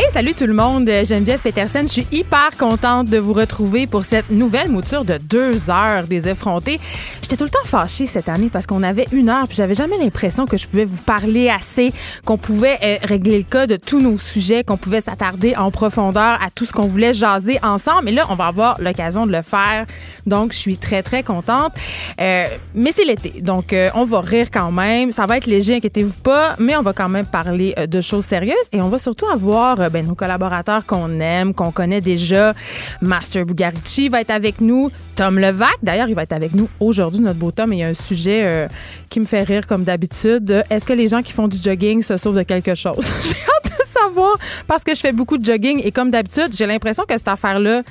Hey, salut tout le monde. Geneviève Peterson, je suis hyper contente de vous retrouver pour cette nouvelle mouture de deux heures des effrontés. J'étais tout le temps fâchée cette année parce qu'on avait une heure puis j'avais jamais l'impression que je pouvais vous parler assez, qu'on pouvait euh, régler le cas de tous nos sujets, qu'on pouvait s'attarder en profondeur à tout ce qu'on voulait jaser ensemble. Mais là, on va avoir l'occasion de le faire. Donc, je suis très, très contente. Euh, mais c'est l'été. Donc, euh, on va rire quand même. Ça va être léger, inquiétez-vous pas. Mais on va quand même parler de choses sérieuses et on va surtout avoir ben, nos collaborateurs qu'on aime, qu'on connaît déjà. Master Bugarici va être avec nous. Tom Levac, d'ailleurs, il va être avec nous aujourd'hui, notre beau Tom. Il y a un sujet euh, qui me fait rire comme d'habitude. Est-ce que les gens qui font du jogging se sauvent de quelque chose? J'ai hâte de savoir parce que je fais beaucoup de jogging et comme d'habitude, j'ai l'impression que cette affaire-là,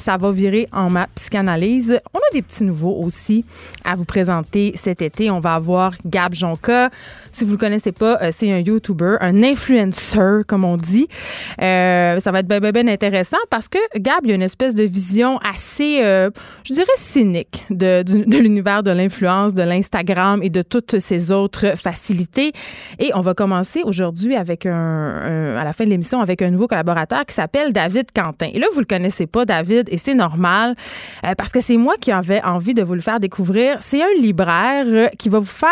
ça va virer en ma psychanalyse. On a des petits nouveaux aussi à vous présenter cet été. On va avoir Gab Jonka. Si vous le connaissez pas, euh, c'est un YouTuber, un influencer, comme on dit. Euh, ça va être bien, bien, intéressant parce que Gab, il a une espèce de vision assez, euh, je dirais, cynique de, l'univers de l'influence, de l'Instagram et de toutes ces autres facilités. Et on va commencer aujourd'hui avec un, à la fin de l'émission, avec un nouveau collaborateur qui s'appelle David Quentin. Et là, vous le connaissez pas, David, et c'est normal parce que c'est moi qui avais envie de vous le faire découvrir. C'est un libraire qui va vous faire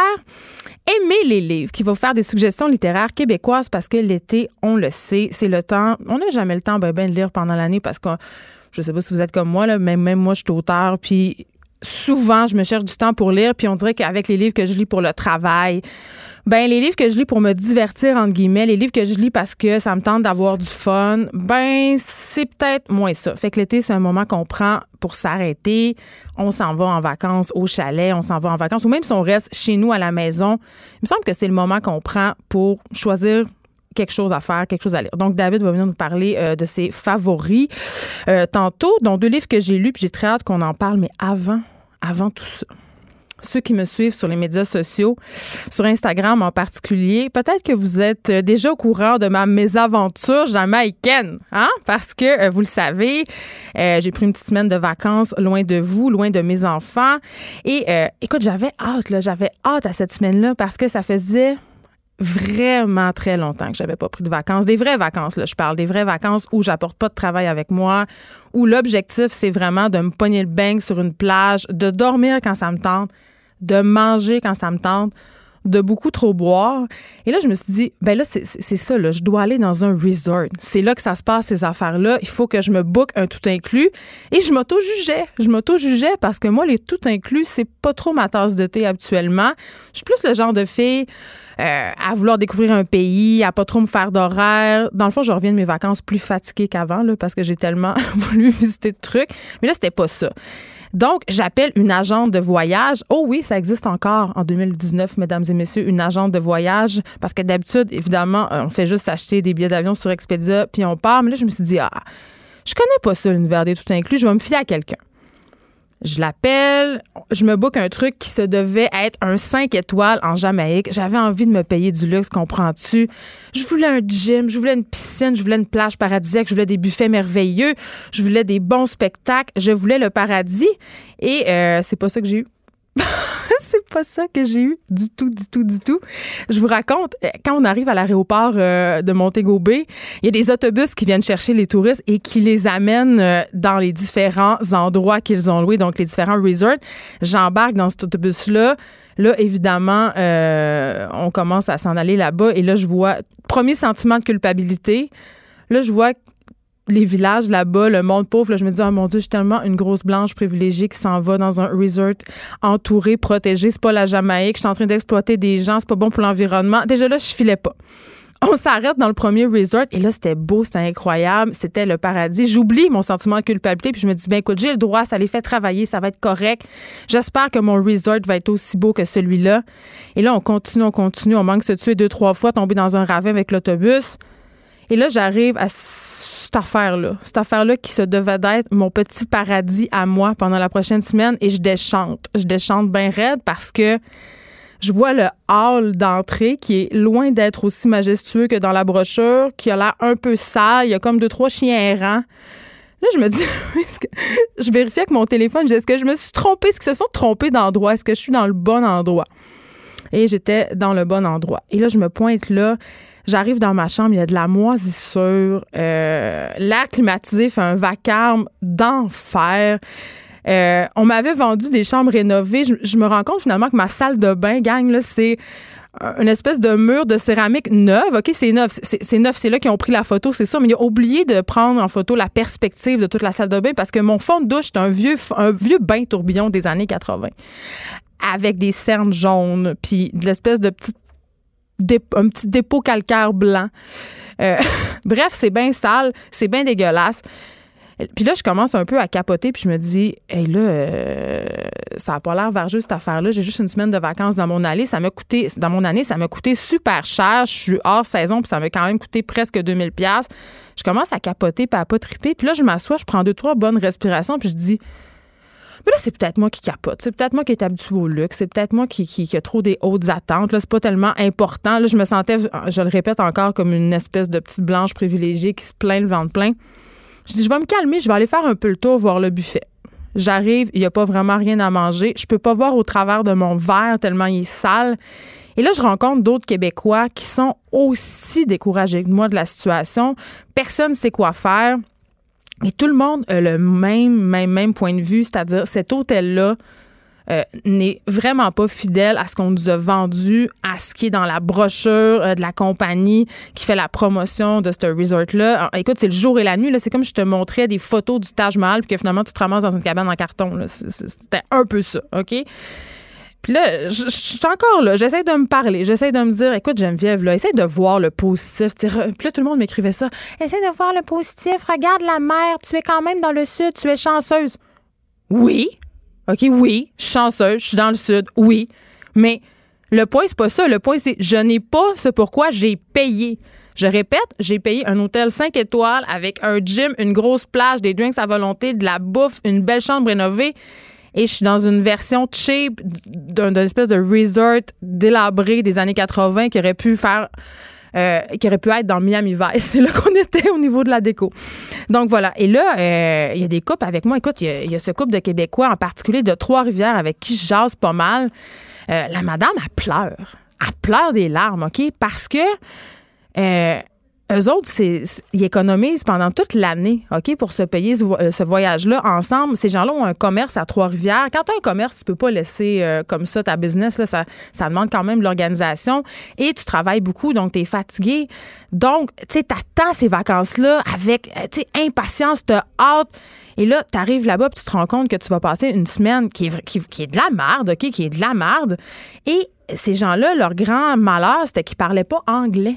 aimer les livres, qui va faire des suggestions littéraires québécoises parce que l'été, on le sait, c'est le temps. On n'a jamais le temps ben, ben, de lire pendant l'année parce que je sais pas si vous êtes comme moi, là, mais même moi, je suis auteur, puis souvent, je me cherche du temps pour lire, puis on dirait qu'avec les livres que je lis pour le travail, ben les livres que je lis pour me divertir entre guillemets, les livres que je lis parce que ça me tente d'avoir du fun, ben c'est peut-être moins ça. Fait que l'été c'est un moment qu'on prend pour s'arrêter, on s'en va en vacances au chalet, on s'en va en vacances ou même si on reste chez nous à la maison, il me semble que c'est le moment qu'on prend pour choisir quelque chose à faire, quelque chose à lire. Donc, David va venir nous parler euh, de ses favoris euh, tantôt, dont deux livres que j'ai lus, puis j'ai très hâte qu'on en parle, mais avant, avant tout ça ceux qui me suivent sur les médias sociaux, sur Instagram en particulier, peut-être que vous êtes euh, déjà au courant de ma mésaventure jamaïcaine, hein? Parce que euh, vous le savez, euh, j'ai pris une petite semaine de vacances loin de vous, loin de mes enfants. Et écoute, j'avais hâte, là, j'avais hâte à cette semaine-là parce que ça faisait vraiment très longtemps que j'avais pas pris de vacances. Des vraies vacances, là, je parle. Des vraies vacances où j'apporte pas de travail avec moi, où l'objectif, c'est vraiment de me pogner le bang sur une plage, de dormir quand ça me tente, de manger quand ça me tente, de beaucoup trop boire. Et là, je me suis dit, ben là, c'est ça, là, je dois aller dans un resort. C'est là que ça se passe, ces affaires-là. Il faut que je me book un tout inclus. Et je m'auto-jugeais. Je m'auto-jugeais parce que moi, les tout inclus, c'est pas trop ma tasse de thé habituellement. Je suis plus le genre de fille euh, à vouloir découvrir un pays, à pas trop me faire d'horaire. Dans le fond, je reviens de mes vacances plus fatiguée qu'avant, parce que j'ai tellement voulu visiter de trucs. Mais là, c'était pas ça. Donc, j'appelle une agente de voyage. Oh oui, ça existe encore en 2019, mesdames et messieurs, une agente de voyage. Parce que d'habitude, évidemment, euh, on fait juste acheter des billets d'avion sur Expedia, puis on part. Mais là, je me suis dit, ah, je connais pas ça, l'univers des tout inclus. Je vais me fier à quelqu'un. Je l'appelle, je me book un truc qui se devait être un 5 étoiles en Jamaïque. J'avais envie de me payer du luxe, comprends-tu? Je voulais un gym, je voulais une piscine, je voulais une plage paradisiaque, je voulais des buffets merveilleux, je voulais des bons spectacles, je voulais le paradis. Et euh, c'est pas ça que j'ai eu. c'est pas ça que j'ai eu du tout, du tout, du tout. Je vous raconte, euh, quand on arrive à l'aéroport euh, de Montego Bay, il y a des autobus qui viennent chercher les touristes et qui les amènent euh, dans les différents endroits qu'ils ont loués, donc les différents resorts. J'embarque dans cet autobus-là. Là, évidemment, on commence à s'en aller là-bas et là, je vois, premier sentiment de culpabilité. Là, je vois les villages là-bas, le monde pauvre, là, je me dis, oh mon Dieu, je suis tellement une grosse blanche privilégiée qui s'en va dans un resort entouré, protégé. C'est pas la Jamaïque. Je suis en train d'exploiter des gens. C'est pas bon pour l'environnement. Déjà là, je filais pas. On s'arrête dans le premier resort et là, c'était beau, c'était incroyable, c'était le paradis. J'oublie mon sentiment de culpabilité puis je me dis, ben écoute, j'ai le droit, ça les fait travailler, ça va être correct. J'espère que mon resort va être aussi beau que celui-là. Et là, on continue, on continue, on manque de se tuer deux, trois fois, tomber dans un ravin avec l'autobus. Et là, j'arrive à cette affaire-là. Cette affaire-là qui se devait d'être mon petit paradis à moi pendant la prochaine semaine et je déchante. Je déchante bien raide parce que je vois le hall d'entrée qui est loin d'être aussi majestueux que dans la brochure, qui a l'air un peu sale. Il y a comme deux, trois chiens errants. Là, je me dis, je vérifiais avec mon téléphone, est-ce que je me suis trompée? Est-ce qu'ils se sont trompés d'endroit? Est-ce que je suis dans le bon endroit? Et j'étais dans le bon endroit. Et là, je me pointe là. J'arrive dans ma chambre, il y a de la moisissure. Euh, L'air climatisé fait un vacarme d'enfer. Euh, on m'avait vendu des chambres rénovées. Je, me rends compte finalement que ma salle de bain, gang, c'est une espèce de mur de céramique neuve. OK, c'est neuf. C'est neuf. C'est là qu'ils ont pris la photo, c'est ça. Mais ils ont oublié de prendre en photo la perspective de toute la salle de bain parce que mon fond de douche, c'est un vieux, un vieux bain tourbillon des années 80 avec des cernes jaunes puis de l'espèce de petite un petit dépôt calcaire blanc. Euh, bref, c'est bien sale, c'est bien dégueulasse. Puis là, je commence un peu à capoter, puis je me dis, hey, là, euh, ça n'a pas l'air vargeux cette affaire-là. J'ai juste une semaine de vacances dans mon année. Ça m'a coûté, dans mon année, ça m'a coûté super cher. Je suis hors saison, puis ça m'a quand même coûté presque 2000 pièces. Je commence à capoter, puis à pas triper. Puis là, je m'assois, je prends deux, trois bonnes respirations, puis je dis, mais là, c'est peut-être moi qui capote. C'est peut-être moi qui est habitué au luxe. C'est peut-être moi qui, a trop des hautes attentes. Là, c'est pas tellement important. Là, je me sentais, je le répète encore, comme une espèce de petite blanche privilégiée qui se plaint le ventre plein. Je dis, je vais me calmer, je vais aller faire un peu le tour, voir le buffet. J'arrive, il n'y a pas vraiment rien à manger. Je peux pas voir au travers de mon verre tellement il est sale. Et là, je rencontre d'autres Québécois qui sont aussi découragés que moi de la situation. Personne ne sait quoi faire. Et tout le monde a le même, même, même point de vue, c'est-à-dire cet hôtel-là euh, n'est vraiment pas fidèle à ce qu'on nous a vendu, à ce qui est dans la brochure euh, de la compagnie qui fait la promotion de ce resort-là. Écoute, c'est le jour et la nuit. C'est comme je te montrais des photos du Taj Mahal puis que finalement, tu te ramasses dans une cabane en carton. C'était un peu ça, OK? Puis là, je, suis encore là. J'essaie de me parler. J'essaie de me dire, écoute, Geneviève, là, essaie de voir le positif. Puis là, tout le monde m'écrivait ça. Essaie de voir le positif. Regarde la mer. Tu es quand même dans le sud. Tu es chanceuse. Oui. OK, oui, je suis chanceuse, je suis dans le sud, oui. Mais le point, c'est pas ça. Le point, c'est je n'ai pas ce pourquoi j'ai payé. Je répète, j'ai payé un hôtel 5 étoiles avec un gym, une grosse plage, des drinks à volonté, de la bouffe, une belle chambre rénovée. Et je suis dans une version cheap d'une espèce de resort délabré des années 80 qui aurait pu faire euh, qui aurait pu être dans Miami Vice. C'est là qu'on était au niveau de la déco. Donc voilà. Et là, euh, il y a des couples avec moi. Écoute, il y, a ce couple de Québécois, en particulier de Trois-Rivières, avec qui je jase pas mal. Euh, la madame, elle pleure. Elle pleure des larmes, OK? Parce que eux autres, c'est, ils économisent pendant toute l'année, OK, pour se payer ce, voyage-là ensemble. Ces gens-là ont un commerce à Trois-Rivières. Quand tu as un commerce, tu peux pas laisser euh, comme ça ta business. Là, ça, ça demande quand même l'organisation. Et tu travailles beaucoup, donc tu es fatigué. Donc, tu sais, ces vacances-là avec, euh, tu sais, impatience, t'as hâte. Et là, tu arrives là-bas, puis tu te rends compte que tu vas passer une semaine qui est, qui, qui est de la merde, OK, qui est de la merde. Et ces gens-là, leur grand malheur, c'était qu'ils parlaient pas anglais.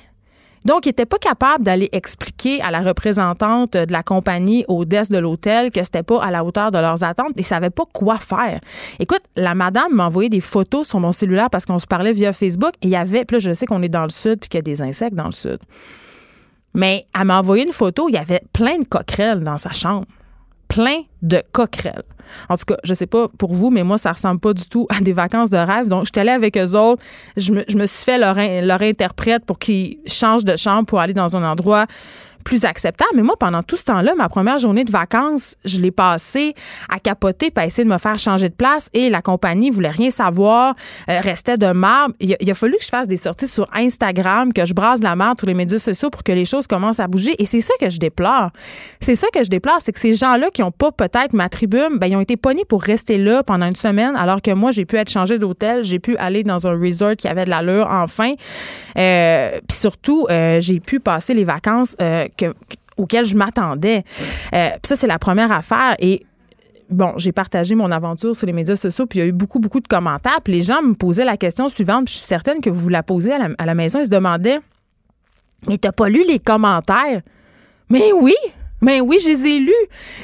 Donc, il n'était pas capable d'aller expliquer à la représentante de la compagnie au desk de l'hôtel que c'était pas à la hauteur de leurs attentes et savait pas quoi faire. Écoute, la madame m'a envoyé des photos sur mon cellulaire parce qu'on se parlait via Facebook il y avait, puis là, je sais qu'on est dans le sud puis qu'il y a des insectes dans le sud. Mais elle m'a envoyé une photo, il y avait plein de coquerelles dans sa chambre. Plein de coquerelles. En tout cas, je sais pas pour vous, mais moi, ça ressemble pas du tout à des vacances de rêve. Donc, je suis allée avec eux autres. Je me, suis fait leur interprète pour qu'ils changent de chambre pour aller dans un endroit plus acceptable. Mais moi, pendant tout ce temps-là, ma première journée de vacances, je l'ai passée à capoter, pas essayer de me faire changer de place. Et la compagnie voulait rien savoir, euh, restait de marbre. Il a, fallu que je fasse des sorties sur Instagram, que je brasse la marde sur les médias sociaux pour que les choses commencent à bouger. Et c'est ça que je déplore. C'est ça que je déplore, c'est que ces gens-là qui n'ont pas peut-être ma tribune, ben, ils ont été pognés pour rester là pendant une semaine, alors que moi, j'ai pu être changé d'hôtel, j'ai pu aller dans un resort qui avait de l'allure, enfin. Euh, Puis surtout, euh, j'ai pu passer les vacances euh, que, auquel je m'attendais. Euh, ça, c'est la première affaire. Et bon, j'ai partagé mon aventure sur les médias sociaux, puis il y a eu beaucoup, beaucoup de commentaires. Puis les gens me posaient la question suivante, puis je suis certaine que vous la posez à la, maison. Ils se demandaient Mais t'as pas lu les commentaires? Mais oui! Mais oui, je les ai lus.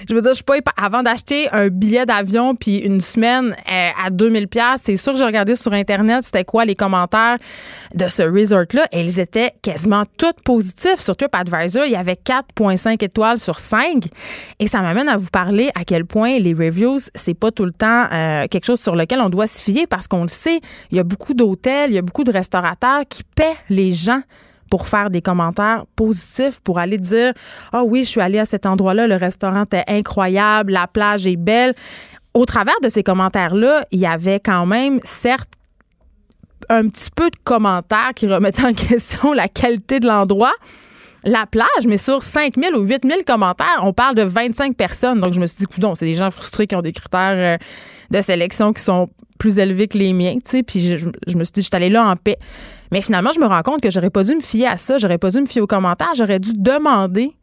Je veux dire, je suis pas avant d'acheter un billet d'avion puis une semaine euh, à 2000 pièces, c'est sûr que j'ai regardé sur internet c'était quoi les commentaires de ce resort là et ils étaient quasiment tous positifs sur TripAdvisor, il y avait 4.5 étoiles sur 5 et ça m'amène à vous parler à quel point les reviews, c'est pas tout le temps euh, quelque chose sur lequel on doit se fier parce qu'on le sait, il y a beaucoup d'hôtels, il y a beaucoup de restaurateurs qui paient les gens pour faire des commentaires positifs, pour aller dire Ah oui, je suis allé à cet endroit-là, le restaurant est incroyable, la plage est belle. Au travers de ces commentaires-là, il y avait quand même, certes, un petit peu de commentaires qui remettaient en question la qualité de l'endroit. La plage, mais sur 5000 ou 8000 commentaires, on parle de 25 personnes. Donc, je me suis dit, coudon, c'est des gens frustrés qui ont des critères euh, de sélection qui sont plus élevés que les miens, tu sais. Puis je, me suis dit, je suis allée là en paix. Mais finalement, je me rends compte que j'aurais pas dû me fier à ça, j'aurais pas dû me fier aux commentaires, j'aurais dû demander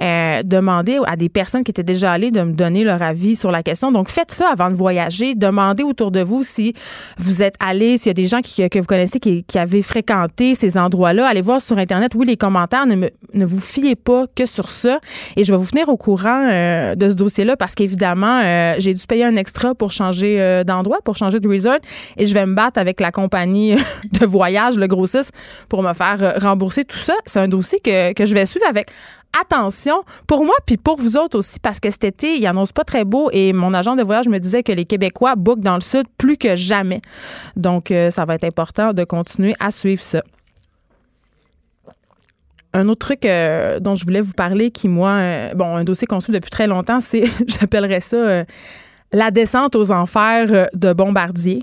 euh, demander à des personnes qui étaient déjà allées de me donner leur avis sur la question. Donc, faites ça avant de voyager. Demandez autour de vous si vous êtes allé, s'il y a des gens qui, que vous connaissez qui, qui avaient fréquenté ces endroits-là. Allez voir sur Internet. Oui, les commentaires, ne, ne vous fiez pas que sur ça. Et je vais vous tenir au courant euh, de ce dossier-là parce qu'évidemment, euh, j'ai dû payer un extra pour changer d'endroit, pour changer de resort. Et je vais me battre avec la compagnie de voyage, le grossiste, pour me faire rembourser tout ça. C'est un dossier que, que je vais suivre avec attention pour moi puis pour vous autres aussi parce que cet été, il annonce pas très beau et mon agent de voyage me disait que les Québécois bookent dans le sud plus que jamais. Donc euh, ça va être important de continuer à suivre ça. Un autre truc euh, dont je voulais vous parler qui moi euh, bon un dossier suit depuis très longtemps, c'est j'appellerais ça la descente aux enfers euh, de Bombardier.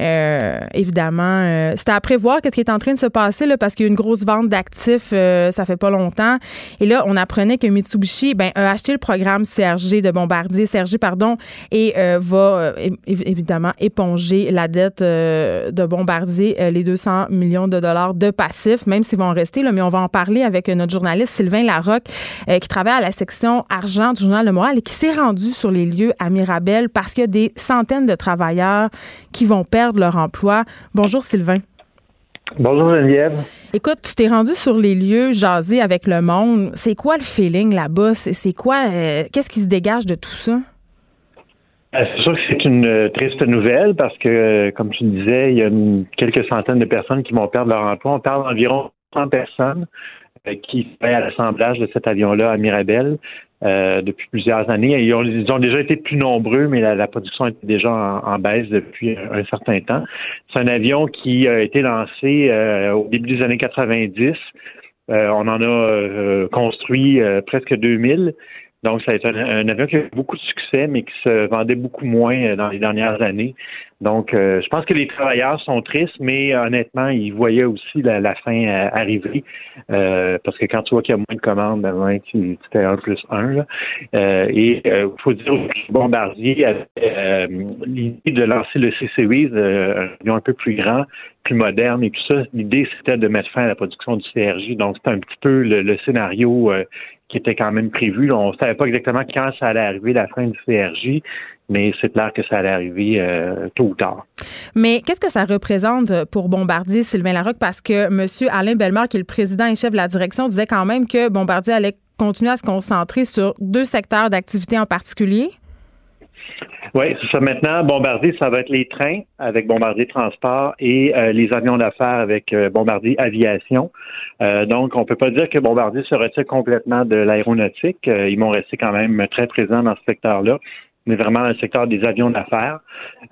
Euh, évidemment, euh, c'était à prévoir qu'est-ce qui est en train de se passer là, parce qu'il y a eu une grosse vente d'actifs, ça fait pas longtemps. Et là, on apprenait que Mitsubishi ben, a acheté le programme CRG de Bombardier, CRG pardon, et va évidemment éponger la dette de Bombardier, les 200 millions de dollars de passifs, même s'ils vont rester. Mais on va en parler avec notre journaliste Sylvain Larocque, qui travaille à la section argent du journal Le Moral et qui s'est rendu sur les lieux à Mirabel parce qu'il y a des centaines de travailleurs qui vont perdre leur emploi. Bonjour Sylvain. Bonjour Geneviève. Écoute, tu t'es rendu sur les lieux, jasé avec le monde. C'est quoi le feeling là-bas? C'est quoi? Euh, qu'est-ce qui se dégage de tout ça? Euh, c'est sûr que c'est une euh, triste nouvelle parce que, comme tu disais, il y a quelques centaines de personnes qui vont perdre leur emploi. On parle d'environ 100 personnes qui fait à l'assemblage de cet avion-là à Mirabel. Euh, depuis plusieurs années. Ils ont, ils ont, déjà été plus nombreux, mais la, production était déjà en, baisse depuis un, certain temps. C'est un avion qui a été lancé euh, au début des années 90. Euh, on en a construit presque 2000. Donc, ça a été un, avion qui a eu beaucoup de succès, mais qui se vendait beaucoup moins dans les dernières années. Donc, euh, je pense que les travailleurs sont tristes, mais honnêtement, ils voyaient aussi la, fin euh, arriver. Euh, parce que quand tu vois qu'il y a moins de commandes, ben, fais un plus un. Là. et il faut dire que Bombardier avait l'idée de lancer le C-Series, un avion un peu plus grand, plus moderne et tout ça. L'idée, c'était de mettre fin à la production du CRJ. Donc, c'est un petit peu le, scénario qui était quand même prévu. On ne savait pas exactement quand ça allait arriver, la fin du CRJ mais c'est clair que ça allait arriver euh, tôt ou tard. Mais qu'est-ce que ça représente pour Bombardier, Sylvain Larocque? Parce que M. Alain Bellemare, qui est le président et chef de la direction, disait quand même que Bombardier allait continuer à se concentrer sur deux secteurs d'activité en particulier. Oui, c'est ça. Maintenant, Bombardier, ça va être les trains avec Bombardier Transport et euh, les avions d'affaires avec euh, Bombardier Aviation. donc, on ne peut pas dire que Bombardier se retire complètement de l'aéronautique. ils vont rester quand même très présents dans ce secteur-là mais vraiment le secteur des avions d'affaires.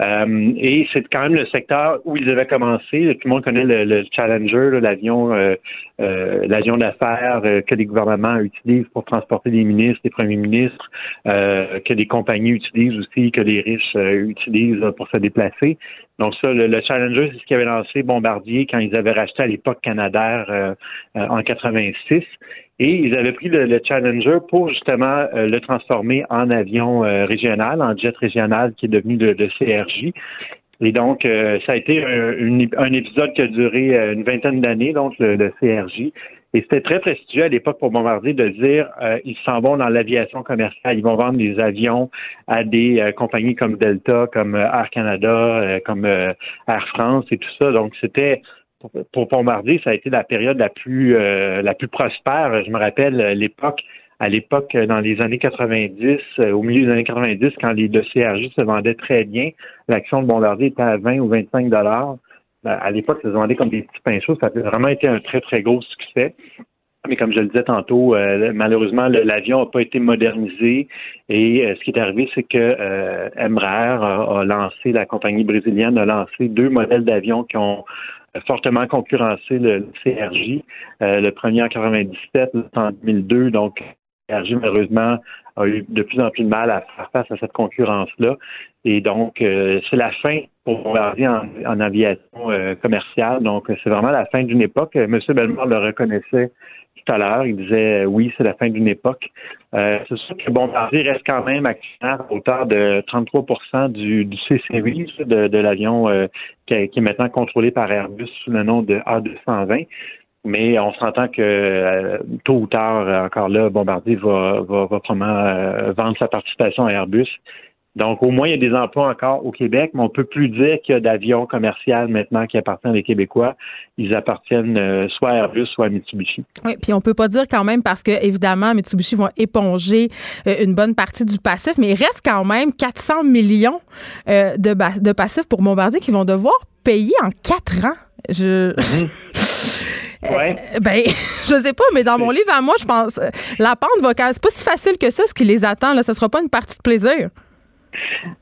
Euh, et c'est quand même le secteur où ils avaient commencé. Tout le monde connaît le, Challenger, l'avion euh, euh, l'avion d'affaires que les gouvernements utilisent pour transporter des ministres, des premiers ministres, que les compagnies utilisent aussi, que les riches utilisent pour se déplacer. Donc ça, le, Challenger, c'est ce qui avait lancé Bombardier quand ils avaient racheté à l'époque Canadair en 86. Et ils avaient pris le, Challenger pour justement euh, le transformer en avion euh, régional, en jet régional qui est devenu le, CRJ. Et donc, euh, ça a été un, épisode qui a duré une vingtaine d'années, donc le, CRJ. Et c'était très prestigieux à l'époque pour Bombardier de dire ils s'en vont dans l'aviation commerciale, ils vont vendre des avions à des compagnies comme Delta, comme Air Canada, comme Air France et tout ça. Donc c'était pour Bombardier, ça a été la période la plus euh, la plus prospère. Je me rappelle euh, l'époque à l'époque, dans les années 90, au milieu des années 90, quand les CRJ se vendaient très bien, l'action de Bombardier était à 20 ou 25 dollars. Ben, à l'époque, ça se vendait comme des petits pains chauds. Ça a vraiment été un très, très gros succès. Mais comme je le disais tantôt, euh, malheureusement, l'avion n'a pas été modernisé. Et euh, ce qui est arrivé, c'est que euh, Embraer a, lancé, la compagnie brésilienne a lancé deux modèles d'avions qui ont fortement concurrencé le, CRJ. le premier en 97, en 2002. Donc, CRJ, malheureusement, a eu de plus en plus de mal à faire face à cette concurrence-là. Et donc, c'est la fin pour Bombardier en, en aviation commerciale. Donc, c'est vraiment la fin d'une époque. M. Bellemare le reconnaissait tout à l'heure. Il disait euh, oui, c'est la fin d'une époque. Euh, c'est sûr que Bombardier reste quand même actionnaire à hauteur de 33 du, du C-Series de, l'avion euh, qui, est maintenant contrôlé par Airbus sous le nom de A220. Mais on s'entend que tôt ou tard, encore là, Bombardier va, va, va probablement vendre sa participation à Airbus donc, au moins, il y a des emplois encore au Québec, mais on peut plus dire qu'il y a d'avions commerciaux maintenant qui appartiennent aux Québécois. Ils appartiennent euh, soit à Airbus, soit à Mitsubishi. Oui, puis on peut pas dire quand même parce que, évidemment, Mitsubishi vont éponger euh, une bonne partie du passif, mais il reste quand même 400 millions euh, de, de passifs pour Bombardier qui vont devoir payer en quatre ans. Je. Mhm. Ouais. ben, je sais pas, mais dans mon livre à moi, je pense la pente va c'est pas si facile que ça ce qui les attend là, ça sera pas une partie de plaisir.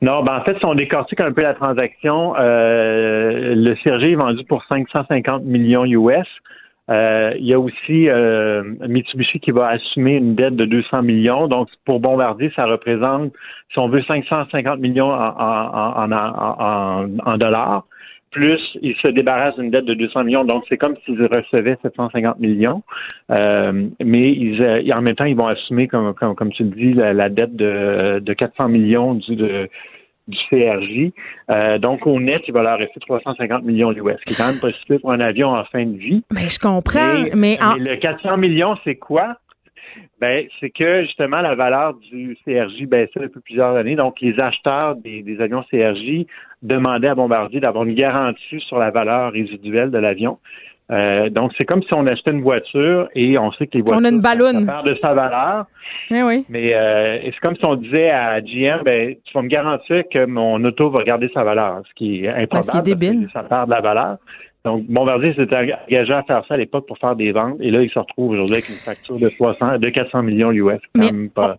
Non, ben en fait, si on décortique un peu la transaction, euh, le CRG est vendu pour 550 millions US. Euh, il y a aussi euh, Mitsubishi qui va assumer une dette de 200 millions. Donc, pour Bombardier, ça représente, si on veut, 550 millions en, dollars plus ils se débarrassent d'une dette de 200 millions. Donc, c'est comme s'ils recevaient 750 millions. Euh, mais ils, euh, en même temps, ils vont assumer, comme, comme, comme tu le dis, la, dette de, de 400 millions du, de, du CRJ. Euh, donc, au net, il va leur rester 350 millions US, ce qui est quand même possible pour un avion en fin de vie. Mais je comprends. Mais, le 400 millions, c'est quoi? Ben, c'est que justement la valeur du CRJ baissait depuis plusieurs années. Donc, les acheteurs des, des avions CRJ demandaient à Bombardier d'avoir une garantie sur la valeur résiduelle de l'avion. Euh, donc, c'est comme si on achetait une voiture et on sait que les voitures on a une ballonne. de sa valeur. Eh oui. Mais euh, c'est comme si on disait à GM, ben, tu vas me garantir que mon auto va garder sa valeur, ce qui est improbable. Parce, débile. que ça perd de la valeur. Donc, Bombardier s'était engagé à faire ça à l'époque pour faire des ventes. Et là, il se retrouve aujourd'hui avec une facture de 300, de 400 millions US. Quand même pas,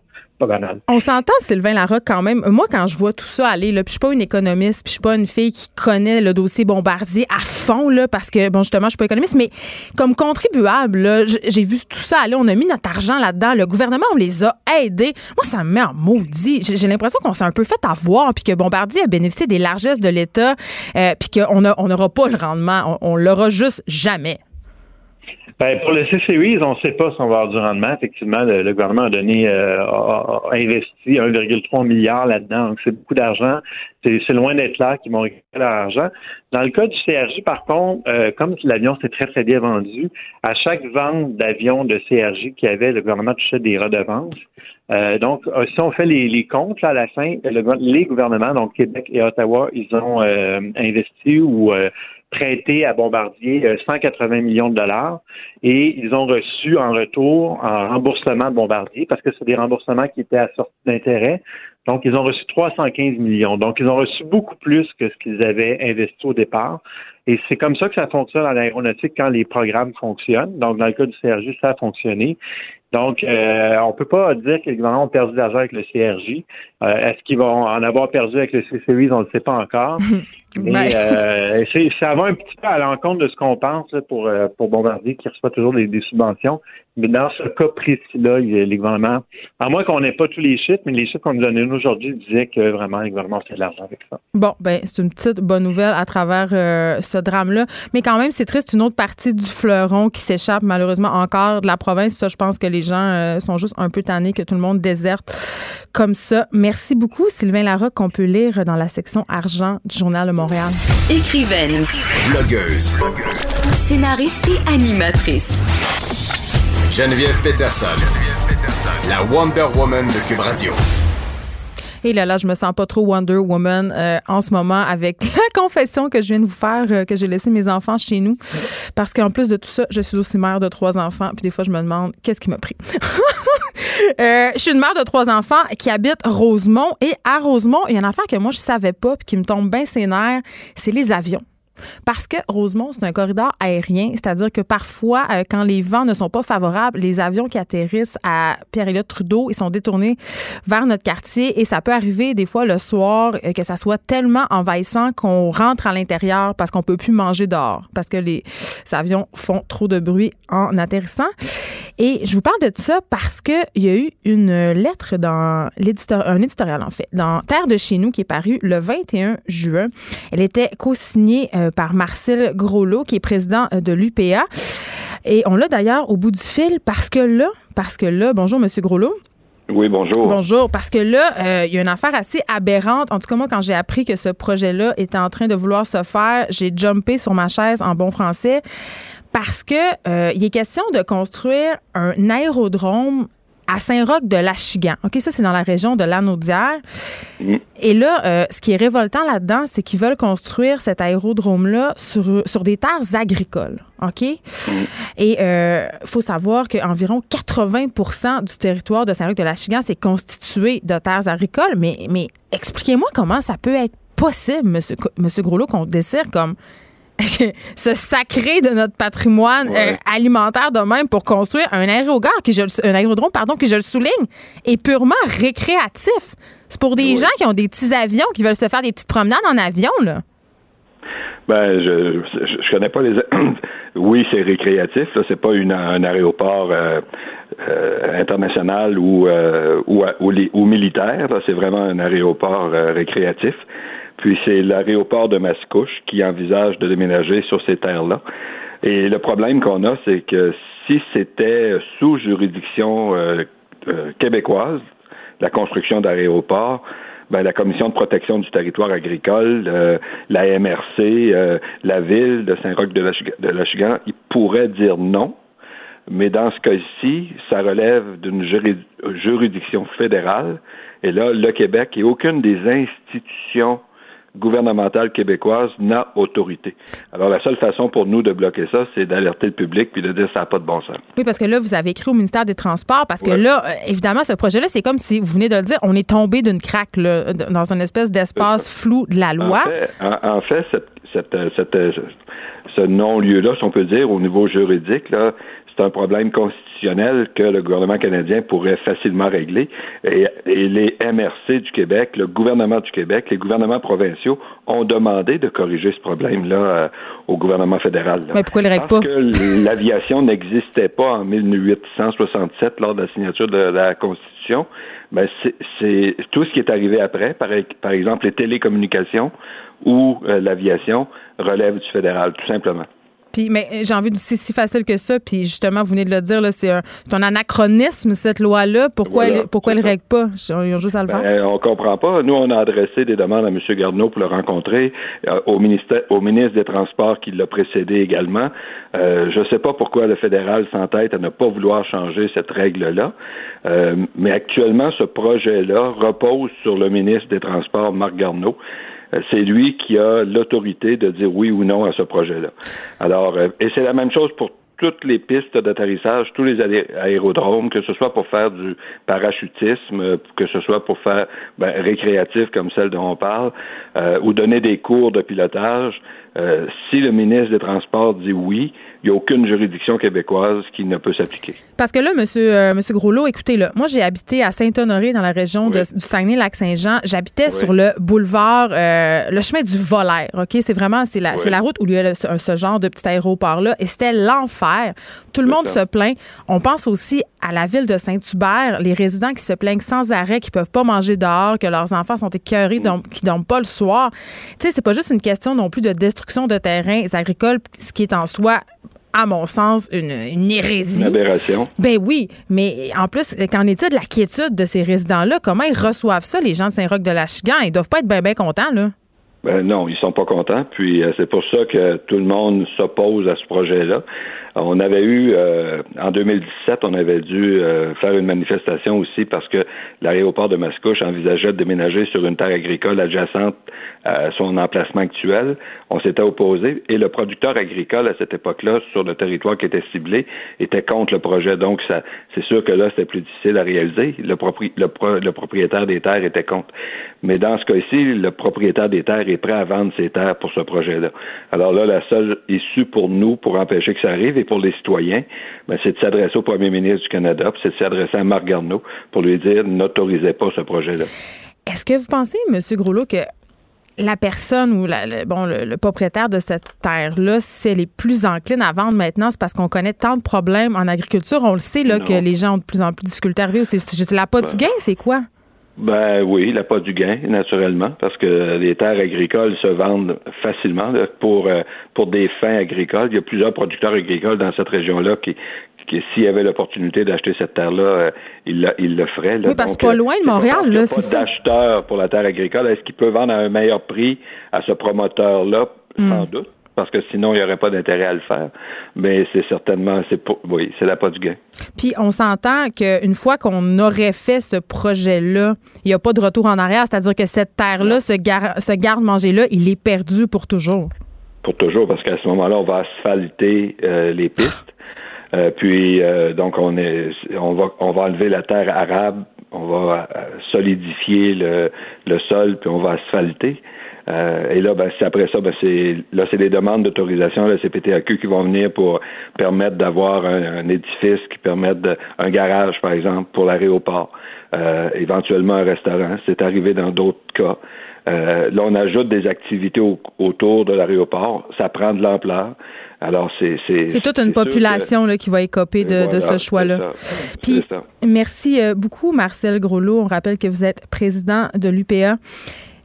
On s'entend, Sylvain Larocque, quand même. Moi, quand je vois tout ça aller, là, puis je suis pas une économiste, puis je suis pas une fille qui connaît le dossier Bombardier à fond, là, parce que, bon, justement, je suis pas économiste, mais comme contribuable, j'ai vu tout ça aller. On a mis notre argent là-dedans. Le gouvernement, on les a aidés. Moi, ça me met en maudit. J'ai l'impression qu'on s'est un peu fait avoir, puis que Bombardier a bénéficié des largesses de l'État, euh, puis qu'on n'aura pas le rendement. On, on l'aura juste jamais. Ben, pour le C-Series, on ne sait pas si on va avoir du rendement. Effectivement, le, gouvernement a donné, euh, a, investi 1,3 milliard là-dedans. Donc, c'est beaucoup d'argent. C'est, loin d'être là qu'ils vont récupérer leur argent. Dans le cas du CRJ, par contre, euh, comme l'avion s'est très, très bien vendu, à chaque vente d'avion de CRJ qu'il y avait, le gouvernement touchait des redevances. Euh, donc, si on fait les, comptes là, à la fin, les gouvernements, donc Québec et Ottawa, ils ont investi ou prêté à Bombardier 180 euh, millions de dollars et ils ont reçu en retour un remboursement de Bombardier parce que c'est des remboursements qui étaient assortis d'intérêt. Donc, ils ont reçu 315 millions. Donc, ils ont reçu beaucoup plus que ce qu'ils avaient investi au départ. Et c'est comme ça que ça fonctionne en aéronautique quand les programmes fonctionnent. Donc, dans le cas du CRJ, ça a fonctionné. Donc, euh, on peut pas dire que les gouvernements ont perdu d'argent avec le CRJ. Euh, est-ce qu'ils vont en avoir perdu avec le C-Series? On ne le sait pas encore. Mais ben. euh, ça va un petit peu à l'encontre de ce qu'on pense pour, euh, pour Bombardier, qui reçoit toujours des, subventions. Mais dans ce cas précis-là, les gouvernements, à moins qu'on n'ait pas tous les chiffres, mais les chiffres qu'on nous donnait aujourd'hui disaient que vraiment les gouvernements fait de l'argent avec ça. Bon, ben c'est une petite bonne nouvelle à travers euh, ce drame-là. Mais quand même, c'est triste, une autre partie du fleuron qui s'échappe malheureusement encore de la province. Puis ça, je pense que les gens euh, sont juste un peu tannés que tout le monde déserte comme ça. Merci beaucoup, Sylvain Larocque, qu'on peut lire dans la section argent du Journal de Montréal. Écrivaine. Blogueuse. Scénariste et animatrice. Geneviève Peterson. La Wonder Woman de Cube Radio. Et là, là, je me sens pas trop Wonder Woman euh, en ce moment avec la confession que je viens de vous faire euh, que j'ai laissé mes enfants chez nous. Parce qu'en plus de tout ça, je suis aussi mère de trois enfants. Puis des fois, je me demande qu'est-ce qui m'a pris? Euh, je suis une mère de trois enfants qui habite Rosemont. Et à Rosemont, il y a une affaire que moi, je savais pas puis qui me tombe bien ses nerfs, c'est les avions. Parce que Rosemont, c'est un corridor aérien, c'est-à-dire que parfois, euh, quand les vents ne sont pas favorables, les avions qui atterrissent à Pierre-Éliott Trudeau, ils sont détournés vers notre quartier et ça peut arriver des fois le soir euh, que ça soit tellement envahissant qu'on rentre à l'intérieur parce qu'on peut plus manger dehors parce que les avions font trop de bruit en atterrissant. Et je vous parle de ça parce que il y a eu une lettre dans l'éditeur, un éditorial en fait, dans Terre de chez nous qui est paru le 21 juin. Elle était co-signée euh, par Marcel Groslot, qui est président euh, de l'UPA. Et on l'a d'ailleurs au bout du fil parce que là, parce que là, bonjour Monsieur Groslot. Oui, bonjour. Bonjour, parce que là, euh, il y a une affaire assez aberrante. En tout cas, moi, quand j'ai appris que ce projet-là était en train de vouloir se faire, j'ai jumpé sur ma chaise en bon français parce que il est question de construire un aérodrome à Saint-Roch de l'Achigan. OK, ça, c'est dans la région de l'Anaudière. Mm. Et là, euh, ce qui est révoltant là-dedans, c'est qu'ils veulent construire cet aérodrome-là sur, sur des terres agricoles. OK? Mm. Et il euh, faut savoir qu'environ 80% du territoire de Saint-Roch de l'Achigan, c'est constitué de terres agricoles. Mais, mais expliquez-moi comment ça peut être possible, M. Monsieur, Groslo, qu'on décide comme se sacrer de notre patrimoine euh, alimentaire de même pour construire un aérogare, qui je, un aérodrome, pardon, qui je le souligne, est purement récréatif. C'est pour des gens qui ont des petits avions, qui veulent se faire des petites promenades en avion, là. Ben, je, je, connais pas les. oui, c'est récréatif. C'est pas une, un aéroport euh, euh, international ou, ou, ou, ou, militaire. C'est vraiment un aéroport récréatif. Puis c'est l'aéroport de Mascouche qui envisage de déménager sur ces terres-là. Et le problème qu'on a, c'est que si c'était sous juridiction euh, euh, québécoise, la construction d'aéroports, ben, la Commission de protection du territoire agricole, euh, la MRC, la ville de Saint-Roch de l'Achigan, ils pourraient dire non. Mais dans ce cas-ci, ça relève d'une juridiction fédérale. Et là, le Québec et aucune des institutions gouvernementale québécoise n'a autorité. Alors, la seule façon pour nous de bloquer ça, c'est d'alerter le public puis de dire ça n'a pas de bon sens. Oui, parce que là, vous avez écrit au ministère des Transports, parce que là, euh, évidemment, ce projet-là, c'est comme si, vous venez de le dire, on est tombé d'une craque là, dans une espèce d'espace flou de la loi. En fait, cette, cette, ce non-lieu-là, si on peut dire, au niveau juridique, là, c'est un problème constitutionnel que le gouvernement canadien pourrait facilement régler. Et, les MRC du Québec, le gouvernement du Québec, les gouvernements provinciaux ont demandé de corriger ce problème-là euh, au gouvernement fédéral. Mais pourquoi ils ne Parce pas? que l'aviation n'existait pas en 1867 lors de la signature de la Constitution. Ben c'est tout ce qui est arrivé après, par, par exemple les télécommunications ou euh, l'aviation, relève du fédéral, tout simplement. Puis, mais euh, j'ai envie de c'est si facile que ça. Puis justement, vous venez de le dire, là, c'est un, un, anachronisme cette loi-là. Pourquoi elle, pourquoi elle règle pas? Ils ont juste à le faire. Ben, on comprend pas. Nous, on a adressé des demandes à M. Garneau pour le rencontrer, euh, au ministère, au ministre des Transports qui l'a précédé également. Euh, je ne sais pas pourquoi le fédéral s'entête à ne pas vouloir changer cette règle-là. Euh, mais actuellement, ce projet-là repose sur le ministre des Transports, Marc Garneau. Euh, c'est lui qui a l'autorité de dire oui ou non à ce projet-là. Alors, euh, et c'est la même chose pour toutes les pistes d'atterrissage, tous les aérodromes, que ce soit pour faire du parachutisme, que ce soit pour faire ben, récréatif comme celle dont on parle, euh, ou donner des cours de pilotage. Euh, si le ministre des Transports dit oui, il n'y a aucune juridiction québécoise qui ne peut s'appliquer. Parce que là, monsieur, euh, monsieur Groslot, écoutez, là, moi, j'ai habité à Saint-Honoré, dans la région de, du Saguenay-Lac-Saint-Jean. J'habitais sur le boulevard, euh, le chemin du Volaire, OK? C'est vraiment, c'est la, la route où il y a ce, genre de petit aéroport-là. Et c'était l'enfer. Tout le monde se plaint. On pense aussi à la ville de Saint-Hubert, les résidents qui se plaignent sans arrêt, qui peuvent pas manger dehors, que leurs enfants sont écœurés, mm. qui dorment pas le soir. Tu sais, c'est pas juste une question non plus de destruction de terrains agricoles, ce qui est en soi à mon sens, une, une hérésie. Une aberration. Ben oui, mais en plus, qu'en est-il de la quiétude de ces résidents-là? Comment ils reçoivent ça, les gens de Saint-Roch de la Chigan? Ils doivent pas être bien, bien contents, là. Ben non, ils sont pas contents. Puis euh, c'est pour ça que tout le monde s'oppose à ce projet-là. On avait eu, euh, en 2017, on avait dû euh, faire une manifestation aussi parce que l'aéroport de Mascouche envisageait de déménager sur une terre agricole adjacente à son emplacement actuel. On s'était opposé et le producteur agricole à cette époque-là, sur le territoire qui était ciblé, était contre le projet. Donc, ça, c'est sûr que là, c'était plus difficile à réaliser. Le, le propriétaire des terres était contre. Mais dans ce cas-ci, le propriétaire des terres est prêt à vendre ses terres pour ce projet-là. Alors là, la seule issue pour nous, pour empêcher que ça arrive, et pour les citoyens, ben, c'est de s'adresser au premier ministre du Canada, puis c'est de s'adresser à Marc Garneau pour lui dire n'autorisez pas ce projet-là. Est-ce que vous pensez, M. Groslot, que la personne ou le, bon, le, propriétaire de cette terre-là, si elle est plus encline à vendre maintenant, c'est parce qu'on connaît tant de problèmes en agriculture. On le sait là, que les gens ont de plus en plus de difficultés à arriver. C'est la pas du gain, c'est quoi? Ben oui, la pas du gain, naturellement, parce que les terres agricoles se vendent facilement pour euh, pour des fins agricoles. Il y a plusieurs producteurs agricoles dans cette région-là qui, qui s'il y avait l'opportunité d'acheter cette terre-là, euh, il, le ferait. Oui, parce que pas loin de Montréal, là, c'est ça. d'acheteur pour la terre agricole. Est-ce qu'il peut vendre à un meilleur prix à ce promoteur-là? Sans hmm. doute parce que sinon, il n'y aurait pas d'intérêt à le faire. Mais c'est certainement, c'est oui, c'est la pas du gain. Puis on s'entend qu'une fois qu'on aurait fait ce projet-là, il n'y a pas de retour en arrière, c'est-à-dire que cette terre-là, ce, ce garde-manger-là, il est perdu pour toujours. Pour toujours, parce qu'à ce moment-là, on va asphalter euh, les pistes. Euh, puis euh, donc on est, on va, on va enlever la terre arabe, on va solidifier le, le sol, puis on va asphalter. Euh, et là, ben, c'est après ça, ben, c'est là, c'est des demandes d'autorisation la CPTAQ qui vont venir pour permettre d'avoir un, édifice qui permette de, un garage, par exemple, pour l'aéroport, euh, éventuellement un restaurant. C'est arrivé dans d'autres cas. Euh, là, on ajoute des activités autour de l'aéroport. Ça prend de l'ampleur. Alors, c'est. C'est toute une population là, qui va écoper de, de ce choix-là. Puis, merci beaucoup, Marcel Groslot. On rappelle que vous êtes président de l'UPA.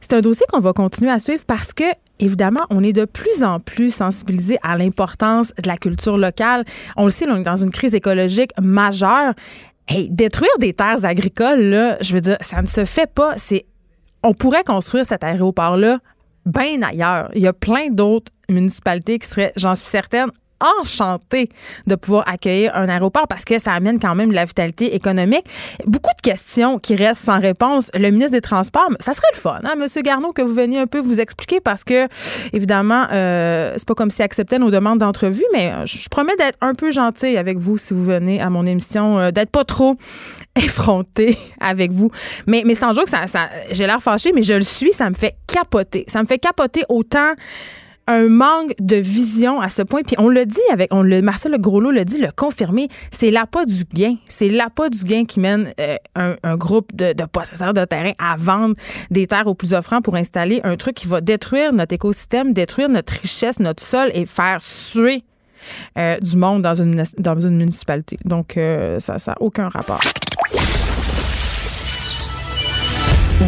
C'est un dossier qu'on va continuer à suivre parce que évidemment, on est de plus en plus sensibilisé à l'importance de la culture locale. On le sait, on est dans une crise écologique majeure. Hey, détruire des terres agricoles, là, je veux dire, ça ne se fait pas. C'est, on pourrait construire cet aéroport-là bien ailleurs. Il y a plein d'autres municipalités qui seraient, j'en suis certaine, enchanté de pouvoir accueillir un aéroport parce que ça amène quand même de la vitalité économique. Beaucoup de questions qui restent sans réponse. Le ministre des Transports, ça serait le fun, hein, Monsieur Garneau, que vous veniez un peu vous expliquer parce que, évidemment, euh, c'est pas comme s'il acceptait nos demandes d'entrevue, mais je promets d'être un peu gentil avec vous si vous venez à mon émission, euh, d'être pas trop effronté avec vous. Mais, mais sans joke, ça, ça j'ai l'air fâché, mais je le suis, ça me fait capoter. Ça me fait capoter autant un manque de vision à ce point. Puis on le dit avec, on le, Marcel Groslot le dit, le confirmé, c'est l'appât du gain. C'est l'appât du gain qui mène euh, un, groupe de, possesseurs de terrain à vendre des terres aux plus offrants pour installer un truc qui va détruire notre écosystème, détruire notre richesse, notre sol et faire suer euh, du monde dans une, dans une municipalité. Donc, euh, ça n'a aucun rapport.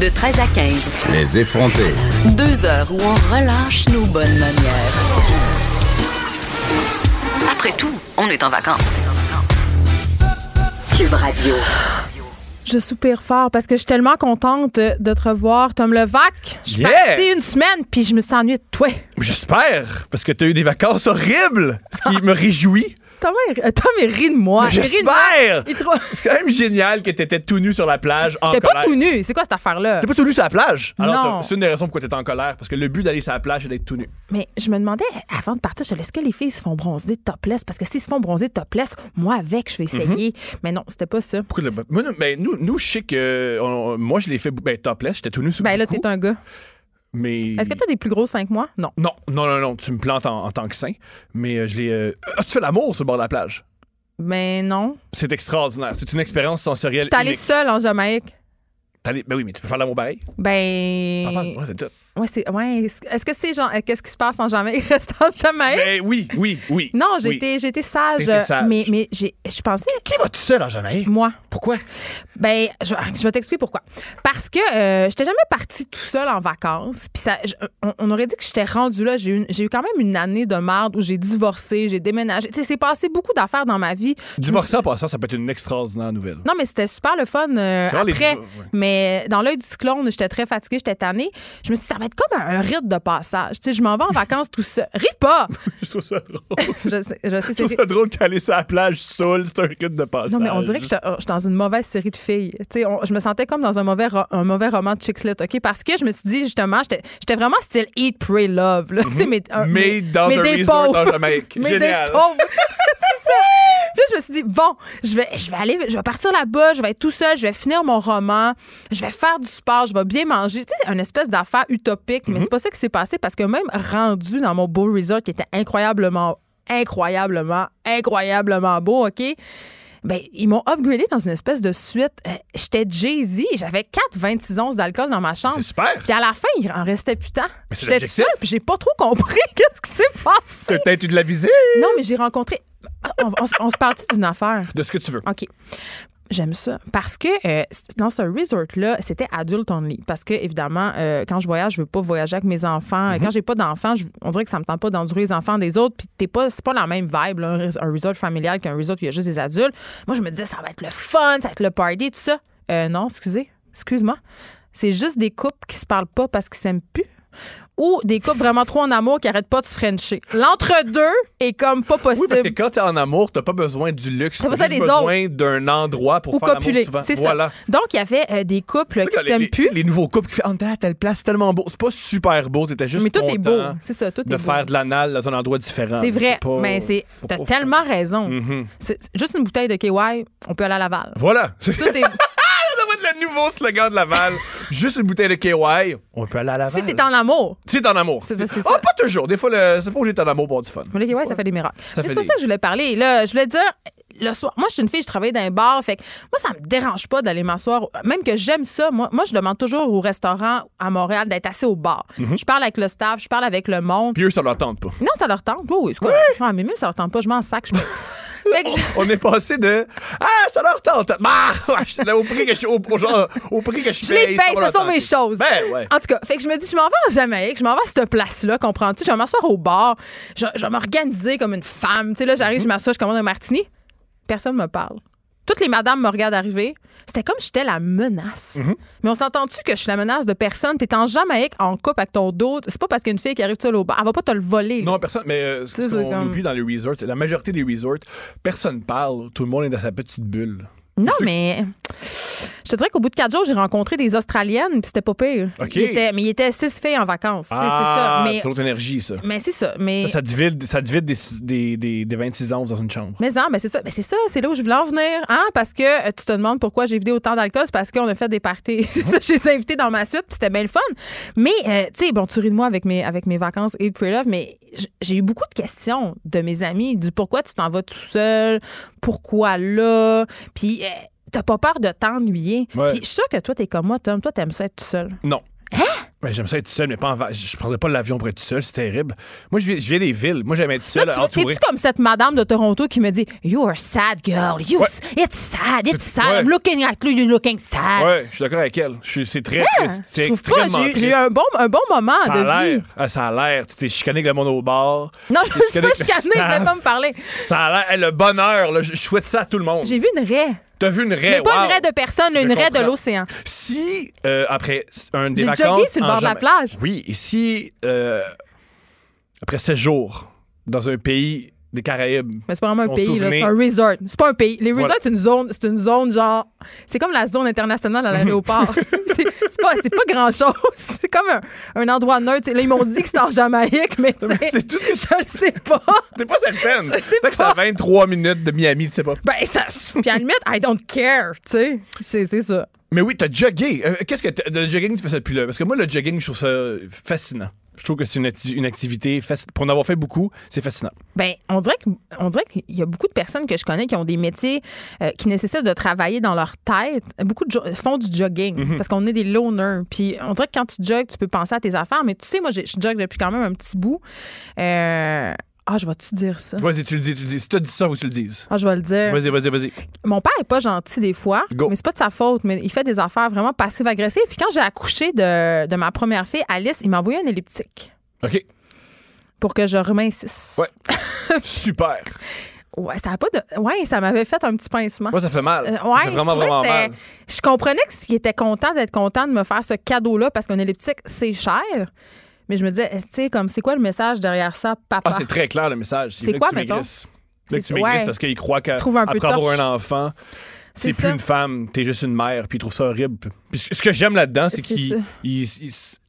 De 13 à 15. Les effrontés. Deux heures où on relâche nos bonnes manières. Après tout, on est en vacances. Cube Radio. Je soupire fort parce que je suis tellement contente de te revoir, Tom Levac. Je suis partie une semaine puis je me suis ennuyée de toi. J'espère, parce que tu as eu des vacances horribles, ce qui me réjouit. Tom, est ri de moi. J'espère! C'est quand même génial que t'étais tout nu sur la plage en colère. pas tout nu. C'est quoi cette affaire-là? T'es pas tout nu sur la plage? Alors, c'est une des raisons pourquoi t'étais en colère. Parce que le but d'aller sur la plage, c'est d'être tout nu. Mais je me demandais, avant de partir, est-ce que les filles se font bronzer topless? Parce que s'ils se font bronzer topless, moi avec, je vais essayer. Mhm. Mais non, c'était pas ça. Pourquoi le... mais nous, nous, je sais que. moi, je l'ai fait ben, topless. J'étais tout nu sur Ben là, t'es un gars. Mais... Est-ce que tu as des plus gros cinq mois? Non. Non, non, non, non. Tu me plantes en, tant que saint. Mais euh, je l'ai. Euh... Ah, tu fais l'amour sur le bord de la plage? Ben non. C'est extraordinaire. C'est une expérience sensorielle. Je suis allée seule en Jamaïque. Ben oui, mais tu peux faire l'amour pareil. Ben. Ah, c'est tout. Ouais, c'est. Ouais. Est-ce que c'est genre. Qu'est-ce qui se passe en Jamaïque? Reste en Jamaïque? Ben oui, oui, oui. Non, j'étais oui. sage, sage. Mais, mais je pensais. Qui va tout seul en Jamaïque? Moi. Pourquoi? Ben, je, je vais t'expliquer pourquoi. Parce que euh, j'étais jamais partie tout seul en vacances. Puis ça, on, aurait dit que j'étais rendue là. J'ai eu, j'ai eu quand même une année de marde où j'ai divorcé, j'ai déménagé. Tu sais, c'est passé beaucoup d'affaires dans ma vie. Divorcer en passant, ça peut être une extraordinaire nouvelle. Non, mais c'était super le fun euh, après. Mais mais dans l'œil du cyclone, j'étais très fatiguée, j'étais tannée. Je me suis dit, ça va être comme un, rite de passage. Tu sais, je m'en vais en vacances tout seul. Ris pas! Je trouve ça drôle. je sais, je sais, Je trouve ça drôle qu'aller sur la plage seul, c'est un rite de passage. Non, mais on dirait que j'étais j'étais dans une mauvaise série de filles. Tu sais, on- je me sentais comme dans un mauvais, un mauvais roman de chick OK? Parce que je me suis dit, justement, j'étais vraiment style Eat, Pray, Love. Là, Tu sais, mais, un- Mais dans mais un des resort pauvres. dans Jamaïque. Mais Génial. des pauvres. Puis là, je me suis dit, bon, je vais, je vais aller, je vais partir là-bas, je vais être tout seul, je vais finir mon roman, je vais faire du sport, je vais bien manger. Tu sais, une espèce d'affaire utopique, mais c'est pas ça qui s'est passé parce que même rendu dans mon beau resort qui était incroyablement, incroyablement, incroyablement beau, OK? Ben, ils m'ont upgradé dans une espèce de suite. Euh, J'étais Jay-Z, j'avais 4 26 onces d'alcool dans ma chambre. C'est super. Puis à la fin, il en restait plus tant. J'étais seule, puis j'ai pas trop compris qu'est-ce qui s'est passé. C'est peut-être eu de la visée Non, mais j'ai rencontré. On, on se- on se parle d'une affaire? de ce que tu veux. OK. J'aime ça. Parce que euh, dans ce resort-là, c'était adult only. Parce que, évidemment, euh, quand je voyage, je veux pas voyager avec mes enfants. Mhm. Quand j'ai pas d'enfants, on dirait que ça me tente pas d'endurer les enfants des autres. Puis t'es pas, c'est pas la même vibe, là, un resort familial qu'un resort où il y a juste des adultes. Moi, je me disais, ça va être le fun, ça va être le party, tout ça. Euh, non, excusez. Excuse-moi. C'est juste des couples qui se parlent pas parce qu'ils s'aiment plus. Ou des couples vraiment trop en amour qui arrêtent pas de se frencher. L'entre-deux est comme pas possible. Oui, parce que quand t'es en amour, t'as pas besoin du luxe. T'as T'as besoin d'un endroit pour ou faire copuler. C'est voilà. ça. Donc, il y avait euh, des couples qui s'aiment les, plus. les nouveaux couples qui font Ah, telle place, tellement beau. C'est pas super beau, t'étais juste Mais tout est beau. C'est ça, tout de est beau. faire de l'anal dans un endroit différent. C'est vrai, pas- mais c'est t'as pas- tellement raison. C'est c'est juste une bouteille de KY, on peut aller à Laval. Voilà. Tout est le nouveau slogan de Laval. Juste une bouteille de KY, on peut aller à Laval. si t'es en amour. Si t'es en amour. C'est- c'est Ah, pas toujours. Des fois, le... c'est pas obligé d'être en amour pour avoir du fun. Mais le KY, ça fait des miracles. Mais c'est pas des- ça que je voulais parler. Là, je voulais dire le soir. Moi, je suis une fille, je travaille dans un bar. Fait que moi, ça me dérange pas d'aller m'asseoir. Même que j'aime ça. Moi, moi, je demande toujours au restaurant à Montréal d'être assis au bar. Mhm. Je parle avec le staff, je parle avec le monde. Puis eux, ça leur tente pas. Non, ça leur tente. Oui, oui, c'est correct. Ah, mais même ça leur tente pas, je m'en sac. Je fait que je- On est passé de Ah, ça leur tente. Bah, là, au prix que je au, au genre, au prix que je Je les paye. ce sont mes choses. Ben, ouais. En tout cas, fait que je me dis, je m'en vais en Jamaïque, je m'en vais à cette place-là, comprends-tu? Je vais m'asseoir au bar, je, je vais m'organiser comme une femme. Tu sais, là, j'arrive, je m'assois, je commande un martini. Personne me parle. Toutes les madames me regardent arriver. C'était comme si j'étais la menace. Mhm. Mais on s'entend-tu que je suis la menace de personne? T'es en Jamaïque en couple avec ton dos. C'est pas parce qu'une fille qui arrive seule au bar. Elle va pas te le voler. là. Non, personne. Mais euh, ce qu'on comme- oublie dans les resorts, la majorité des resorts, personne parle. Tout le monde est dans sa petite bulle. Non, mais je te dirais qu'au bout de quatre jours, j'ai rencontré des Australiennes, puis c'était pas pire. OK. Il était- mais il était six filles en vacances. sais, c'est ça. Ah, Mais, c'est l'autre énergie, ça. mais c'est ça. Mais, Ça, ça te vide, ça te vide des, des, des, des 26 onces dans une chambre. mais non, mais c'est ça. Mais c'est ça, c'est là où je voulais en venir. Hein? Parce que euh, tu te demandes pourquoi j'ai vidé autant d'alcool. C'est parce qu'on a fait des parties. c'est ça, je les ai invités dans ma suite, puis c'était bien le fun. Mais, euh, tu sais, bon, tu ris de moi avec mes, avec mes vacances et Pray Love, mais j'ai eu beaucoup de questions de mes amis du pourquoi tu t'en vas tout seul, pourquoi là, puis euh, t'as pas peur de t'ennuyer. Ouais. Puis je suis sûre que toi, t'es comme moi, Tom. Toi, t'aimes ça être tout seul. Non. Hein? Ben, j'aime ça être seul, mais pas en va- Je prendrais pas l'avion pour être seul, c'est terrible. Moi, je viens, des villes. Moi, j'aime être seul. T'es-tu comme cette madame de Toronto qui me dit You are sad, girl. You, Ouais. It's sad, it's sad. Ouais. I'm looking at you, you're looking sad. Ouais, je suis d'accord avec elle. C'est très triste. Ah, Je C'est trouve pas. extrêmement J'ai eu- triste. j'ai eu un bon, un bon moment Ça de a vie. l'air. Ah, ça a l'air. Tu t'es chicané avec le monde au bar. Non, je suis pas chicané je vais pas me parler. Ça a l'air. Hey, le bonheur, là, je souhaite ça à tout le monde. J'ai vu une raie. T'as vu une raie? Mais pas wow. une raie de personne, une raie de l'océan. Si, euh, après un des vacances. Bord de la plage. Oui, et si, euh, après 16 jours, dans un pays des Caraïbes, Mais c'est pas vraiment un pays, c'est un resort. C'est pas un pays. Les resorts, Voilà. c'est une zone, c'est une zone genre. C'est comme la zone internationale à l'aéroport. c'est pas, pas grand chose. C'est comme un, un endroit neutre. Là, ils m'ont dit que c'était en Jamaïque, mais c'est tout ce que je le sais pas. c'est pas cette peine. Je sais Peut-être que c'est à 23 minutes de Miami, tu sais pas. Ben, ça. Puis à la limite, I don't care, tu sais. C'est ça. Mais oui, t'as jogué. Euh, Qu'est-ce que t'as- le jogging, tu fais ça depuis là? Parce que moi, le jogging, je trouve ça fascinant. Je trouve que c'est une, acti- une activité, pour en avoir fait beaucoup, c'est fascinant. Ben, on dirait que- on dirait qu'il y a beaucoup de personnes que je connais qui ont des métiers euh, qui nécessitent de travailler dans leur tête. Beaucoup de jo- font du jogging Mhm. parce qu'on est des loners. Puis on dirait que quand tu jogues, tu peux penser à tes affaires. Mais tu sais, moi, j'ai- je jogue depuis quand même un petit bout. Euh, Ah, je vais-tu dire ça? Vas-y, tu le dis, tu le dis. Si t'as dit ça, faut que tu le dises. Ah, je vais le dire. Vas-y, vas-y, vas-y. Mon père est pas gentil des fois, Go. mais c'est pas de sa faute, mais il fait des affaires vraiment passives-agressives. Puis quand j'ai accouché de, de ma première fille, Alice, il m'a envoyé un elliptique OK. pour que je remincisse. Ouais. Super. Ouais, ça a pas de. Ouais, ça m'avait fait un petit pincement. Moi, ça fait mal. Euh, ça ouais, fait je vraiment, vraiment mal. Je comprenais qu'il était content d'être content de me faire ce cadeau-là parce qu'un elliptique, c'est cher. Mais je me disais, tu sais, comme, c'est quoi le message derrière ça, papa? Ah, c'est très clair le message. C'est quoi, que tu mettons? veut que C'est- tu maigrisses ouais. parce qu'il croit Trouve un peu qu'après avoir un enfant, C'est c'est plus une femme, t'es juste une mère, puis il trouve ça horrible. Puis ce que j'aime là-dedans, c'est qu'il,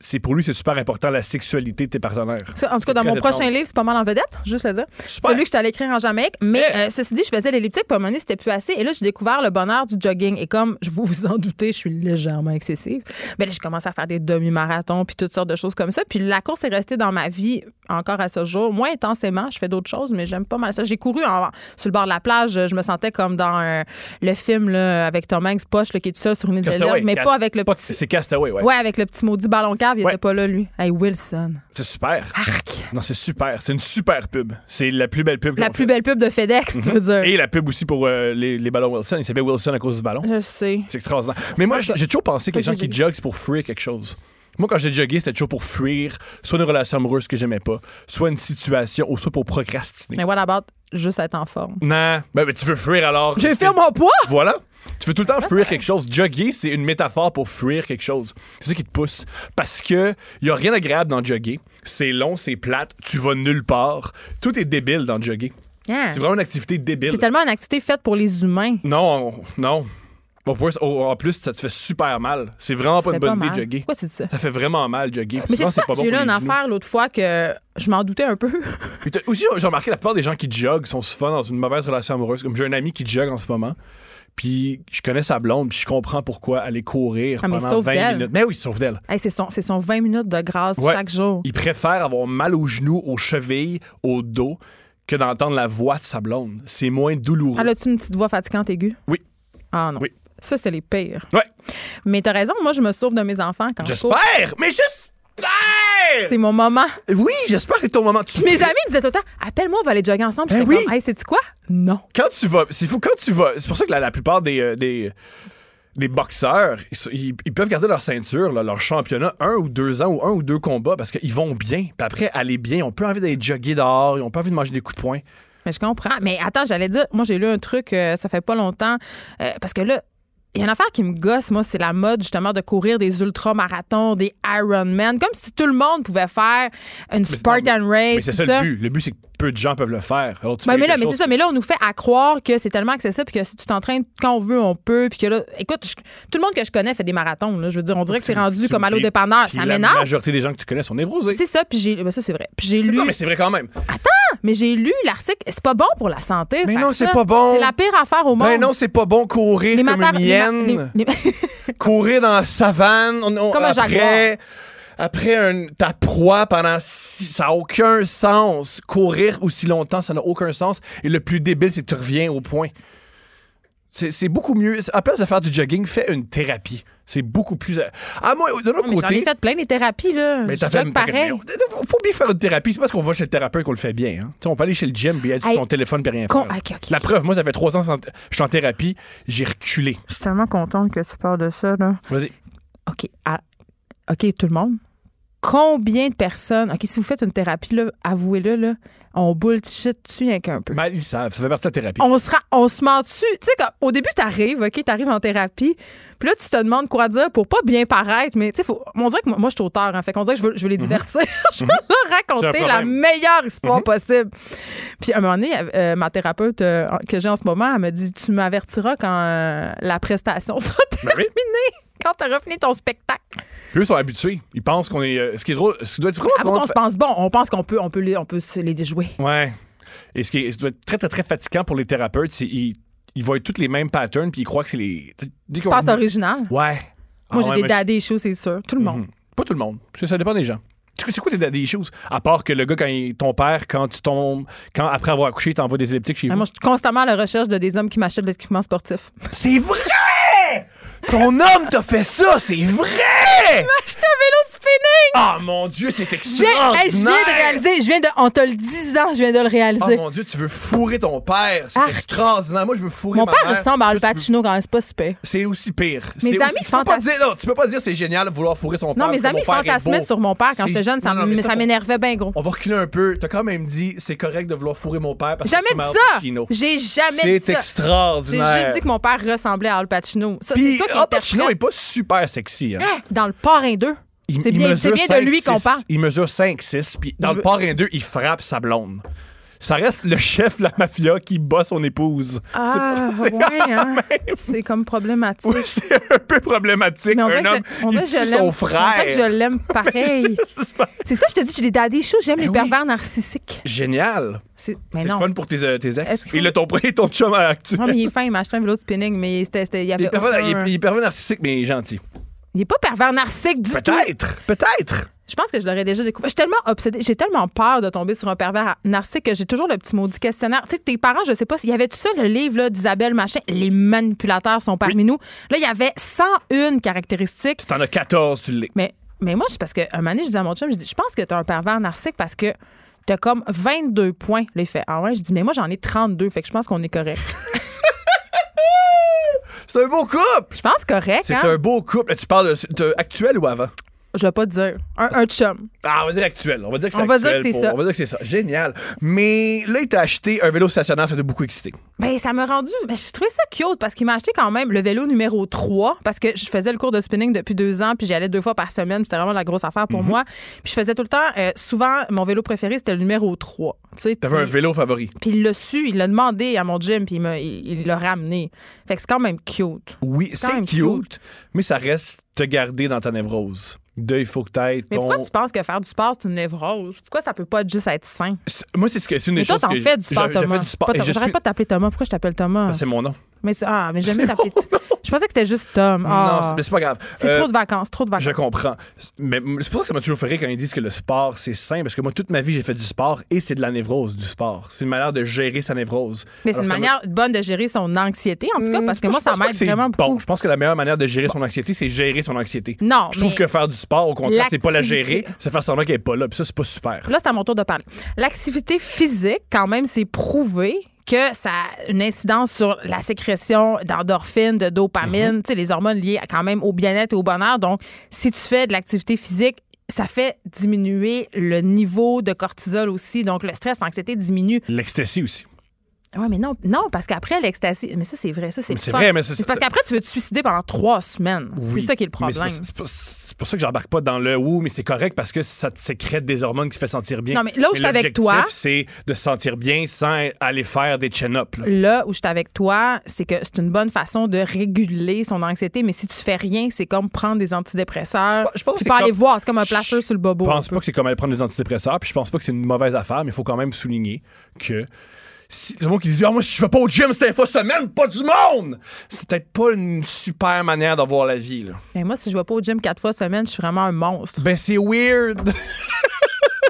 c'est pour lui, c'est super important la sexualité de tes partenaires. Ça, en tout cas, dans mon prochain livre, c'est pas mal en vedette, juste le dire. Super. Celui que je t'allais écrire en Jamaïque. Mais euh, ceci dit, je faisais l'elliptique, puis à un moment donné, c'était plus assez. Et là, j'ai découvert le bonheur du jogging. Et comme je vous vous en doutez, je suis légèrement excessive. Mais là, j'ai commencé à faire des demi-marathons, puis toutes sortes de choses comme ça. Puis la course est restée dans ma vie encore à ce jour. Moins intensément, je fais d'autres choses, mais j'aime pas mal ça. J'ai couru en- sur le bord de la plage. Je me sentais comme dans un- le film là, avec Tom Hanks, Poche, là, qui est tout seul sur une île de l'herbe, mais pas avec le petit. C'est Castaway, ouais. Ouais, avec le petit maudit ballon cave, il Ouais. était pas là, lui. Hey, Wilson. C'est super. Arc. Non, c'est super. C'est une super pub. C'est la plus belle pub La plus fait. belle pub de FedEx, tu veux dire. Et la pub aussi pour euh, les, les ballons Wilson. Il s'appelle Wilson à cause du ballon. Je sais. C'est extraordinaire. Mais moi, je- j'ai toujours pensé que les gens qui joguent, c'est pour fuir quelque chose. Moi, quand j'ai jogué, c'était toujours pour fuir soit une relation amoureuse que j'aimais pas, soit une situation, ou soit pour procrastiner. Mais what about juste être en forme? Non, ben, ben, tu veux fuir alors. J'ai fait mon poids! Voilà. Tu veux tout le temps fuir quelque chose. Jogger, c'est une métaphore pour fuir quelque chose. C'est ça qui te pousse. Parce que y a rien d'agréable dans jogger. C'est long, c'est plate, tu vas nulle part. Tout est débile dans jogger. Yeah. C'est vraiment une activité débile. C'est tellement une activité faite pour les humains. Non, on- non. En plus, ça te fait super mal. C'est vraiment pas une bonne idée de jogger. Pourquoi c'est ça? Ça fait vraiment mal, jogger. Mais c'est pas bon j'ai eu pour une affaire l'autre fois que je m'en doutais un peu. Aussi, j'ai remarqué la plupart des gens qui joguent sont souvent dans une mauvaise relation amoureuse. Comme j'ai un ami qui jogue en ce moment. Puis je connais sa blonde, puis je comprends pourquoi aller courir Ah, mais pendant sauf 20 d'elle. minutes. Mais oui, sauf d'elle. Hey, c'est son, c'est son 20 minutes de grâce Ouais. chaque jour. Il préfère avoir mal aux genoux, aux chevilles, au dos que d'entendre la voix de sa blonde. C'est moins douloureux. Elle a-tu une petite voix fatigante aiguë? Oui. Ah non. Oui. Ça, c'est les pires. Ouais. Mais t'as raison, moi, je me sauve de mes enfants quand je cours. J'espère! J'espère! C'est mon moment. Oui, j'espère que c'est ton moment. Tu- Mes amis me disaient tout le temps, appelle-moi, on va aller jogger ensemble. Ben oui. comme, hey, sais-tu quoi? Non. Quand tu vas. C'est fou, quand tu vas. C'est pour ça que la, la plupart des. euh, des des boxeurs, ils, peuvent garder leur ceinture, là, leur championnat, un ou deux ans ou un ou deux combats parce qu'ils vont bien. Puis après, aller bien, ont pas envie d'aller jogger dehors, ils ont pas envie de manger des coups de poing. Mais je comprends. Mais attends, j'allais dire, moi, j'ai lu un truc, euh, ça fait pas longtemps, euh, parce que là, il y a une affaire qui me gosse, moi, c'est la mode, justement, de courir des ultramarathons, des Ironman, comme si tout le monde pouvait faire une Spartan Race. Mais c'est ça, le but. Le but, c'est que peu de gens peuvent le faire. Alors, tu Ben, mais là, mais c'est ça. Mais là, on nous fait à croire que c'est tellement accessible puis que si tu t'entraînes quand on veut, on peut. Puis que là, écoute, je- tout le monde que je connais fait des marathons. Là, je veux dire, on dirait que c'est rendu comme aller au puis- dépanneur. Ça La m'énerve. majorité des gens que tu connais sont névrosés. C'est ça. Puis j'ai. ben, ça, c'est vrai. Puis j'ai lu. Non, mais c'est vrai quand même. Mais j'ai lu l'article. C'est pas bon pour la santé. Mais non, c'est pas bon. C'est la pire affaire au monde. Ben non, c'est pas bon courir les comme une hyène. les- courir dans la savane. on- on- Comme un après, après un- ta proie pendant six, ça n'a aucun sens. Courir aussi longtemps, ça n'a aucun sens. Et le plus débile, c'est que tu reviens au point. C'est c'est beaucoup mieux. À place de faire du jogging, fais une thérapie. C'est beaucoup plus. Ah, moi, de l'autre mais J'en ai côté. fait plein des thérapies, là. Mais t'as fait pareil. Faut, faut bien faire une thérapie. C'est parce qu'on va chez le thérapeute qu'on le fait bien. Hein. Tu sais, On peut aller chez le gym et être sur ton téléphone et rien con- faire. ok, ok. La preuve, moi, ça fait trois ans que je suis en thérapie. J'ai reculé. Je suis tellement contente que tu parles de ça, là. Vas-y. OK. à- OK, tout le monde. Combien de personnes? OK, si vous faites une thérapie, là, avouez-le, là, on bullshit dessus avec un peu. Ben, ils savent. Ça fait partie de la thérapie. On se, ra- on se ment dessus. Tu sais, quand- au début, t'arrives, OK, t'arrives en thérapie, puis là, tu te demandes quoi dire pour pas bien paraître, mais tu sais, on dirait que moi, moi, je suis auteur, hein, fait qu'on dirait que je veux, je veux les divertir. je veux leur C'est raconter un la meilleure histoire possible. Puis à un moment donné, euh, ma thérapeute euh, que j'ai en ce moment, elle me dit Tu m'avertiras quand euh, la prestation sera Ben oui. terminée, quand t'auras fini ton spectacle. Puis eux sont habitués. Ils pensent qu'on est. euh, ce qui est drôle, ce qui doit être vraiment. Drôle qu'on se pense bon, on pense qu'on peut, on peut, les, on peut se les déjouer. Ouais. Et ce qui, est, ce doit être très, très, très fatigant pour les thérapeutes, c'est qu'ils ils voient tous les mêmes patterns puis ils croient que c'est les. Dès Tu qu'on- penses original? Ouais. Ah Moi, j'ai ouais, des mais- daddy issues, c'est sûr. Tout le monde. Mhm. Pas tout le monde. Parce que ça dépend des gens. C'est quoi tes daddy issues? À part que le gars, quand il- ton père, quand tu tombes, quand après avoir accouché, il t'envoie des elliptiques chez Ah, vous? Moi, je suis constamment à la recherche de des hommes qui m'achètent de l'équipement sportif. C'est vrai! Ton homme t'a fait ça, c'est vrai! Acheter un vélo spinning! Ah, mon Dieu, c'est Je extraordinaire! hey, je viens de réaliser, je viens de, on te le dit ans, je viens de le Oh réaliser. mon Dieu, tu veux fourrer ton père. C'est Arc. extraordinaire. Moi, je veux fourrer Mon ma père mère. ressemble à Al Pacino quand même, c'est pas super. C'est aussi pire. Mes C'est amis aussi- tu peux pas dire, non, tu peux pas dire c'est génial de vouloir fourrer son père. Non, mes que amis mon père fantasmaient sur mon père quand C'est- j'étais jeune, ça non, non, mais m- ça, m'énervait bien gros. On va reculer un peu. T'as quand même dit c'est correct de vouloir fourrer mon père parce que Jamais m'as ça! Pacino. J'ai jamais dit C'est ça. J'ai extraordinaire. juste dit que mon père ressemblait à Al Pacino. Ça, c'est Puis, toi qui Al Pacino est pas super sexy. Hein. Hein, Dans le Parrain 2. Il- C'est bien, c'est de lui 5'6". qu'on parle. Il mesure 5-6. Puis dans Je le parrain 2, il frappe sa blonde. Ça reste le chef de la mafia qui bat son épouse. Ah, C'est- ouais, hein. C'est comme problématique. Oui, c'est un peu problématique. Mais on un que homme, je, on il tue son On frère. dirait que je l'aime pareil. C'est ça, je te dis, j'ai des daddy shows, j'aime les oui. pervers narcissiques. Génial. C'est- C'est le fun pour tes, tes ex. Il a ton, et ton chum actuel. Non, mais il est fin, il m'a acheté un vélo de spinning, mais c'était, il y Il est, pervers, il, est, il est pervers narcissique, mais il est gentil. Il est pas pervers narcissique du tout. Peut-être. Peut-être. Je pense que je l'aurais déjà découvert. Je suis tellement obsédée, j'ai tellement peur de tomber sur un pervers narcissique que j'ai toujours le petit maudit questionnaire. Tu sais, tes parents, je sais pas, il y avait-tu ça, le livre d'Isabelle Machin, Les manipulateurs sont parmi nous. Là, il y avait 101 caractéristiques. Si t'en as 14, tu l'es. Mais, mais moi, c'est parce que un moment donné, je dis à mon chum, je dis, je pense que t'es un pervers narcissique parce que t'as comme 22 points. Fait, ah ouais, je dis, mais moi, j'en ai 32, fait que je pense qu'on est correct. C'est un beau couple. Je pense correct, C'est hein? un beau couple. Tu parles de, de actuel ou avant? Je vais pas te dire. Un, un chum. Ah, on va dire actuel. On va dire que c'est On va dire actuel que c'est pour- ça. On va dire que c'est ça. Génial. Mais là, il t'a acheté un vélo stationnaire, ça t'a beaucoup excité. Ben, ça m'a rendu. Ben, j'ai trouvé ça cute parce qu'il m'a acheté quand même le vélo numéro 3 parce que je faisais le cours de spinning depuis deux ans puis j'y allais deux fois par semaine. puis C'était vraiment la grosse affaire Mhm. pour moi. Puis je faisais tout le temps. euh, souvent, mon vélo préféré, c'était le numéro 3. tu sais, T'avais un puis- vélo favori. Puis il l'a su, il l'a demandé à mon gym, puis il m'a- il il l'a ramené. Fait que c'est quand même cute. Oui, C'est quand c'est même cute, cute. mais ça reste te garder dans ta névrose. De, il faut que t'ailles Mais ton. pourquoi tu penses que faire du sport, c'est une névrose? Pourquoi ça peut pas juste être sain? Moi, c'est ce que c'est une des Mais toi, choses t'en que fais du sport, Thomas. fait du sport. Pas je suis- pas t'appeler Thomas. Pourquoi je t'appelle Thomas? Ben, c'est mon nom. Mais ah, mais jamais t'appeler. je pensais que c'était juste Tom. Non, Ah. mais c'est pas grave. c'est Euh, trop de vacances, trop de vacances. Je comprends. Mais c'est pour ça que ça m'a toujours fait rire quand ils disent que le sport, c'est sain, parce que moi, toute ma vie, j'ai fait du sport et c'est de la névrose du sport. C'est une manière de gérer sa névrose. Mais c'est une manière bonne de gérer son anxiété, en tout cas, parce que moi, ça m'aide vraiment bon. beaucoup. Je pense que la meilleure manière de gérer son anxiété, c'est gérer son anxiété. Non, Je trouve que faire du sport, au contraire, c'est pas la gérer, c'est faire semblant qu'elle est pas là. Puis ça, c'est pas super. là, c'est à mon tour de parler. L'activité physique, quand même, c'est prouvé que ça a une incidence sur la sécrétion d'endorphines, de dopamine, Mhm. tu sais, les hormones liées quand même au bien-être et au bonheur. Donc, si tu fais de l'activité physique, ça fait diminuer le niveau de cortisol aussi. Donc, le stress, l'anxiété diminue. L'ecstasy aussi. Oui, mais non, non, parce qu'après l'extasie, mais ça, c'est vrai, ça, c'est c'est vrai, mais ça, c'est parce qu'après, tu veux te suicider pendant trois semaines. C'est ça qui est le problème. C'est pour- ça que j'embarque pas dans le ou, mais c'est correct parce que ça te sécrète des hormones qui te fait sentir bien. Non, mais là où je suis avec toi- c'est de se sentir bien sans aller faire des chin-ups. là. Là où je suis avec toi, c'est que c'est une bonne façon de réguler son anxiété, mais si tu fais rien, c'est comme prendre des antidépresseurs. Je pense puis c'est pas aller comme- voir, c'est comme un placeur sur le bobo. Je pense pas que c'est comme aller prendre des antidépresseurs, puis je pense pas que c'est une mauvaise affaire, mais il faut quand même souligner que si le monde qui dit ah moi je vais pas au gym cinq fois semaine, pas du monde, c'est peut-être pas une super manière de voir la vie là. Mais moi, si je vais pas au gym quatre fois semaine, je suis vraiment un monstre. Ben c'est weird.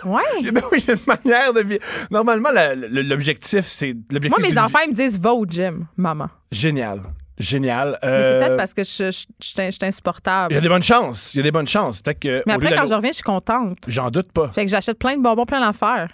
Ouais. ben oui, il y a une manière de vivre. Normalement l'objectif c'est l'objectif. Moi, mes enfants, ils me disent va au gym, maman. génial, génial. Mais c'est Euh, peut-être parce que je, je, je, je suis insupportable. Il y a des bonnes chances. Il y a des bonnes chances. Peut-être que. Mais après, quand je reviens, je suis contente. J'en doute pas. Fait que j'achète plein de bonbons, plein d'affaires.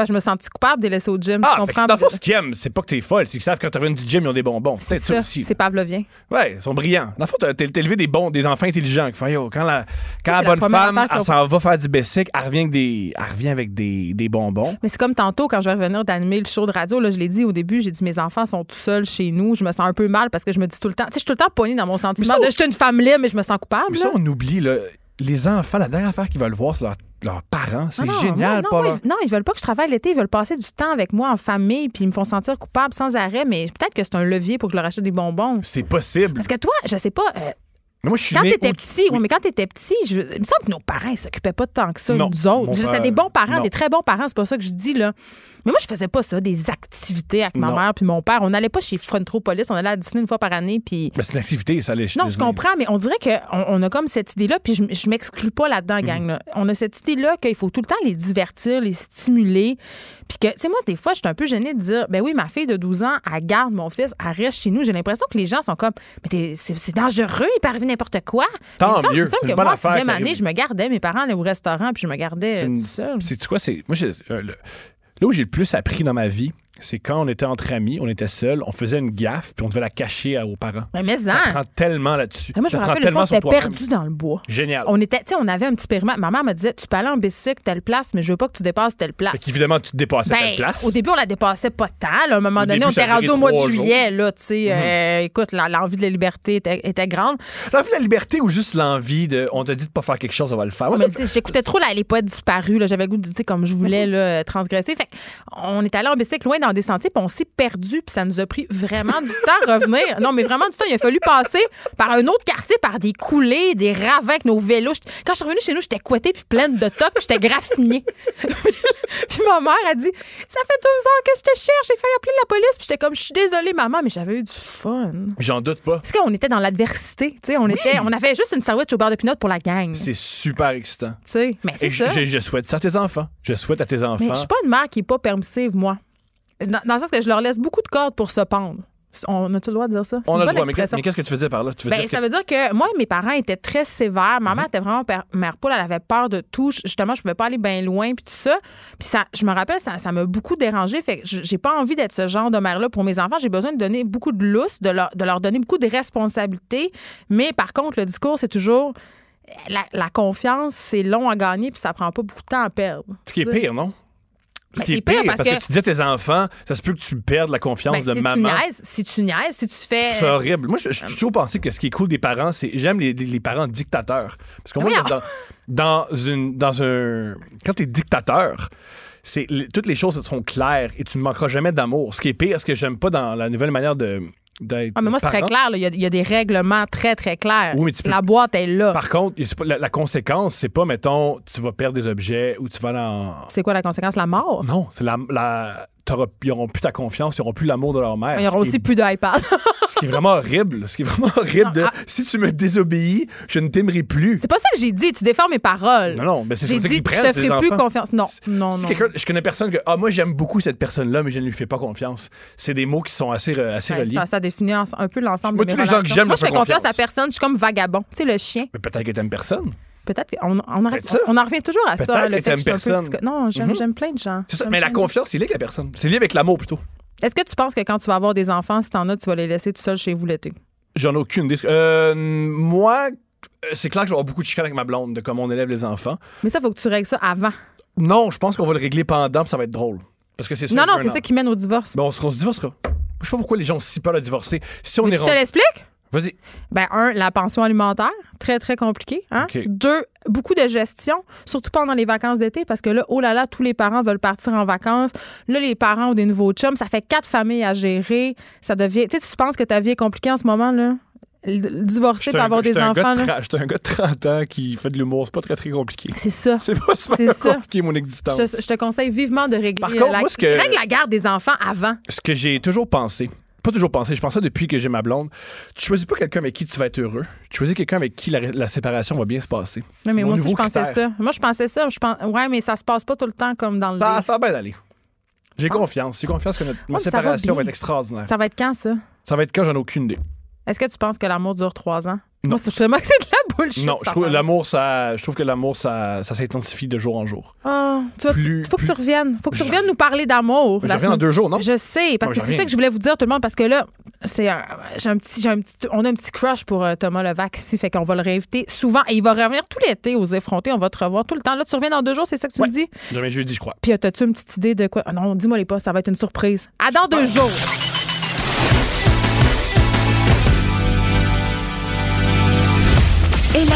Parce que je me sens coupable de les laisser au gym. Ah, fait comprends? dans le fond, ce qu'ils aiment, c'est pas que t'es folle, c'est qu'ils savent que quand tu reviens du gym, ils ont des bonbons. C'est ça, ça, aussi. c'est pavlovien. Ouais, ils sont brillants. Dans le fond, t'as élevé des bons, des enfants intelligents qui font yo, quand la, quand la c'est la bonne femme, elle s'en va faire du basic, elle revient avec des, elle revient avec des, des bonbons. Mais c'est comme tantôt, quand je vais revenir d'animer le show de radio, là, je l'ai dit au début, j'ai dit mes enfants sont tout seuls chez nous. Je me sens un peu mal parce que je me dis tout le temps, tu sais, je suis tout le temps poignée dans mon sentiment ça, de je suis une femme libre, mais je me sens coupable. Mais ça, on oublie, là, les enfants, la dernière affaire qu'ils veulent voir, c'est leur- leurs parents. C'est Ah non, génial, moi, non, moi, ils, non, ils veulent pas que je travaille l'été. Ils veulent passer du temps avec moi en famille, puis ils me font sentir coupable sans arrêt. Mais peut-être que c'est un levier pour que je leur achète des bonbons. C'est possible. Parce que toi, je sais pas, euh, Mais moi, je suis quand t'étais petit, Oui. mais quand t'étais petit, je, il me semble que nos parents, ils s'occupaient pas tant que ça, Non, nous autres. C'était des bons parents, non. des très bons parents, c'est pas ça que je dis, là. Mais moi, je faisais pas ça, des activités avec ma Non. mère puis mon père. On n'allait pas chez Frontropolis, on allait à Disney une fois par année, puis Ben, c'est une activité, ça, les non, je comprends, mais on dirait qu'on on a comme cette idée-là, puis je, je m'exclus pas là-dedans, Mm. gang. là. On a cette idée-là qu'il faut tout le temps les divertir, les stimuler. Puis que, tu sais, moi, des fois, je suis un peu gênée de dire, ben oui, ma fille de 12 ans, elle garde mon fils, elle reste chez nous. J'ai l'impression que les gens sont comme, mais c'est c'est dangereux, il peut arriver n'importe quoi. Tant Mais mieux, c'est que moi, sixième année, je me gardais, mes parents allaient au restaurant, puis je me gardais une- tout seul. C'est quoi, c'est. Moi, j'ai- euh, le- là où j'ai le plus appris dans ma vie, c'est quand on était entre amis, on était seuls, on faisait une gaffe, puis on devait la cacher à- aux parents. Mais, mais Ça hein. prend tellement là-dessus. Moi, je me rappelle, on toi-même. perdu dans le bois. Génial. On était, tu sais, on avait un petit périmètre. Ma mère me disait, tu peux aller en bicycle telle place, mais je veux pas que tu dépasses telle place. Fait qu'évidemment, tu te dépassais à Ben, telle place. Au début, on la dépassait pas tant. là. À un moment Au donné, début, on était rendu au mois de juillet. Là, tu sais, euh, écoute, l'envie de la liberté était, était grande. L'envie de la liberté ou juste l'envie de. On t'a dit de pas faire quelque chose, on va le faire. J'écoutais trop là, les poètes disparus. là. J'avais le goût de comme je voulais là, transgresser. Fait on est allé en bicycle loin dans des sentiers, puis on s'est perdu, puis ça nous a pris vraiment du temps à revenir. Non, mais vraiment du temps. Il a fallu passer par un autre quartier, par des coulées, des ravins avec nos vélos. Quand je suis revenue chez nous, j'étais couettée puis pleine de tocs, puis j'étais graffinée. puis ma mère a dit Ça fait deux heures que je te cherche, j'ai failli appeler la police, puis j'étais comme Je suis désolée, maman, mais j'avais eu du fun. J'en doute pas. Parce qu'on était dans l'adversité, tu sais, on, était, on avait juste une sandwich au beurre de pinot pour la gang. tu C'est super excitant. sais. Mais c'est Et je, ça. je- je souhaite ça à tes enfants. Je souhaite à tes enfants. Mais je suis pas une mère qui est pas permissive, moi. Dans, dans le sens que je leur laisse beaucoup de cordes pour se pendre. On a-tu le droit de dire ça? On a le droit. Mais qu'est-ce que tu veux dire par là? Tu veux Ben, dire ça que- veut dire que moi, mes parents étaient très sévères. Ma mère était vraiment mère poule. Elle avait peur de tout. Justement, je pouvais pas aller bien loin puis tout ça. Puis ça, je me rappelle, ça, ça m'a beaucoup dérangé. Fait que j'ai pas envie d'être ce genre de mère-là pour mes enfants. J'ai besoin de donner beaucoup de lousse, de leur, de leur donner beaucoup de responsabilités. Mais par contre, le discours, c'est toujours la, la confiance, c'est long à gagner puis ça prend pas beaucoup de temps à perdre. Ce qui est pire, non? Ce Ben, qui est c'est pire parce parce que... que- tu dis à tes enfants, ça se peut que tu perdes la confiance Ben, de si maman. tu niaises, si tu niaises, si tu fais. C'est horrible. Moi, je je suis toujours pensé que ce qui est cool des parents, c'est j'aime les, les- parents dictateurs. Parce que moi, dans, dans une dans un quand t'es dictateur, c'est toutes les choses sont claires et tu ne manqueras jamais d'amour. Ce qui est pire, ce que j'aime pas dans la nouvelle manière de d'être Ah, mais moi, c'est très clair. là. Il y, a- il y a des règlements très, très clairs. Oui, mais tu peux- La boîte est là. Par contre, la, la conséquence, c'est pas mettons tu vas perdre des objets ou tu vas dans C'est quoi la conséquence? La mort? non, c'est la, la ils auront plus ta confiance, ils auront plus l'amour de leur mère. Il y aura Ce qui est- aussi plus d'iPad. Ce qui est vraiment horrible. Ce qui est vraiment horrible. de, Ah. si tu me désobéis, je ne t'aimerai plus. c'est pas ça que j'ai dit. Tu défends mes paroles. Non, non, mais c'est ça qu'ils je prennent te tes ferai plus confiance. Non, non, Si non. je connais personne que ah moi j'aime beaucoup cette personne-là, mais je ne lui fais pas confiance. C'est des mots qui sont assez, euh, assez Ouais, reliés. ça, ça définit un peu l'ensemble de mes tous les gens que j'aime Moi, je fais confiance à personne. Je suis comme vagabond. Tu sais, le chien. Mais peut-être que t'aimes personne. Peut-être qu'on on, arrête- on en revient toujours à ça. Le fait que peu personne. Non, j'aime Mhm. j'aime plein de gens. C'est ça. Mais la confiance, c'est lié avec la personne. C'est lié avec l'amour plutôt. Est-ce que tu penses que quand tu vas avoir des enfants, si t'en as, tu vas les laisser tout seuls chez vous l'été? J'en ai aucune idée. Euh, moi, c'est clair que je vais avoir beaucoup de chicanes avec ma blonde de comment on élève les enfants. Mais ça, il faut que tu règles ça avant. Non, je pense qu'on va le régler pendant, puis ça va être drôle. Parce que c'est. Non, non, c'est ça qui mène au divorce. Ben, on se, on se divorcera. Je sais pas pourquoi les gens ont si peur de divorcer. Si on Mais est tu te rendu- l'expliques? Vas-y. Ben, un, la pension alimentaire, très, très compliqué. Hein? Deux, beaucoup de gestion, surtout pendant les vacances d'été, parce que là, oh là là, tous les parents veulent partir en vacances. Là, les parents ont des nouveaux chums. Ça fait quatre familles à gérer. Ça devient. Tu sais, tu penses que ta vie est compliquée en ce moment, là? Divorcer pour avoir des enfants, J'étais un gars de 30 ans qui fait de l'humour. C'est pas très, très compliqué. C'est ça. C'est pas super C'est ça. compliqué, mon existence. Je, te- je te conseille vivement de régler Par contre, la, moi, que- règle la garde des enfants avant. Ce que j'ai toujours pensé, pas toujours pensé, je pense ça depuis que j'ai ma blonde, tu choisis pas quelqu'un avec qui tu vas être heureux. Tu choisis quelqu'un avec qui la, la séparation va bien se passer. Oui, mais moi aussi, je pensais critère. ça. Moi, je pensais ça. Je pense... Ouais, mais ça se passe pas tout le temps comme dans le Ah, livre. ça va bien aller. J'ai Ah. confiance. J'ai confiance que notre, ma va séparation va, être extraordinaire. Ça va être quand, ça? Ça va être quand? J'en ai aucune idée. Est-ce que tu penses que l'amour dure trois ans? Non. Moi, c'est que c'est de la bullshit. non, je trouve l'amour, ça, je trouve que l'amour, ça, ça s'intensifie de jour en jour. Ah, tu Plus- faut que tu reviennes. Faut que tu reviennes nous parler d'amour. Je reviens dans deux jours, non? Je sais, parce que c'est ça que je voulais vous dire tout le monde, parce que là, c'est un- j'ai un petit, j'ai un petit, on a un petit crush pour euh, Thomas Levac ici, fait qu'on va le réinviter souvent et il va revenir tout l'été aux effrontés. On va te revoir tout le temps. Là, tu reviens dans deux jours, c'est ça que tu Ouais. me dis? Je reviens jeudi, je crois. Puis, euh, as-tu une petite idée de quoi? Ah non, dis-moi les pas, ça va être une surprise. À dans deux jours.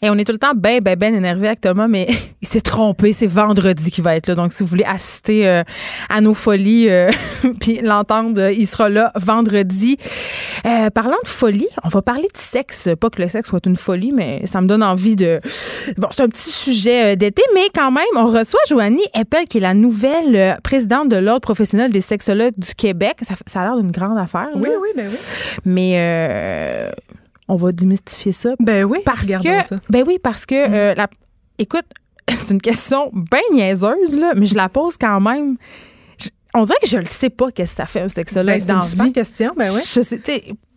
Et on est tout le temps ben, ben, ben énervé avec Thomas, mais il s'est trompé. C'est vendredi qu'il va être là. Donc, si vous voulez assister euh, à nos folies, euh, puis l'entendre, euh, il sera là vendredi. Euh, parlant de folie, on va parler de sexe. Pas que le sexe soit une folie, mais ça me donne envie de... Bon, c'est un petit sujet d'été, mais quand même, on reçoit Joanie Eppel, qui est la nouvelle présidente de l'Ordre professionnel des sexologues du Québec. Ça, ça a l'air d'une grande affaire. là. Oui, oui, ben oui. Mais euh, on va démystifier ça Ben oui, parce que ça. ben oui parce que euh, la écoute c'est une question bien niaiseuse, là, mais je la pose quand même. Je- on dirait que je ne sais pas qu'est-ce que ça fait un sexologue Ben, c'est dans une vie. question, ben ouais. Je sais,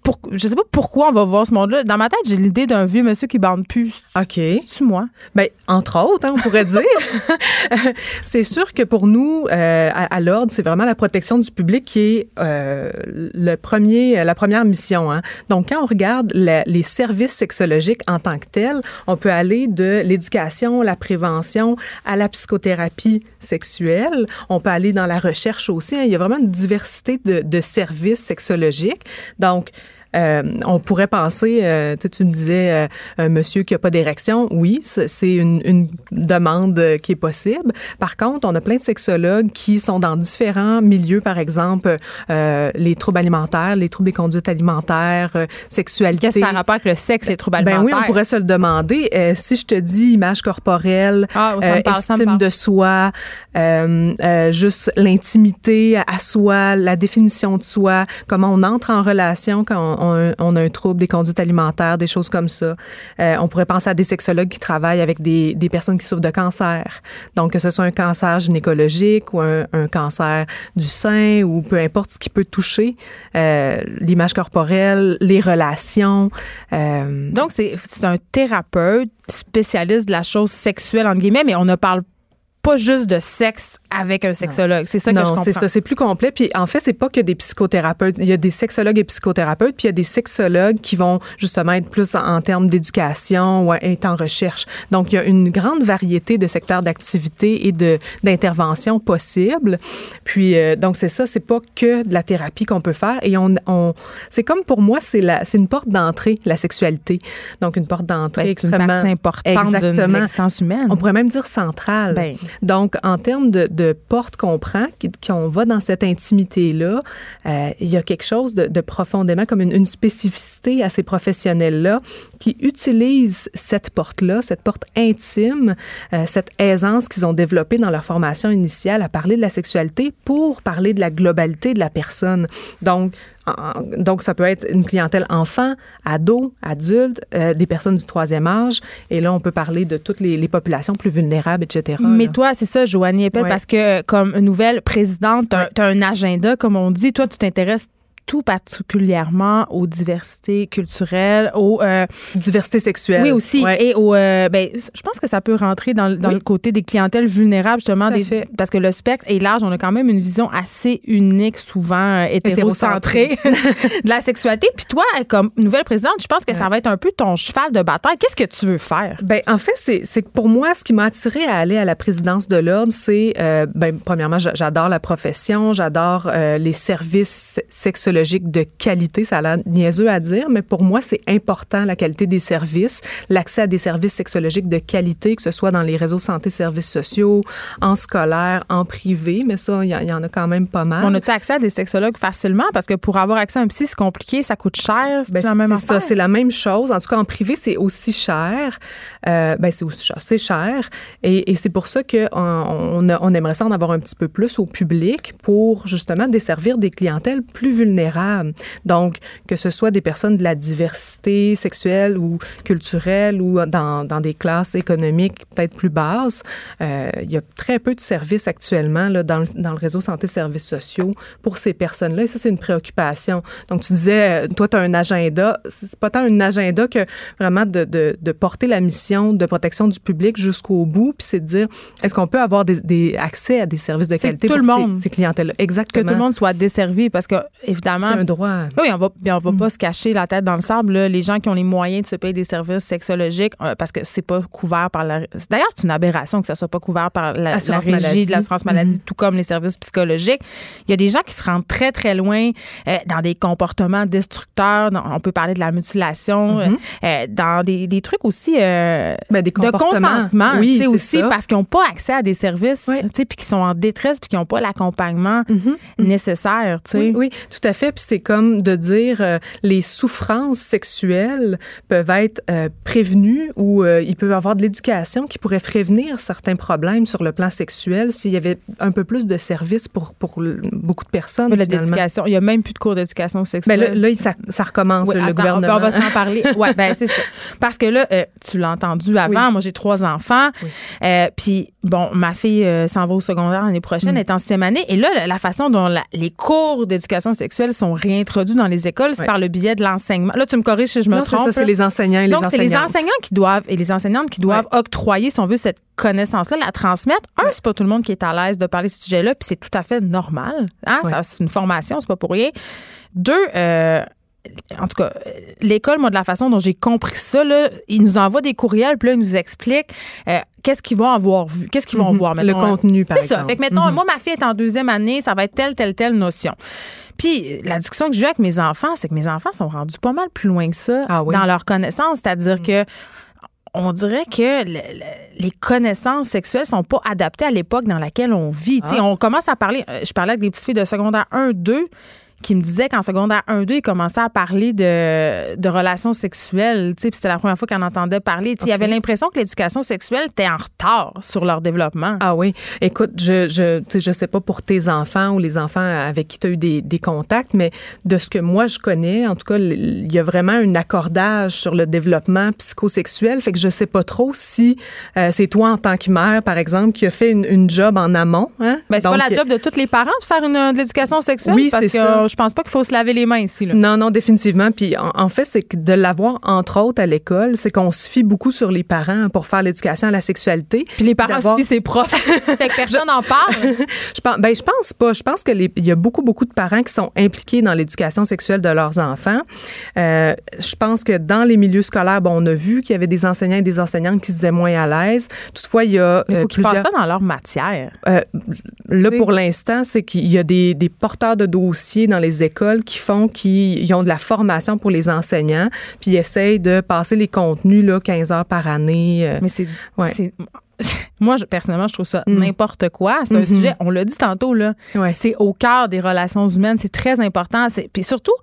pour- je sais pas pourquoi on va voir ce monde-là. Dans ma tête, j'ai l'idée d'un vieux monsieur qui bande plus. OK. C'est moi? Ben, entre autres, hein, on pourrait dire. c'est sûr que pour nous, euh, à, à l'ordre, c'est vraiment la protection du public qui est euh, le premier, la première mission. Hein. Donc, quand on regarde la- les services sexologiques en tant que tels, on peut aller de l'éducation, la prévention, à la psychothérapie sexuelle. On peut aller dans la recherche aussi. hein. Il y a vraiment une diversité de, de services sexologiques. Donc, euh, on pourrait penser, euh, tu me disais, euh, un monsieur qui a pas d'érection, oui, c'est une, une demande euh, qui est possible. Par contre, on a plein de sexologues qui sont dans différents milieux, par exemple, euh, les troubles alimentaires, les troubles des conduites alimentaires, sexualité. Qu'est-ce que ça a rapport avec le sexe et les troubles Ben oui, alimentaires? on pourrait se le demander. Euh, si je te dis image corporelle, Ah, parle, estime de soi, euh, euh, juste l'intimité à soi, la définition de soi, comment on entre en relation quand on, on- a un trouble des conduites alimentaires, des choses comme ça. Euh, on pourrait penser à des sexologues qui travaillent avec des, des personnes qui souffrent de cancer. Donc, que ce soit un cancer gynécologique ou un, cancer du sein ou peu importe ce qui peut toucher euh, l'image corporelle, les relations. euh, Donc, c'est c'est un thérapeute spécialiste de la chose sexuelle, entre guillemets, mais on ne parle pas juste de sexe avec un sexologue. C'est ça que je non, comprends. c'est ça, c'est plus complet. Puis en fait, c'est pas que des psychothérapeutes. Il y a des sexologues et psychothérapeutes, puis il y a des sexologues qui vont justement être plus en, en termes d'éducation ou être en recherche. Donc, il y a une grande variété de secteurs d'activité et de d'intervention possibles. Puis euh, donc c'est ça, c'est pas que de la thérapie qu'on peut faire. Et on, on c'est comme pour moi, c'est la, c'est une porte d'entrée la sexualité. Donc une porte d'entrée Ben, c'est une extrêmement partie importante de Exactement. l'existence humaine. On pourrait même dire centrale. Ben. Donc, en termes de, porte qu'on prend, qu'on va dans cette intimité-là, euh, il y a quelque chose de, profondément comme une, spécificité à ces professionnels-là qui utilisent cette porte-là, cette porte intime, euh, cette aisance qu'ils ont développée dans leur formation initiale à parler de la sexualité pour parler de la globalité de la personne. Donc, donc, ça peut être une clientèle enfant, ado, adulte, euh, des personnes du troisième âge. Et là, on peut parler de toutes les, les populations plus vulnérables, etc. Mais là. toi, c'est ça, Joanie Eppel, Ouais. parce que comme nouvelle présidente, tu as, un agenda, comme on dit. Toi, tu t'intéresses tout particulièrement aux diversités culturelles, aux... euh, Diversité sexuelle. oui, aussi. Ouais. Et au, euh, ben, je pense que ça peut rentrer dans, le- dans Oui. le côté des clientèles vulnérables, justement, des- fait. parce que le spectre est large. On a quand même une vision assez unique, souvent euh, hétérocentrée, de la sexualité. Puis toi, comme nouvelle présidente, je pense que ça va être un peu ton cheval de bataille. Qu'est-ce que tu veux faire? Ben, en fait, c'est c'est que pour moi, ce qui m'a attiré à aller à la présidence de l'ordre, c'est, ben, premièrement, j'a- j'adore la profession, j'adore les services sexologiques de qualité. Ça a l'air niaiseux à dire, mais pour moi, c'est important la qualité des services, l'accès à des services sexologiques de qualité, que ce soit dans les réseaux santé, services sociaux, en scolaire, en privé, mais ça, il y, en- il y en a quand même pas mal. On a-tu accès à des sexologues facilement? Parce que pour avoir accès à un psy, c'est compliqué, ça coûte cher. C'est Ben, la même c'est ça, affaire? c'est la même chose. En tout cas, en privé, c'est aussi cher. Euh, ben, c'est aussi cher. C'est cher. Et, et c'est pour ça qu'on on aimerait ça en avoir un petit peu plus au public pour justement desservir des clientèles plus vulnérables. Donc, que ce soit des personnes de la diversité sexuelle ou culturelle ou dans, dans des classes économiques peut-être plus basses, euh, il y a très peu de services actuellement là, dans, le, dans le réseau santé services sociaux pour ces personnes-là. Et ça, c'est une préoccupation. Donc, tu disais, euh, toi, tu as un agenda. C'est pas tant un agenda que vraiment de, de, de porter la mission de protection du public jusqu'au bout, puis c'est de dire, est-ce qu'on peut avoir des, des accès à des services de qualité tout pour le ces- monde. ces, clientèles-là? que Exactement. tout le monde soit desservi parce que, évidemment. C'est un droit. Oui, on va, on va pas se cacher la tête dans le sable. là. Les gens qui ont les moyens de se payer des services sexologiques, euh, parce que c'est pas couvert par la. D'ailleurs, c'est une aberration que ça soit pas couvert par la, la régie maladie. de l'assurance maladie, tout comme les services psychologiques. Il y a des gens qui se rendent très, très loin euh, dans des comportements destructeurs. Dans- on peut parler de la mutilation, euh, euh, dans des, des trucs aussi Ben, des de consentement. Oui, c'est aussi ça. parce qu'ils n'ont pas accès à des services, puis qui sont en détresse, puis qui n'ont pas l'accompagnement Mhm. nécessaire. oui, tout à fait. Fait. Puis c'est comme de dire euh, les souffrances sexuelles peuvent être euh, prévenues ou euh, il peut y avoir de l'éducation qui pourrait prévenir certains problèmes sur le plan sexuel s'il y avait un peu plus de services pour, pour beaucoup de personnes. Mais il y a même plus de cours d'éducation Ben sexuelle. là, là, ça, ça recommence, Oui, le attends, gouvernement. On va s'en parler. Ouais, ben c'est ça. Parce que là, euh, tu l'as entendu avant. Oui. Moi, j'ai trois enfants. Euh, Puis bon, ma fille s'en va au secondaire l'année prochaine, Mm. elle est en sixième année. Et là, la, la façon dont la- les cours d'éducation sexuelle sont réintroduits dans les écoles, c'est par le biais de l'enseignement. Là, tu me corriges si je me non, trompe. ça, c'est les enseignants et les Donc, c'est les enseignants qui doivent et les enseignantes qui doivent octroyer, si on veut, cette connaissance-là, la transmettre. Un, c'est pas tout le monde qui est à l'aise de parler de ce sujet-là, puis c'est tout à fait normal. Hein? C'est une formation, c'est pas pour rien. Deux, euh, en tout cas, euh, l'école, moi, de la façon dont j'ai compris ça, là, ils nous envoient des courriels, puis là, ils nous expliquent euh, qu'est-ce qu'ils vont avoir vu, qu'est-ce qu'ils vont Mhm. voir. Le mettons, hein. contenu, par C'est ça. exemple. Fait que maintenant, Mhm. moi, ma fille est en deuxième année, ça va être telle, telle, telle notion. Puis la discussion que j'ai eue avec mes enfants, c'est que mes enfants sont rendus pas mal plus loin que ça Ah oui? dans leur connaissance. C'est-à-dire que on dirait que le- le- les connaissances sexuelles sont pas adaptées à l'époque dans laquelle on vit. Sais, On commence à parler, euh, je parlais avec des petites filles de secondaire 1, 2 qui me disaient qu'en secondaire 1, 2, ils commençaient à parler de, de relations sexuelles. Tu sais, puis c'était la première fois qu'on entendait parler. Tu sais, Il y avait l'impression que l'éducation sexuelle était en retard sur leur développement. Ah oui. Écoute, je je je sais pas pour tes enfants ou les enfants avec qui tu as eu des, des contacts, mais de ce que moi je connais, en tout cas, il y a vraiment un accordage sur le développement psychosexuel. Fait que je sais pas trop si euh, c'est toi en tant que mère, par exemple, qui a fait une, une job en amont. Hein? Ben, c'est pas la job de tous les parents de faire une, de l'éducation sexuelle. Oui, c'est ça. Euh, je pense pas qu'il faut se laver les mains ici. Là. Non, non, définitivement. Puis en, en fait, c'est que de l'avoir entre autres à l'école, c'est qu'on se fie beaucoup sur les parents pour faire l'éducation à la sexualité. Puis les parents D'avoir- suivent ses profs. fait que personne n'en parle. Je pense, ben, je pense pas. Je pense que les- il y a beaucoup, beaucoup de parents qui sont impliqués dans l'éducation sexuelle de leurs enfants. Euh, je pense que dans les milieux scolaires, bon, on a vu qu'il y avait des enseignants et des enseignantes qui se disaient moins à l'aise. Toutefois, il y a Il euh, faut qu'ils passent plusieurs. ça dans leur matière. Euh, là, pour l'instant, c'est qu'il y a des, des porteurs de dossiers dans les écoles qui font qu'ils ont de la formation pour les enseignants, puis ils essayent de passer les contenus là, 15 heures par année. euh, Mais c'est. Ouais. Moi, je- personnellement, je trouve ça Mm. n'importe quoi. C'est un Mhm. sujet, on l'a dit tantôt, là. Ouais. C'est au cœur des relations humaines. C'est très important. C'est- Puis surtout,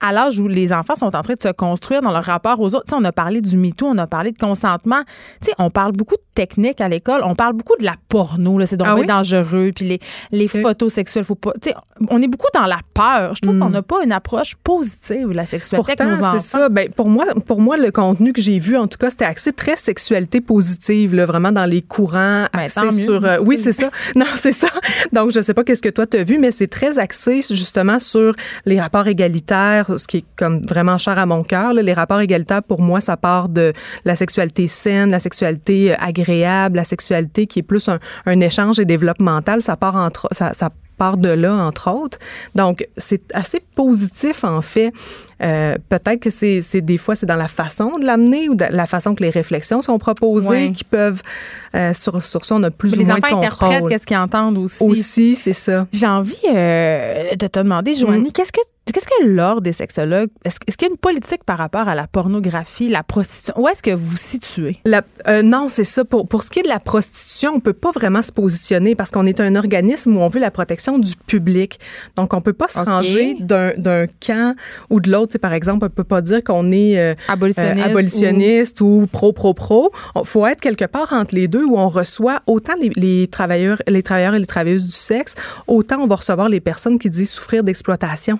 à l'âge où les enfants sont en train de se construire dans leur rapport aux autres. Tu sais, on a parlé du MeToo, on a parlé de consentement. Tu sais, on parle beaucoup de techniques à l'école. On parle beaucoup de la porno. là. C'est donc Ah oui? dangereux. Puis les, les photos sexuelles, faut pas. Tu sais, on est beaucoup dans la peur. Je trouve Mm. qu'on n'a pas une approche positive de la sexualité c'est ça. Ben, pour moi, pour moi, le contenu que j'ai vu, en tout cas, c'était axé très sexualité positive, là, vraiment dans les courants, Ben, sur. euh, oui, c'est ça. Non, c'est ça. Donc, je sais pas qu'est-ce que toi t'as vu, mais c'est très axé justement sur les rapports égalitaires, ce qui est comme vraiment cher à mon cœur. là. Les rapports égalitaires, pour moi, ça part de la sexualité saine, la sexualité euh, agréable, la sexualité qui est plus un, un échange et développemental. Ça part entre, ça, ça part de là, entre autres. Donc, c'est assez positif, en fait. Euh, Peut-être que c'est c'est- des fois, c'est dans la façon de l'amener ou de la façon que les réflexions sont proposées Ouais. qui peuvent, euh, sur, sur ça, on a plus ou les moins de enfants interprètent contrôle. qu'est-ce qu'ils entendent aussi. Aussi, c'est ça. J'ai envie euh, de te demander, Joanie, qu'est-ce que Qu'est-ce que l'ordre des sexologues? Est-ce qu'il y a une politique par rapport à la pornographie, la prostitution? Où est-ce que vous situez? La- euh, non, c'est ça. Pour, pour ce qui est de la prostitution, on peut pas vraiment se positionner parce qu'on est un organisme où on veut la protection du public. Donc, on peut pas se OK. ranger d'un d'un camp ou de l'autre. Par exemple, on peut pas dire qu'on est euh, Abolitionniste euh, abolitionniste ou pro-pro-pro. Il faut être quelque part entre les deux où on reçoit autant les, les travailleurs, les travailleurs et les travailleuses du sexe, autant on va recevoir les personnes qui disent souffrir d'exploitation.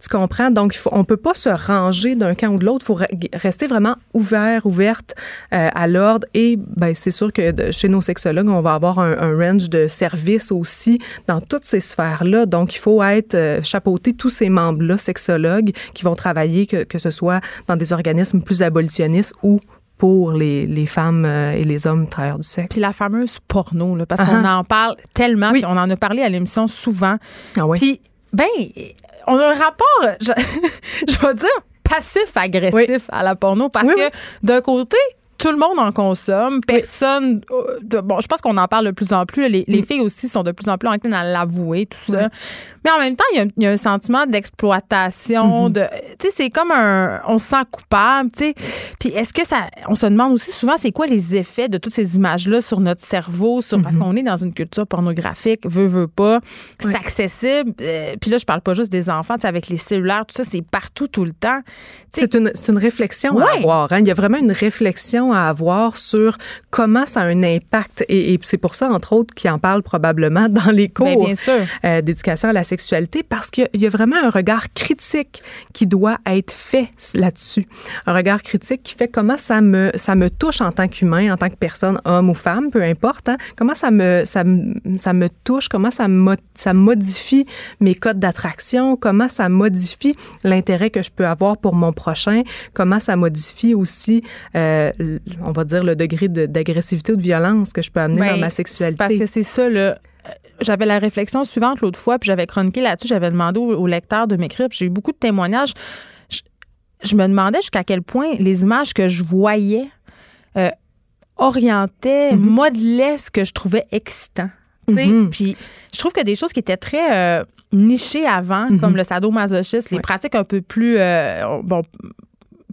Tu comprends? Donc, il faut, on peut pas se ranger d'un camp ou de l'autre. Il faut re- rester vraiment ouvert, ouverte euh, à l'ordre. Et ben, c'est sûr que de- chez nos sexologues, on va avoir un, un range de services aussi dans toutes ces sphères-là. Donc, il faut être euh, chapeauter tous ces membres-là, sexologues, qui vont travailler, que, que ce soit dans des organismes plus abolitionnistes ou pour les, les femmes euh, et les hommes travailleurs du sexe. Puis la fameuse porno, là, parce qu'on en parle tellement, Oui. puis on en a parlé à l'émission souvent. Ah oui. Puis, ben, on a un rapport, je, je vais dire, passif-agressif Oui. à la porno, parce Oui, que oui. d'un côté, tout le monde en consomme. Personne. euh, bon, je pense qu'on en parle de plus en plus. Les, les filles aussi sont de plus en plus enclines à l'avouer, tout ça. Mais en même temps, il y a, il y a un sentiment d'exploitation. de Tu sais, c'est comme un. On se sent coupable, tu sais. Puis est-ce que ça. On se demande aussi souvent, c'est quoi les effets de toutes ces images-là sur notre cerveau, sur, parce qu'on est dans une culture pornographique, veut, veut pas. C'est Oui. accessible. Euh, puis là, je parle pas juste des enfants, tu sais, avec les cellulaires, tout ça, c'est partout, tout le temps. C'est une, une réflexion à avoir. hein. Il y a vraiment une réflexion à avoir sur comment ça a un impact. Et, et c'est pour ça, entre autres, qu'ils en parlent probablement dans les cours Ben, sûr. euh, d'éducation à la sexualité, parce qu'il y a- il y a vraiment un regard critique qui doit être fait là-dessus. Un regard critique qui fait comment ça me, ça me touche en tant qu'humain, en tant que personne, homme ou femme, peu importe. hein. Comment ça me, ça, ça me touche, comment ça, mo- ça modifie mes codes d'attraction, comment ça modifie l'intérêt que je peux avoir pour mon prochain, comment ça modifie aussi, euh, on va dire, le degré de- d'agressivité ou de violence que je peux amener Ben, dans ma sexualité. Parce que c'est ça, là. J'avais la réflexion suivante l'autre fois, puis j'avais chroniqué là-dessus, j'avais demandé au, au lecteur de m'écrire, puis j'ai eu beaucoup de témoignages. Je, je me demandais jusqu'à quel point les images que je voyais euh, orientaient, Mhm. modelaient ce que je trouvais excitant. Mhm. Puis je trouve que des choses qui étaient très euh, nichées avant, Mhm. comme le sadomasochisme, les pratiques un peu plus, euh, bon,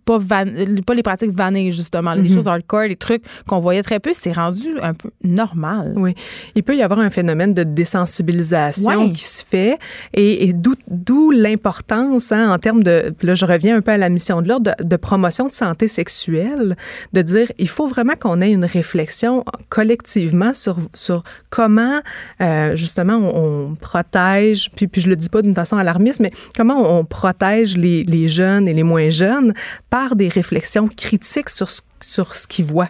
pas, van- pas les pratiques vannées, justement, les Mhm. choses hardcore, les trucs qu'on voyait très peu, c'est rendu un peu normal. Oui. Il peut y avoir un phénomène de désensibilisation Ouais. qui se fait et, et d'où, l'importance hein, en termes de, là je reviens un peu à la mission de l'ordre, de, de promotion de santé sexuelle, de dire il faut vraiment qu'on ait une réflexion collectivement sur, sur comment euh, justement on, on protège, puis, puis je le dis pas d'une façon alarmiste, mais comment on protège les, les jeunes et les moins jeunes par des réflexions critiques sur ce sur ce qu'ils voient.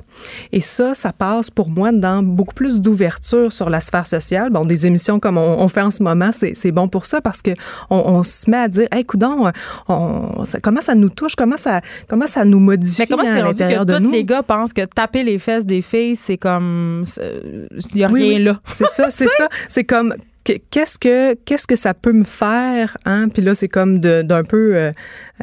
Et ça, ça passe pour moi dans beaucoup plus d'ouverture sur la sphère sociale. Bon, des émissions comme on, on fait en ce moment, c'est c'est bon pour ça parce que on, on se met à dire, hey, coudon, on, ça- comment ça nous touche, comment ça, comment ça nous modifie Mais comment à l'intérieur que de tous nous? les gars pensent que taper les fesses des filles, c'est comme. Il n'y a Oui, rien oui. là. C'est ça, c'est ça. C'est comme que- qu'est-ce que qu'est-ce que ça peut me faire, hein? Puis là, c'est comme d'un peu. euh,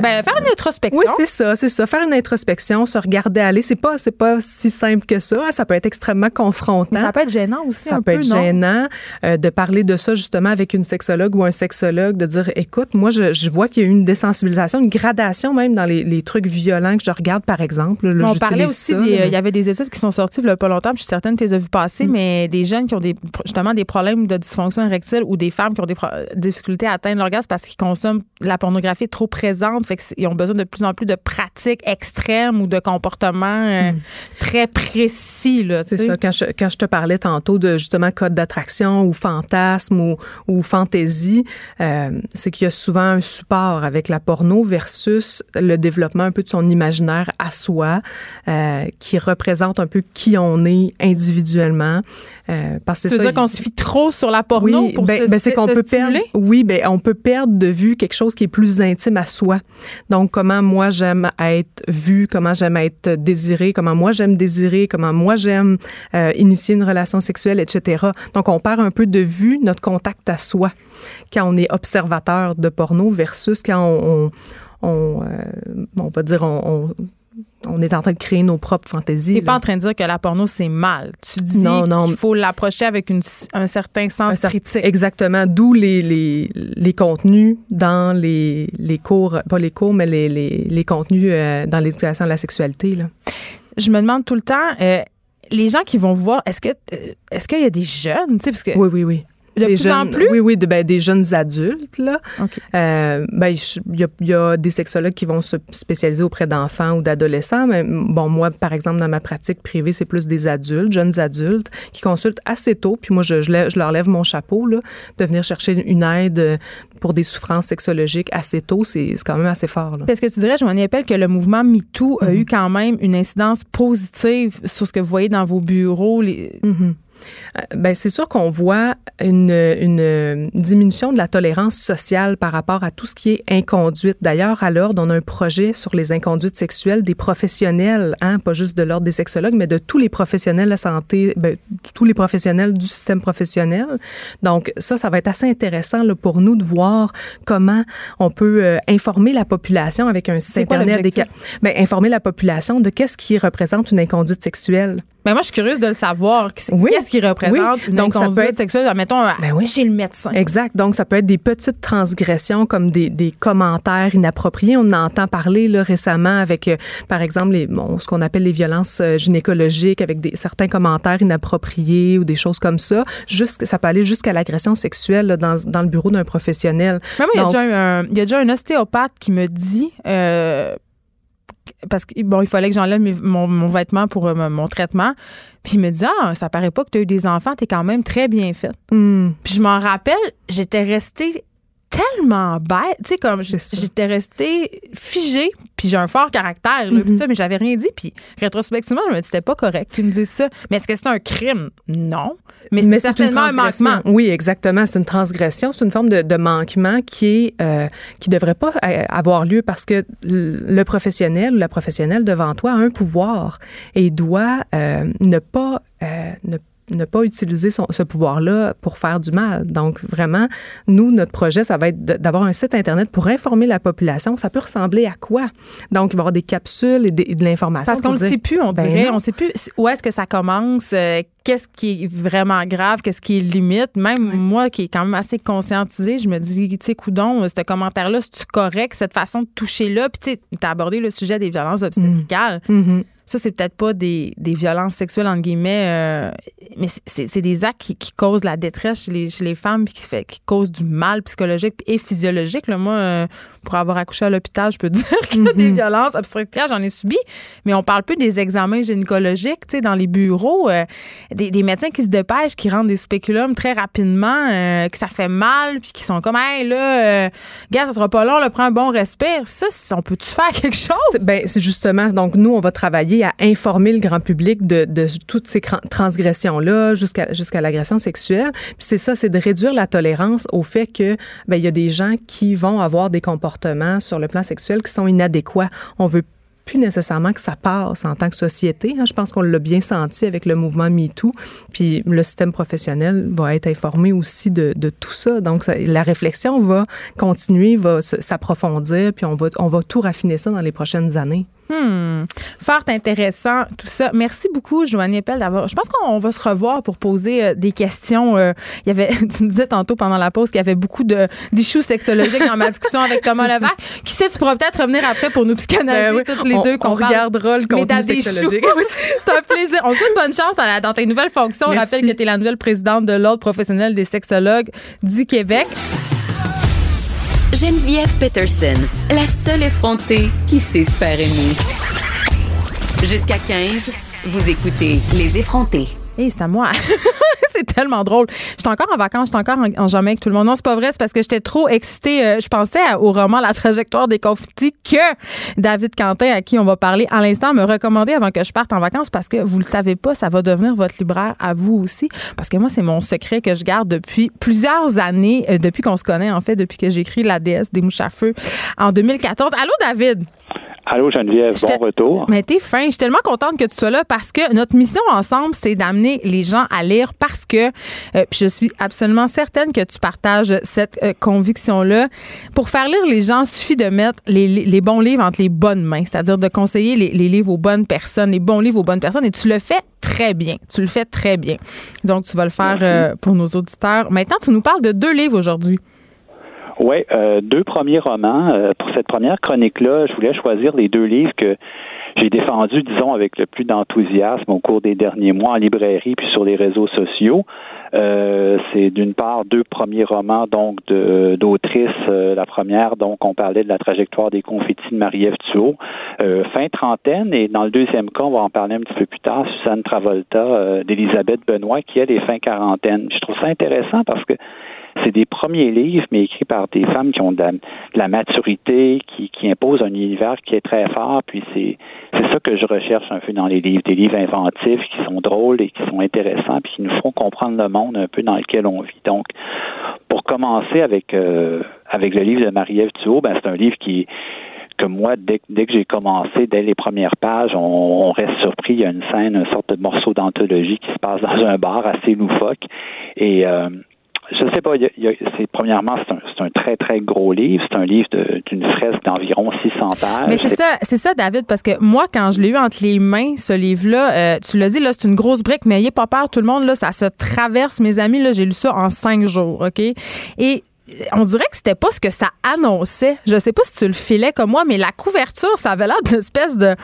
Ben, faire une introspection. Oui, c'est ça, c'est ça. Faire une introspection, se regarder aller, c'est pas, c'est pas si simple que ça. hein. Ça peut être extrêmement confrontant. Mais ça peut être gênant aussi. Ça un peut peu, être non? gênant euh, de parler de ça justement avec une sexologue ou un sexologue, de dire, écoute, moi, je, je vois qu'il y a eu une désensibilisation, une gradation même dans les, les trucs violents que je regarde, par exemple. Là, on parlait aussi, des- là, il y avait des études qui sont sorties il y a pas longtemps, puis je suis certaine que tu les as vues passer, Mm. mais des jeunes qui ont des, justement des problèmes de dysfonction érectile ou des femmes qui ont des pro- difficultés à atteindre l'orgasme parce qu'ils consomment la pornographie trop présente, fait qu'ils ont besoin de plus en plus de pratiques extrêmes ou de comportements euh, très précis. C'est ça. Quand je, quand je te parlais tantôt de justement code d'attraction ou fantasme ou, ou fantaisie, euh, c'est qu'il y a souvent un support avec la porno versus le développement un peu de son imaginaire à soi, euh, qui représente un peu qui on est individuellement. Euh, parce que Tu veux ça, dire qu'on se fie trop sur la porno oui, pour ben, se, ben, c'est qu'on peut perdre. stimuler? Oui, ben on peut perdre de vue quelque chose qui est plus intime à soi. Donc comment moi j'aime être vue, comment j'aime être désirée, comment moi j'aime désirer, comment moi j'aime euh, initier une relation sexuelle, etc. Donc on perd un peu de vue notre contact à soi quand on est observateur de porno versus quand on, on, on, euh, on va dire on, on on est en train de créer nos propres fantaisies. T'es pas en train de dire que la porno, c'est mal. Tu dis Non, non. qu'il faut l'approcher avec une- un certain sens Un cer- critique. Exactement. D'où les, les, les contenus dans les, les cours, pas les cours, mais les, les, les contenus euh, dans l'éducation à la sexualité. Là. je me demande tout le temps, euh, les gens qui vont voir, est-ce que euh, est-ce qu'il y a des jeunes, tu sais, parce que Oui, oui, oui. De Des plus jeunes, en plus? Oui, oui, de- ben, des jeunes adultes. Là. Euh, ben, il y, a, il y a des sexologues qui vont se spécialiser auprès d'enfants ou d'adolescents. Mais bon, moi, par exemple, dans ma pratique privée, c'est plus des adultes, jeunes adultes, qui consultent assez tôt. Puis moi, je, je, lève- je leur lève mon chapeau là, de venir chercher une aide pour des souffrances sexologiques assez tôt. C'est quand même assez fort. Là. Est-ce que tu dirais, je m'en appelle que le mouvement MeToo Mhm. a eu quand même une incidence positive sur ce que vous voyez dans vos bureaux? Les... Mhm. Ben, c'est sûr qu'on voit une, une, diminution de la tolérance sociale par rapport à tout ce qui est inconduite. D'ailleurs, à l'ordre, on a un projet sur les inconduites sexuelles des professionnels, hein, pas juste de l'ordre des sexologues, mais de tous les professionnels de la santé, ben, tous les professionnels du système professionnel. Donc, ça, ça va être assez intéressant là, pour nous de voir comment on peut euh, informer la population avec un site Internet. Des, ben, informer la population de qu'est-ce qui représente une inconduite sexuelle. Mais moi, je suis curieuse de le savoir. Qu'est-ce qui représente Donc, ça peut être sexuelle, mettons, ben chez le médecin. Exact. Donc, ça peut être des petites transgressions comme des, des commentaires inappropriés. On en entend parler là, récemment avec, euh, par exemple, les, bon, ce qu'on appelle les violences euh, gynécologiques, avec des, certains commentaires inappropriés ou des choses comme ça. Juste, ça peut aller jusqu'à l'agression sexuelle là, dans, dans, le bureau d'un professionnel. Mais moi, il y, a déjà un, il y a déjà un ostéopathe qui me dit... Euh, parce que bon, il fallait que j'enlève mon, mon, vêtement pour euh, mon traitement. Puis il me dit Ah, ça paraît pas que tu as eu des enfants, tu es quand même très bien faite. Hmm. Puis je m'en rappelle, j'étais restée tellement bête, tu sais comme j'étais restée figée, puis j'ai un fort caractère là, mm-hmm. ça, mais j'avais rien dit puis rétrospectivement, je me disais c'était pas correct qu'ils me disent ça. Mais est-ce que c'est un crime? Non. Mais, c'est certainement un manquement. Oui, exactement. C'est une transgression, c'est une forme de, manquement qui est euh, qui devrait pas euh, avoir lieu parce que le professionnel ou la professionnelle devant toi a un pouvoir et doit euh, ne pas ne pas ne pas utiliser ce pouvoir-là pour faire du mal. Donc, vraiment, nous, notre projet, ça va être d'avoir un site Internet pour informer la population. Ça peut ressembler à quoi? Donc, il va y avoir des capsules et, de l'information. Parce qu'on ne sait plus, on ben dirait. on ne sait plus où est-ce que ça commence, euh, qu'est-ce qui est vraiment grave, qu'est-ce qui est limite. Même moi, qui est quand même assez conscientisée, je me dis, tu sais, coudon, ce commentaire-là, c'est-tu correct, cette façon de toucher là? Puis, tu sais, tu as abordé le sujet des violences obstétricales. Mm. Mm-hmm ça, c'est peut-être pas des, des, violences sexuelles, entre guillemets, euh, mais c'est des actes qui, qui, causent la détresse chez les, chez les femmes puis qui, fait, qui causent du mal psychologique et physiologique. Là. Moi, euh, pour avoir accouché à l'hôpital, je peux dire qu'il y a des mhm. violences obstétricales, j'en ai subi, mais on parle plus des examens gynécologiques, tu sais, dans les bureaux, euh, des, des, médecins qui se dépêchent, qui rendent des spéculums très rapidement, que ça fait mal, puis qui sont comme, hey, là, gars, ça sera pas long, le prend un bon respire. Ça, on peut-tu faire quelque chose? Ben, c'est justement, donc, nous, on va travailler à informer le grand public de, de toutes ces transgressions-là jusqu'à jusqu'à l'agression sexuelle. Puis c'est ça, c'est de réduire la tolérance au fait que ben, il y a des gens qui vont avoir des comportements sur le plan sexuel qui sont inadéquats. On veut plus nécessairement que ça passe en tant que société. Hein. Je pense qu'on l'a bien senti avec le mouvement MeToo. Puis le système professionnel va être informé aussi de, tout ça. Donc la réflexion va continuer, va s'approfondir, puis on va, on va tout raffiner ça dans les prochaines années. Hmm. Fort intéressant, tout ça. Merci beaucoup, Joanne Appel, d'avoir. Je pense qu'on va se revoir pour poser euh, des questions. Euh, il y avait, tu me disais tantôt pendant la pause qu'il y avait beaucoup de d'issues sexologiques dans ma discussion avec Thomas Levac. Qui sait, tu pourras peut-être revenir après pour nous psychanalyser ben toutes les deux. qu'on regardera le contenu sexologique. C'est un plaisir. On te souhaite bonne chance dans tes nouvelles fonctions. On rappelle que tu es la nouvelle présidente de l'Ordre professionnel des sexologues du Québec. Geneviève Peterson, la seule effrontée qui sait se faire aimer. Jusqu'à 15, vous écoutez Les effrontés. Hey, c'est à moi. c'est tellement drôle. J'étais encore en vacances, j'étais encore en, avec tout le monde. Non, c'est pas vrai, c'est parce que j'étais trop excitée. Euh, je pensais au roman La trajectoire des confettis que David Quentin, à qui on va parler à l'instant, me recommandait avant que je parte en vacances parce que vous le savez pas, ça va devenir votre libraire à vous aussi. Parce que moi, c'est mon secret que je garde depuis plusieurs années, euh, depuis qu'on se connaît, en fait, depuis que j'écris La déesse des mouches à feu en 2014. Allô, David? Allô Geneviève, bon retour. Mais t'es fin, je suis tellement contente que tu sois là parce que notre mission ensemble, c'est d'amener les gens à lire parce que, euh, puis je suis absolument certaine que tu partages cette euh, conviction-là. Pour faire lire les gens, il suffit de mettre les, bons livres entre les bonnes mains, c'est-à-dire de conseiller les, livres aux bonnes personnes, les bons livres aux bonnes personnes, et tu le fais très bien. Tu le fais très bien. Donc, tu vas le faire euh, pour nos auditeurs. Maintenant, tu nous parles de deux livres aujourd'hui. Oui, euh, deux premiers romans. Euh, pour cette première chronique-là, je voulais choisir les deux livres que j'ai défendus, disons, avec le plus d'enthousiasme au cours des derniers mois en librairie puis sur les réseaux sociaux. Euh, c'est d'une part deux premiers romans donc d'autrices. la première, donc, on parlait de la trajectoire des confettis de Marie-Ève fin trentaine, et dans le deuxième cas, on va en parler un petit peu plus tard, Suzanne Travolta d'Elisabeth Benoît, qui elle est fin quarantaine. Je trouve ça intéressant parce que c'est des premiers livres, mais écrits par des femmes qui ont de la, maturité, qui, qui, imposent un univers qui est très fort, puis c'est c'est ça que je recherche un peu dans les livres, des livres inventifs qui sont drôles et qui sont intéressants, puis qui nous font comprendre le monde un peu dans lequel on vit. Donc, pour commencer avec euh, avec le livre de Marie-Ève Thuot, ben c'est un livre qui que moi, dès, dès que j'ai commencé, dès les premières pages, on, reste surpris. Il y a une scène, une sorte de morceau d'anthologie qui se passe dans un bar assez loufoque. Et euh, je sais pas, c'est, premièrement, c'est un, très, très gros livre. C'est un livre d'une fresque d'environ 600 pages. Mais c'est ça, c'est ça, David, parce que moi, quand je l'ai eu entre les mains, ce livre-là, euh, tu l'as dit, là, c'est une grosse brique, mais ayez pas peur, tout le monde, là, ça se traverse. Mes amis, là, j'ai lu ça en cinq jours, OK? Et on dirait que c'était pas ce que ça annonçait. Je sais pas si tu le filais comme moi, mais la couverture, ça avait l'air d'une espèce de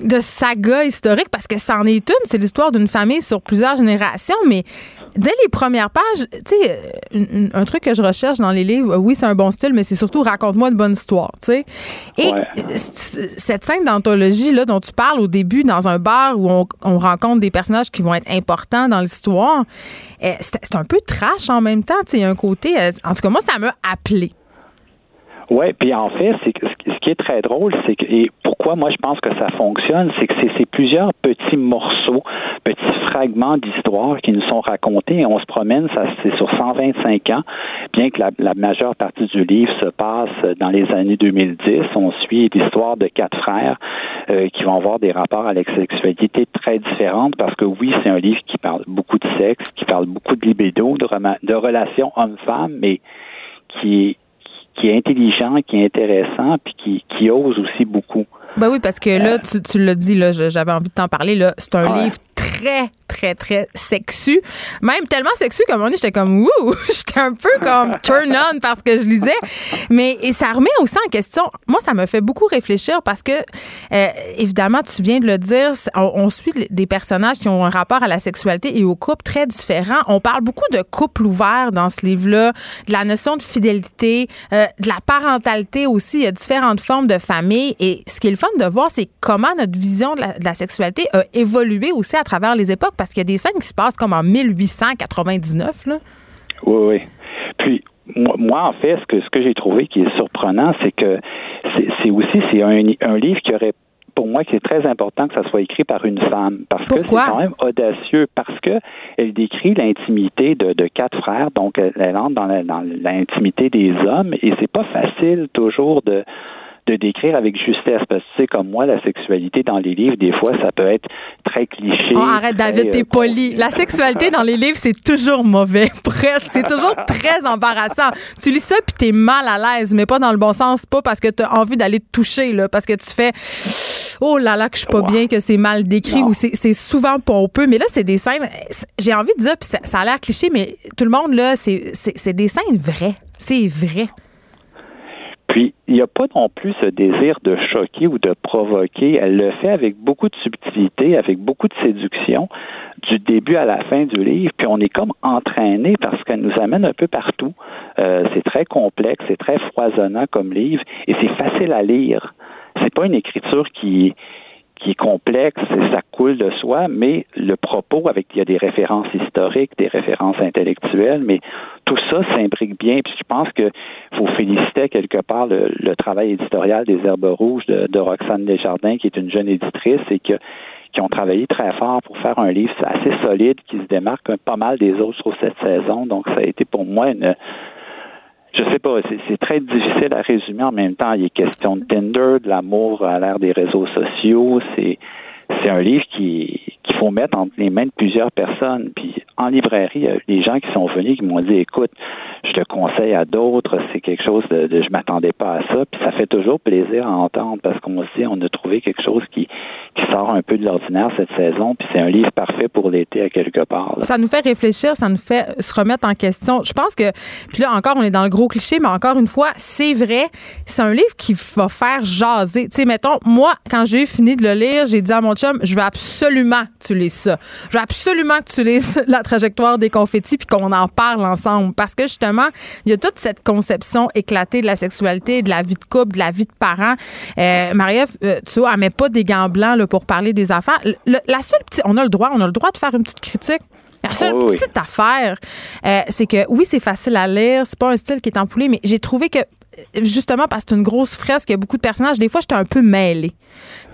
de saga historique parce que c'en est une, c'est l'histoire d'une famille sur plusieurs générations, mais dès les premières pages, tu sais, un, truc que je recherche dans les livres, oui, c'est un bon style, mais c'est surtout raconte-moi une bonne histoire, tu sais. Et cette scène d'anthologie là dont tu parles au début dans un bar où on, rencontre des personnages qui vont être importants dans l'histoire, eh, c'est un peu trash en même temps, tu sais, un côté, euh, en tout cas moi ça m'a appelé. Oui, puis en fait, c'est ce qui est très drôle, c'est que et pourquoi moi je pense que ça fonctionne, c'est que c'est plusieurs petits morceaux, petits fragments d'histoire qui nous sont racontés et on se promène, ça c'est sur 125 ans, bien que la, la, majeure partie du livre se passe dans les années 2010. On suit l'histoire de quatre frères euh, qui vont avoir des rapports à la sexualité très différentes parce que oui, c'est un livre qui parle beaucoup de sexe, qui parle beaucoup de libido, de, de relations homme-femme, mais qui est qui est intelligent, qui est intéressant, puis qui, qui ose aussi beaucoup. Ben oui, parce que là, euh, tu, tu l'as dit, là, j'avais envie de t'en parler. Là, c'est un livre très, très, très sexu. Même tellement sexu comme on est, j'étais comme ouh, j'étais un peu comme turn on parce que je lisais. Mais et ça remet aussi en question. Moi, ça me fait beaucoup réfléchir parce que euh, évidemment, tu viens de le dire, on, suit des personnages qui ont un rapport à la sexualité et au couple très différent. On parle beaucoup de couple ouvert dans ce livre-là, de la notion de fidélité, euh, de la parentalité aussi. Il y a différentes formes de famille et ce qui est le fun de voir, c'est comment notre vision de la sexualité a évolué aussi à travers les époques, parce qu'il y a des scènes qui se passent comme en 1899. Là. Oui, oui. Puis, moi, en fait, ce que, ce que j'ai trouvé qui est surprenant, c'est que c'est aussi c'est un, un livre qui aurait pour moi qui est très important que ça soit écrit par une femme parce que c'est quand même audacieux parce que elle décrit l'intimité de, de, quatre frères donc elle, entre dans l'intimité des hommes et c'est pas facile toujours de de décrire avec justesse. Parce que, tu sais, comme moi, la sexualité dans les livres, des fois, ça peut être très cliché. Oh, arrête, David, t'es euh, poli. La sexualité dans les livres, c'est toujours mauvais, presque. C'est toujours très embarrassant. Tu lis ça, puis t'es mal à l'aise, mais pas dans le bon sens, pas parce que t'as envie d'aller te toucher, là, parce que tu fais oh là là que je suis pas bien, que c'est mal décrit ou c'est souvent pompeux. Mais là, c'est des scènes, j'ai envie de dire, puis ça, ça, a l'air cliché, mais tout le monde, là, c'est des scènes vraies. C'est vrai. Il n'y a pas non plus ce désir de choquer ou de provoquer. Elle le fait avec beaucoup de subtilité, avec beaucoup de séduction, du début à la fin du livre. Puis, on est comme entraîné parce qu'elle nous amène un peu partout. Euh, c'est très complexe, c'est très foisonnant comme livre et c'est facile à lire. C'est pas une écriture qui qui est complexe, ça coule de soi, mais le propos, avec il y a des références historiques, des références intellectuelles, mais tout ça s'imbrique bien. Puis je pense que faut féliciter quelque part le, travail éditorial des Herbes Rouges de, de, Roxane Desjardins, qui est une jeune éditrice et que, qui ont travaillé très fort pour faire un livre assez solide qui se démarque pas mal des autres sur cette saison. Donc ça a été pour moi une je sais pas, c'est très difficile à résumer en même temps. Il est question de Tinder, de l'amour à l'ère des réseaux sociaux. C'est c'est un livre qui qu'il faut mettre entre les mains de plusieurs personnes. Puis en librairie, il y a des gens qui sont venus qui m'ont dit écoute, je te conseille à d'autres, c'est quelque chose de, de je m'attendais pas à ça. Puis ça fait toujours plaisir à entendre parce qu'on se dit on a trouvé quelque chose qui qui sort un peu de l'ordinaire cette saison. Puis c'est un livre parfait pour l'été à quelque part. Ça nous fait réfléchir, ça nous fait se remettre en question. Je pense que puis là encore on est dans le gros cliché, mais encore une fois c'est vrai, c'est un livre qui va faire jaser. Tu sais mettons moi quand j'ai fini de le lire, j'ai dit à mon chum je veux absolument que tu lises ça. Je veux absolument que tu lises la trajectoire des confettis puis qu'on en parle ensemble parce que justement il y a toute cette conception éclatée de la sexualité, de la vie de couple, de la vie de parents. Euh, Marie-Ève, euh, tu vois, elle met pas des gants blancs là, pour parler des affaires. la seule petite, on a le droit, on a le droit de faire une petite critique. La seule petite affaire, euh, c'est que oui, c'est facile à lire, c'est pas un style qui est empoulé, mais j'ai trouvé que justement parce que c'est une grosse fresque, il y a beaucoup de personnages, des fois, j'étais un peu mêlée.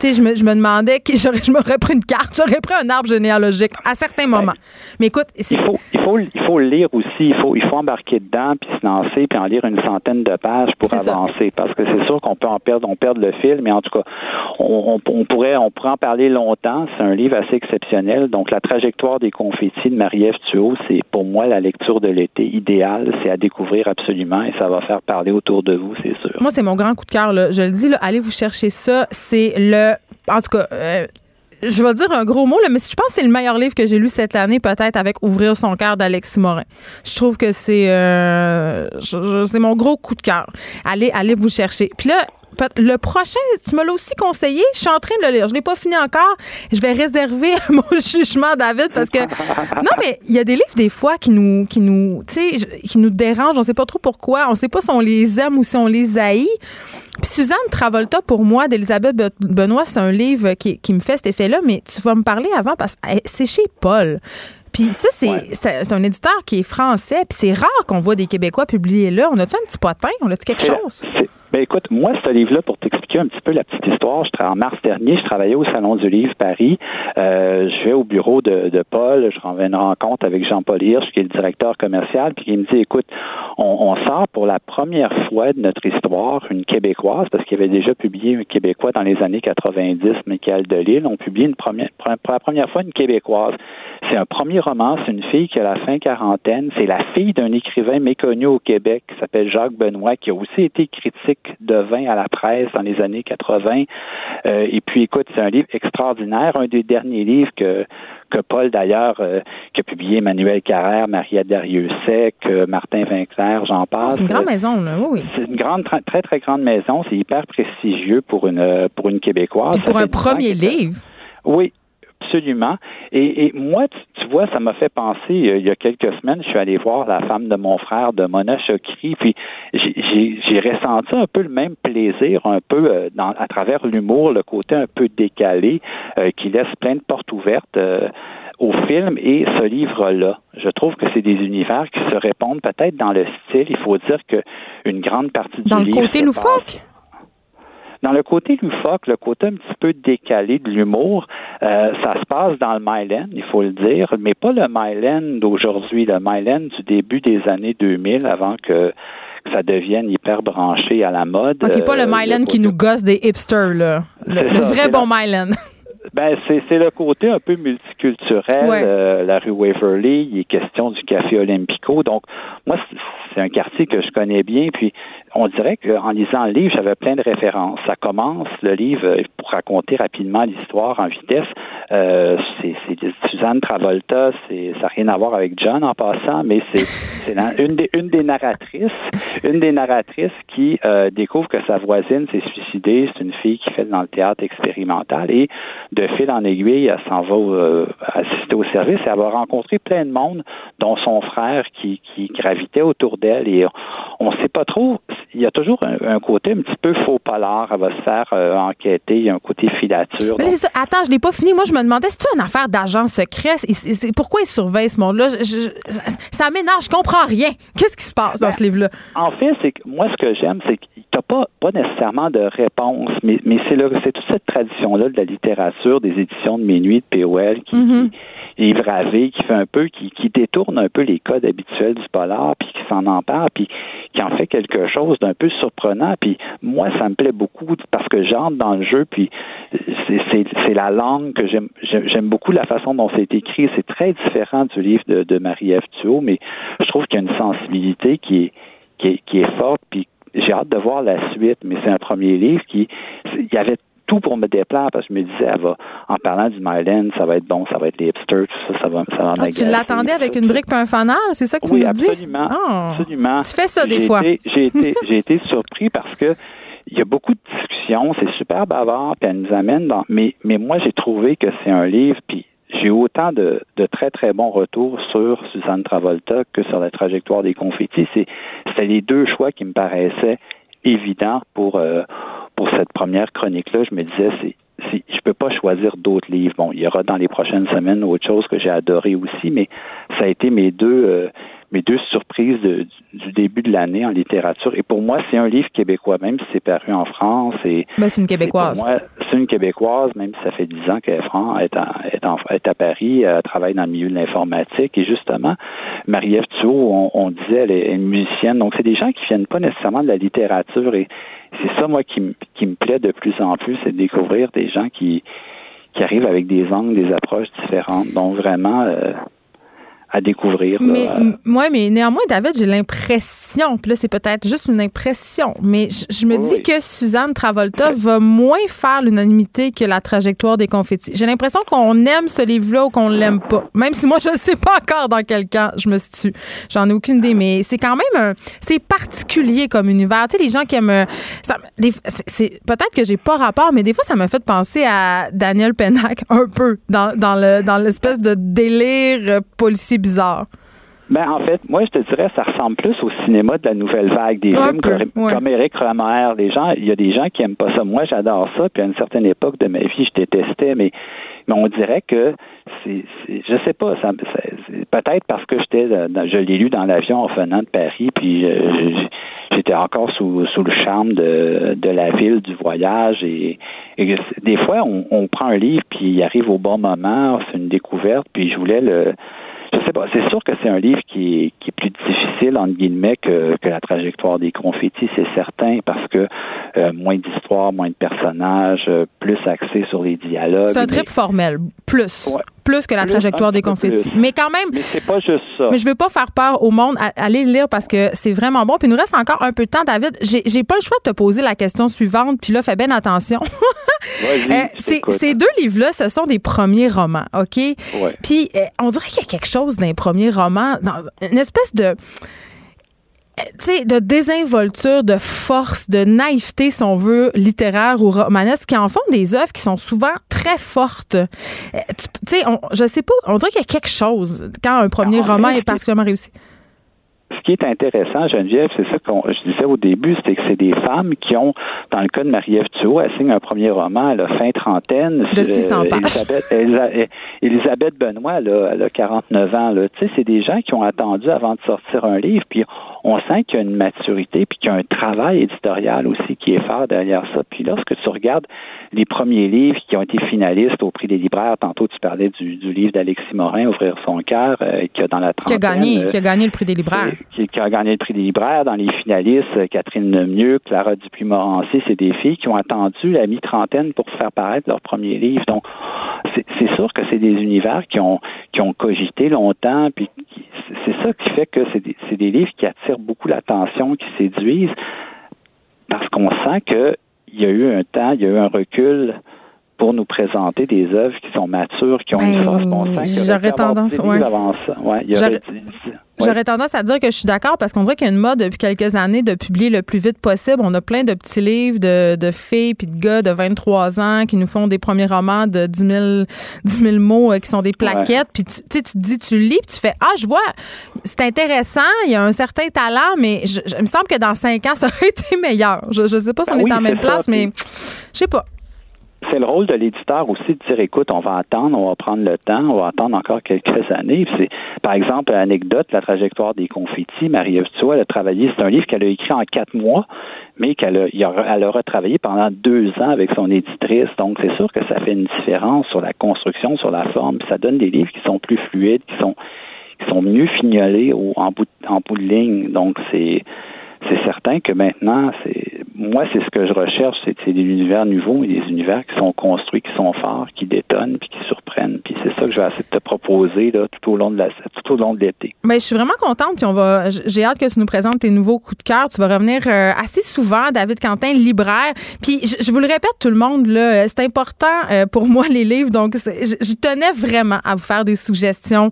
Tu sais, je me, je me demandais que j'aurais, je m'aurais pris une carte, j'aurais pris un arbre généalogique à certains moments. Mais écoute. Il faut, il faut, il faut le lire aussi. Il faut, il faut embarquer dedans, puis se lancer, puis en lire une centaine de pages pour ça. avancer. Parce que c'est sûr qu'on peut en perdre, on perd le fil, mais en tout cas, on, on, on pourrait, on pourrait en parler longtemps. C'est un livre assez exceptionnel. Donc, la trajectoire des confettis de Marie-Ève Thuot, c'est pour moi la lecture de l'été idéale. C'est à découvrir absolument et ça va faire parler autour de vous, c'est sûr. Moi, c'est mon grand coup de cœur. là. Je le dis, là, allez vous chercher ça. C'est le. En tout cas, euh, je vais dire un gros mot, là, mais je pense que c'est le meilleur livre que j'ai lu cette année, peut-être avec Ouvrir son cœur d'Alexis Morin. Je trouve que c'est euh, c'est mon gros coup de cœur. Allez, allez vous chercher. Puis là, le prochain, tu me l'as aussi conseillé. Je suis en train de le lire. Je l'ai pas fini encore. Je vais réserver mon jugement, David, parce que non, mais il y a des livres des fois qui nous, qui nous, qui nous dérangent. On sait pas trop pourquoi. On sait pas si on les aime ou si on les haït. Puis Suzanne Travolta, pour moi, d'Elisabeth Be- Benoît, c'est un livre qui, qui me fait cet effet-là. Mais tu vas me parler avant parce que c'est chez Paul. Puis ça, c'est un éditeur qui est français. Puis c'est rare qu'on voit des Québécois publier là. On a-tu un petit potin? On a-tu quelque chose? Ben écoute, moi, ce livre-là, pour t'expliquer un petit peu la petite histoire, je en mars dernier, je travaillais au Salon du Livre Paris. Euh, je vais au bureau de, de Paul, je renvoie une rencontre avec Jean-Paul Hirsch, qui est le directeur commercial, puis il me dit, écoute, on, on sort pour la première fois de notre histoire une Québécoise, parce qu'il avait déjà publié un Québécois dans les années 90, Michael Delille. On publie une première, pour la première fois une Québécoise. C'est un premier roman, c'est une fille qui a la fin quarantaine. C'est la fille d'un écrivain méconnu au Québec qui s'appelle Jacques Benoît, qui a aussi été critique de vin à la presse dans les années 80. Euh, et puis, écoute, c'est un livre extraordinaire, un des derniers livres que que Paul, d'ailleurs, euh, qui a publié Emmanuel Carrère, Maria Dariussec, euh, Martin Vinclair, j'en passe. C'est une grande maison, là. Oui. C'est une grande, très, très, grande maison. C'est hyper prestigieux pour une, pour une Québécoise. Pour un premier livre. oui, absolument. Et, et moi, tu, tu vois, ça m'a fait penser, euh, il y a quelques semaines, je suis allé voir la femme de mon frère, de Mona Chokri, puis j'ai- ressenti un peu le même plaisir, un peu euh, dans, à travers l'humour, le côté un peu décalé, euh, qui laisse plein de portes ouvertes. au film et ce livre-là. Je trouve que c'est des univers qui se répondent peut-être dans le style. Il faut dire que une grande partie du Dans le livre côté loufoque? passe- dans le côté loufoque, le côté un petit peu décalé de l'humour, euh, ça se passe dans le Myland, il faut le dire, mais pas le Myland d'aujourd'hui, le Myland du début des années 2000, avant que ça devienne hyper branché à la mode. OK, pas le Euh, Myland qui nous gosse des hipsters, là. Le, C'est le ça, vrai bon la- Myland. Ben, c'est, le côté un peu multiculturel. Ouais. euh, la rue Waverly, il est question du Café Olympico. Donc, moi, c'est un quartier que je connais bien. Puis, on dirait qu'en lisant le livre, j'avais plein de références. Ça commence, le livre, pour raconter rapidement l'histoire en vitesse, euh, c'est, Suzanne Travolta. C'est, ça n'a rien à voir avec John en passant, mais c'est, une, des, une des narratrices, une des narratrices qui euh, découvre que sa voisine s'est suicidée. C'est une fille qui fait dans le théâtre expérimental et de fil en aiguille, elle s'en va euh, assister au service et elle va rencontrer plein de monde, dont son frère qui, qui gravitait autour d'elle. Et on ne sait pas trop. Il y a toujours un, un côté un petit peu faux polar. Elle va se faire enquêter. Il y a un côté filature. Mais Donc, c'est ça. Attends, je l'ai pas fini. Moi, je me demandais, c'est une affaire d'agent secret? Pourquoi ils surveillent ce monde-là? Ça m'énerve, je comprends rien. Qu'est-ce qui se passe dans Ben, ce livre-là? En fait, c'est que moi, ce que j'aime, c'est que t'as pas, pas nécessairement de réponse, mais, mais c'est toute cette tradition-là de la littérature, des éditions de minuit de POL qui, Mhm. qui Yves Ravé, qui fait un peu, qui, qui détourne un peu les codes habituels du polar, puis qui s'en empare, puis qui en fait quelque chose d'un peu surprenant. Puis moi, ça me plaît beaucoup parce que j'entre dans le jeu, puis c'est- la langue que j'aime. J'aime j'aime beaucoup la façon dont c'est écrit. C'est très différent du livre de, de Marie-Ève Thuot, mais je trouve qu'il y a une sensibilité qui est, qui est, qui est forte, puis j'ai hâte de voir la suite, mais c'est un premier livre qui, il y avait tout pour me déplaire parce que je me disais, elle va, en parlant du Myland, ça va être bon, ça va être les hipsters, tout ça, ça va, ça va Ah, tu l'attendais avec une brique et un fanal? C'est ça que tu Oui, nous dis? absolument. Ah. Absolument. Tu fais ça des fois. J'ai été, j'ai été surpris parce que il y a beaucoup de discussions, c'est super bavard, puis elle nous amène dans. Mais, mais moi, j'ai trouvé que c'est un livre, puis j'ai eu autant de, de très, très bons retours sur Suzanne Travolta que sur la trajectoire des confettis. C'est, c'était les deux choix qui me paraissaient évidents pour, euh, pour cette première chronique-là. Je me disais, c'est, c'est, je peux pas choisir d'autres livres. Bon, il y aura dans les prochaines semaines autre chose que j'ai adoré aussi, mais ça a été mes deux, euh, mes deux surprises du, début de l'année en littérature. Et pour moi, c'est un livre québécois, même si c'est paru en France. Et ben, c'est une québécoise. c'est une québécoise, même si ça fait dix ans qu'elle est, est, à Paris, elle travaille dans le milieu de l'informatique. Et justement, Marie-Ève Thuot, on, disait, elle est, une musicienne. Donc, c'est des gens qui viennent pas nécessairement de la littérature. Et c'est ça, moi, qui, qui me plaît de plus en plus, c'est de découvrir des gens qui qui arrivent avec des angles, des approches différentes. Donc vraiment, euh, à découvrir. Mais, moi, mais néanmoins, David, j'ai l'impression, puis là, c'est peut-être juste une impression, mais je, me dis que Suzanne Travolta va moins faire l'unanimité que la trajectoire des confettis. J'ai l'impression qu'on aime ce livre-là ou qu'on l'aime pas. Même si moi, je ne sais pas encore dans quel camp je me situe. J'en ai aucune idée, mais c'est quand même un, c'est particulier comme univers. Tu sais, les gens qui aiment, ça, c'est, peut-être que j'ai pas rapport, mais des fois, ça m'a fait penser à Daniel Pennac un peu dans, dans le, dans l'espèce de délire policier bizarre. Ben, en fait, moi, je te dirais, ça ressemble plus au cinéma de la nouvelle vague, des films comme, Eric Romer. Les gens, il y a des gens qui aiment pas ça. Moi, j'adore ça. Puis à une certaine époque de ma vie, je détestais, mais, mais on dirait que c'est, je sais pas, ça, peut-être parce que j'étais, je l'ai lu dans l'avion en venant de Paris, puis j'étais encore sous, sous le charme de, de la ville, du voyage, et, et des fois, on, on prend un livre, puis il arrive au bon moment, c'est une découverte, puis je voulais le je sais pas. C'est sûr que c'est un livre qui est, qui est plus difficile, entre guillemets, que, que la trajectoire des confettis, c'est certain, parce que euh, moins d'histoire, moins de personnages, euh, plus axé sur les dialogues. C'est un trip formel, plus. Plus que la trajectoire des confettis. Mais quand même. Mais c'est pas juste ça. Mais je veux pas faire peur au monde. Allez le lire parce que c'est vraiment bon. Puis il nous reste encore un peu de temps, David. J'ai pas le choix de te poser la question suivante. Puis là, fais bien attention. euh, ces deux livres-là, ce sont des premiers romans, OK? Puis on dirait qu'il y a quelque chose d'un premier roman, dans une espèce de sais, de désinvolture, de force, de naïveté, si on veut, littéraire ou romanesque, qui en font des œuvres qui sont souvent très fortes. Euh, tu sais, je sais pas, on dirait qu'il y a quelque chose quand un premier ah, roman est particulièrement réussi qui est intéressant, Geneviève, c'est ça que je disais au début, c'était que c'est des femmes qui ont, dans le cas de Marie-Ève Thuot, elle signe un premier roman à la fin trentaine. De 600 euh, Elisabeth, Elisabeth, Benoît, là, elle a 49 ans. Tu sais, c'est des gens qui ont attendu avant de sortir un livre, puis on sent qu'il y a une maturité, puis qu'il y a un travail éditorial aussi qui est fort derrière ça. Puis lorsque tu regardes les premiers livres qui ont été finalistes au prix des libraires, tantôt tu parlais du, livre d'Alexis Morin, Ouvrir son cœur, euh, qui a dans la trentaine... Qui a gagné, qui a gagné le prix des libraires. Qui, a gagné le prix des libraires. Dans les finalistes, euh, Catherine Lemieux, Clara Dupuis-Morancy, c'est des filles qui ont attendu la mi-trentaine pour faire paraître leur premier livre. Donc, c'est sûr que c'est des univers qui ont, qui ont cogité longtemps, puis c'est ça qui fait que c'est des, des livres qui attirent beaucoup l'attention, qui séduisent, parce qu'on sent qu'il y a eu un temps, il y a eu un recul pour nous présenter des œuvres qui sont matures, qui ont une ben, force. J'aurais tendance, ouais. ouais J'aurais tendance à dire que je suis d'accord parce qu'on dirait qu'il y a une mode depuis quelques années de publier le plus vite possible. On a plein de petits livres de, de filles puis de gars de 23 ans qui nous font des premiers romans de 10 000, 10 mots euh, qui sont des plaquettes. Puis tu, tu te dis, tu lis puis tu fais Ah, je vois, c'est intéressant, il y a un certain talent, mais je, il me semble que dans cinq ans, ça aurait été meilleur. Je ne sais pas si on ben est en même place, mais je sais pas c'est le rôle de l'éditeur aussi de dire écoute, on va attendre, on va prendre le temps, on va attendre encore quelques années. Par exemple, l'anecdote, la trajectoire des confettis, Marie-Ève elle a travaillé, c'est un livre qu'elle a écrit en quatre mois, mais qu'elle a, elle aura travaillé pendant deux ans avec son éditrice. Donc, c'est sûr que ça fait une différence sur la construction, sur la forme. ça donne des livres qui sont plus fluides, qui sont qui sont mieux fignolés en bout en bout de ligne. Donc, c'est c'est certain que maintenant, c'est moi, c'est ce que je recherche, c'est des univers nouveaux des univers qui sont construits, qui sont forts, qui détonnent, puis qui surprennent. Puis c'est ça que je vais essayer de te proposer tout au long de l'été. Mais je suis vraiment contente, puis on va. J'ai hâte que tu nous présentes tes nouveaux coups de cœur. Tu vas revenir euh, assez souvent, David Quentin, libraire. Puis je, vous le répète, tout le monde là, c'est important euh, pour moi les livres. Donc je, tenais vraiment à vous faire des suggestions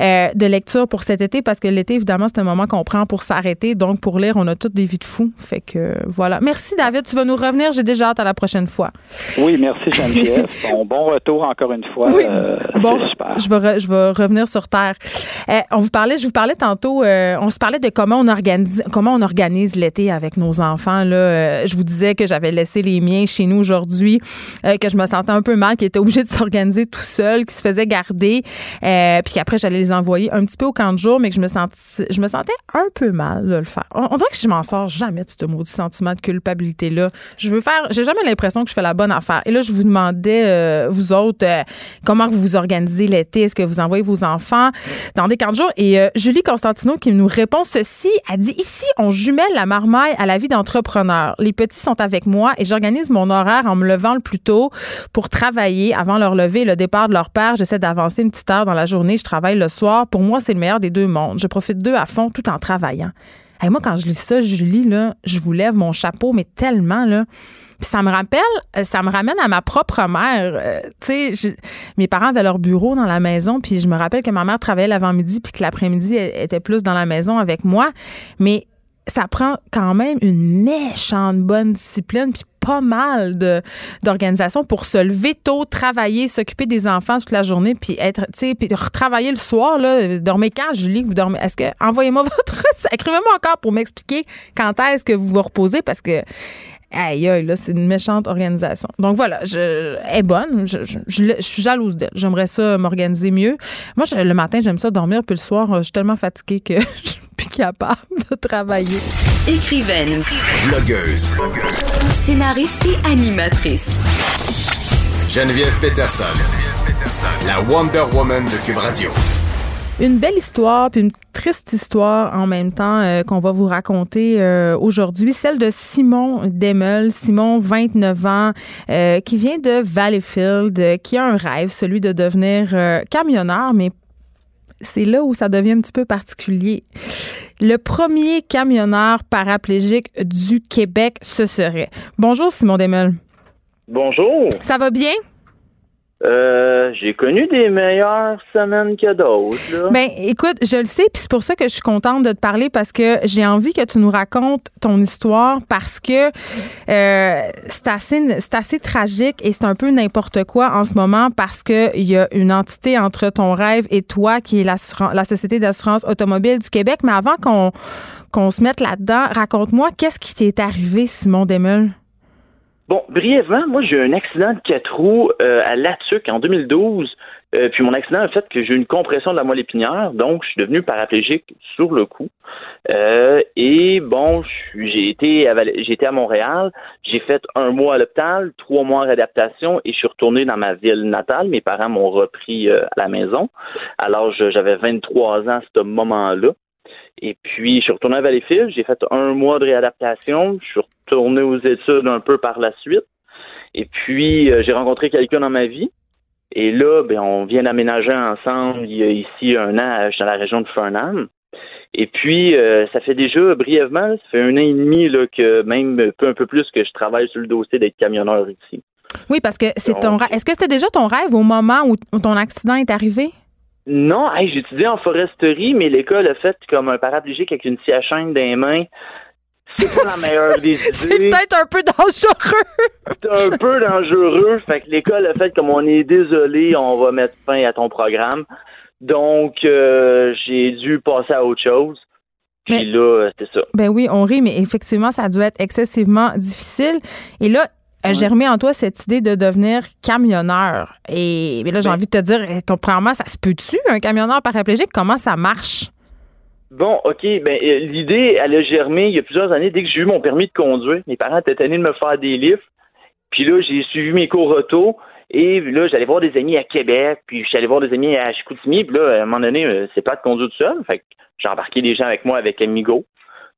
euh, de lecture pour cet été parce que l'été évidemment c'est un moment qu'on prend pour s'arrêter. Donc pour lire, on a toutes des vies de fous. Fait que voilà. Merci, David. Tu vas nous revenir. J'ai déjà hâte à la prochaine fois. Oui, merci, Geneviève. bon, bon retour encore une fois. Oui. Euh, bon, super. je vais, re- je vais revenir sur Terre. Euh, on vous parlait, je vous parlais tantôt, euh, on se parlait de comment on organise, comment on organise l'été avec nos enfants. Là. Euh, je vous disais que j'avais laissé les miens chez nous aujourd'hui, que je me sentais un peu mal, qu'ils étaient obligés de s'organiser tout seuls, qu'ils se faisaient garder, puis qu'après j'allais les envoyer un petit peu au camp de jour, mais que je me sentais, je me sentais un peu mal de le faire. On, on dirait que je m'en sors jamais de ce maudit sentiment de culpabilité là. Je veux faire, j'ai jamais l'impression que je fais la bonne affaire. Et là, je vous demandais, euh, vous autres, euh, comment vous vous organisez l'été? Est-ce que vous envoyez vos enfants dans des camps de jour? Et euh, Julie Constantino qui nous répond ceci, a dit ici, on jumelle la marmaille à la vie d'entrepreneur. Les petits sont avec moi et j'organise mon horaire en me levant le plus tôt pour travailler avant leur lever le départ de leur père. J'essaie d'avancer une petite heure dans la journée. Je travaille le soir. Pour moi, c'est le meilleur des deux mondes. Je profite d'eux à fond tout en travaillant. Moi, quand je lis ça, Julie, là, je vous lève mon chapeau, mais tellement, là. Ça me rappelle, euh, ça me ramène à ma propre mère. Euh, tu sais, mes parents avaient leur bureau dans la maison, puis je me rappelle que ma mère travaillait l'avant-midi, puis que l'après-midi, elle était plus dans la maison avec moi. Mais ça prend quand même une méchante bonne discipline, puis pas mal de d'organisation pour se lever tôt, travailler, s'occuper des enfants toute la journée, puis être, tu sais, puis retravailler le soir. Là, dormez quand, Julie, vous dormez Est-ce que envoyez-moi votre, écrivez-moi encore pour m'expliquer quand est-ce que vous vous reposez, parce que Aïe, aïe, là, c'est une méchante organisation. Donc voilà, je, elle est bonne. Je, je- je le- je suis jalouse d'elle. J'aimerais ça m'organiser mieux. Moi, je- le matin, j'aime ça dormir, puis le soir, euh, je suis tellement fatiguée que je suis plus capable de travailler. Écrivaine, Blogueuse. scénariste et animatrice. Geneviève Peterson. La Wonder Woman de Cube Radio. Une belle histoire, puis une triste histoire en même temps euh, qu'on va vous raconter euh, aujourd'hui, celle de Simon Demel. Simon, 29 ans, euh, qui vient de Valleyfield, qui a un rêve, celui de devenir camionneur, mais c'est là où ça devient un petit peu particulier. Le premier camionneur paraplégique du Québec, ce serait. Bonjour Simon Demel. Bonjour. Ça va bien? Euh, j'ai connu des meilleures semaines que d'autres. Ben, écoute, je le sais, puis c'est pour ça que je suis contente de te parler parce que j'ai envie que tu nous racontes ton histoire parce que euh, c'est assez, c'est assez tragique et c'est un peu n'importe quoi en ce moment parce que il y a une entité entre ton rêve et toi qui est l'assuran- la Société d'assurance automobile du Québec. Mais avant qu'on qu'on se mette là-dedans, raconte-moi qu'est-ce qui t'est arrivé, Simon Demel? Bon, brièvement, moi j'ai eu un accident de quatre roues euh, à Latuc en 2012. Euh, puis mon accident a fait que j'ai eu une compression de la moelle épinière, donc je suis devenu paraplégique sur le coup. Euh, et bon, j'ai été à, Montréal, j'ai fait un mois à l'hôpital, trois mois en réadaptation et je suis retourné dans ma ville natale. Mes parents m'ont repris euh, à la maison. Alors j'avais 23 ans à ce moment-là. Et puis, je suis retourné à Valleyfield. J'ai fait un mois de réadaptation. Je suis retourné aux études un peu par la suite. Et puis, euh, j'ai rencontré quelqu'un dans ma vie. Et là, ben, on vient d'aménager ensemble il y a ici un an. Je suis dans la région de Fernand. Et puis, euh, ça fait déjà brièvement, là, ça fait un an et demi là, que même un peu, un peu plus que je travaille sur le dossier d'être camionneur ici. Oui, parce que c'est ton rêve. Est-ce que c'était déjà ton rêve au moment où ton accident est arrivé? Non, hey, j'étudiais en foresterie, mais l'école a fait comme un paraplégique avec une scie à chaîne dans les mains. C'est pas la meilleure des idées. C'est peut-être un peu dangereux. C'est un peu dangereux. Fait que l'école a fait comme on est désolé, on va mettre fin à ton programme. Donc, euh, j'ai dû passer à autre chose. Puis Mais- là, euh, c'est ça. Ben oui, on rit, mais effectivement, ça a dû être excessivement difficile. Et là, a germé en toi cette idée de devenir camionneur. Et mais là, j'ai Ben- envie de te dire, eh, ton- premièrement, ça se peut-tu, un camionneur paraplégique? Comment ça marche? Bon, OK, ben euh, l'idée, elle a germé il y a plusieurs années, dès que j'ai eu mon permis de conduire. Mes parents étaient tannés de me faire des livres. Puis là, j'ai suivi mes cours auto. Et là, j'allais voir des amis à Québec, puis j'allais voir des amis à Chicoutimi. Puis là, à un moment donné, euh, c'est pas de conduire tout seul. Fait que j'ai embarqué des gens avec moi avec Amigo.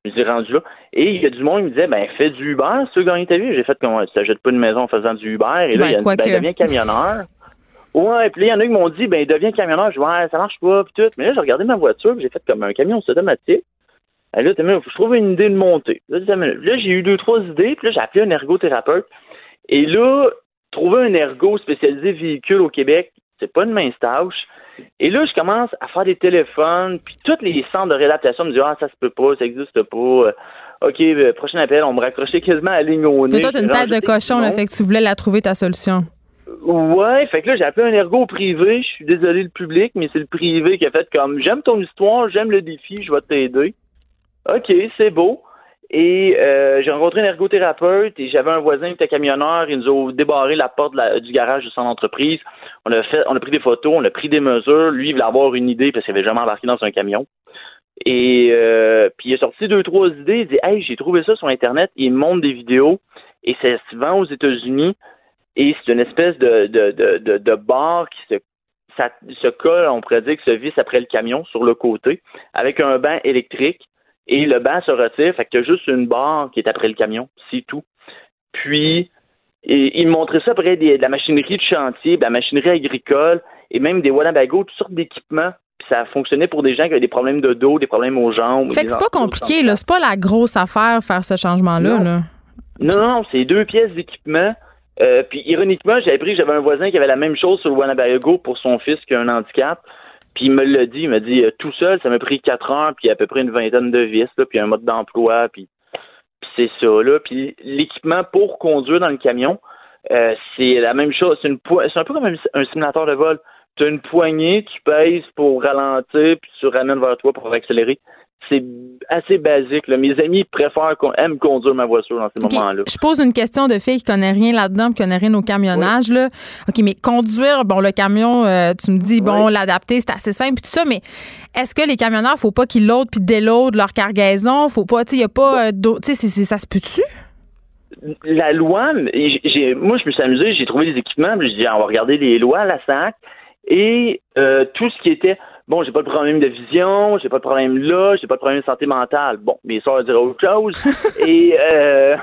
Je me suis rendu là. Et il y a du monde qui me disait, ben, fais du Uber, si tu veux gagner ta vie. J'ai fait comme, tu t'achètes pas une maison en faisant du Uber. Et là, Ben, il y a ben, que. deviens camionneur. Ouais, puis là, il y en a qui m'ont dit, ben, deviens camionneur. Je dis, ouais, ça marche pas, puis tout. Mais là, j'ai regardé ma voiture, puis j'ai fait comme un camion automatique. Et là, je trouve une idée de monter. Là, là, j'ai eu deux, trois idées, puis là, j'ai appelé un ergothérapeute. Et là, trouver un ergo spécialisé véhicule au Québec, c'est pas une mince tâche. Et là, je commence à faire des téléphones, puis tous les centres de réadaptation me disent Ah, ça se peut pas, ça existe pas. Euh, OK, euh, prochain appel, on me raccrochait quasiment à la ligne au nez. Mais toi, t'as une tête de cochon, là, fait que tu voulais la trouver ta solution. Ouais, fait que là, j'ai appelé un ergo privé. Je suis désolé le public, mais c'est le privé qui a fait comme j'aime ton histoire, j'aime le défi, je vais t'aider. OK, c'est beau. Et euh, j'ai rencontré un ergothérapeute et j'avais un voisin qui était camionneur. Il nous a débarré la porte du garage de son entreprise. On a fait, on a pris des photos, on a pris des mesures. Lui, il voulait avoir une idée parce qu'il avait jamais embarqué dans un camion. Et euh, puis il a sorti deux, trois idées. Il dit Hey, j'ai trouvé ça sur Internet. Il montre des vidéos et ça se vend aux États-Unis. Et c'est une espèce de, de, de, de, bar qui se, ça, se colle, on pourrait dire, que se visse après le camion sur le côté, avec un banc électrique. Et le banc se retire, fait que as juste une barre qui est après le camion, c'est tout. Puis, et, il montrait ça après de la machinerie de chantier, de la machinerie agricole, et même des Wallabago, toutes sortes d'équipements. Puis ça fonctionnait pour des gens qui avaient des problèmes de dos, des problèmes aux jambes. Fait que c'est pas compliqué, là. C'est pas la grosse affaire faire ce changement-là, là. Non, non, c'est deux pièces d'équipement euh, puis ironiquement, j'ai appris que j'avais un voisin qui avait la même chose sur le Wanabago pour son fils qui a un handicap. Puis il me l'a dit, il m'a dit euh, tout seul, ça m'a pris quatre heures, puis à peu près une vingtaine de vis, puis un mode d'emploi, puis, c'est ça là. Puis l'équipement pour conduire dans le camion, euh, c'est la même chose. C'est un peu comme un, un simulateur de vol. Tu as une poignée, tu pèses pour ralentir, puis tu ramènes vers toi pour accélérer c'est assez basique. Mes amis préfèrent qu'on aime conduire ma voiture dans ces moments-là. Je pose une question de fille qui connaît rien là-dedans, qui connaît rien au camionnage. Là. OK, mais conduire, bon, le camion, euh, tu me dis, bon, l'adapter, c'est assez simple, tout ça, mais est-ce que les camionneurs, faut pas qu'ils loadent puis déloadent leur cargaison? Faut pas, tu sais, il a pas euh, Tu sais, ça se peut-tu? La loi, j'ai, moi, je me suis amusé, j'ai trouvé des équipements, je dit, on va regarder les lois à la SAC, et euh, tout ce qui était bon, j'ai pas de problème de vision, j'ai pas de problème là, j'ai pas de problème de santé mentale. Bon, mais ça, on dire autre chose. et, euh,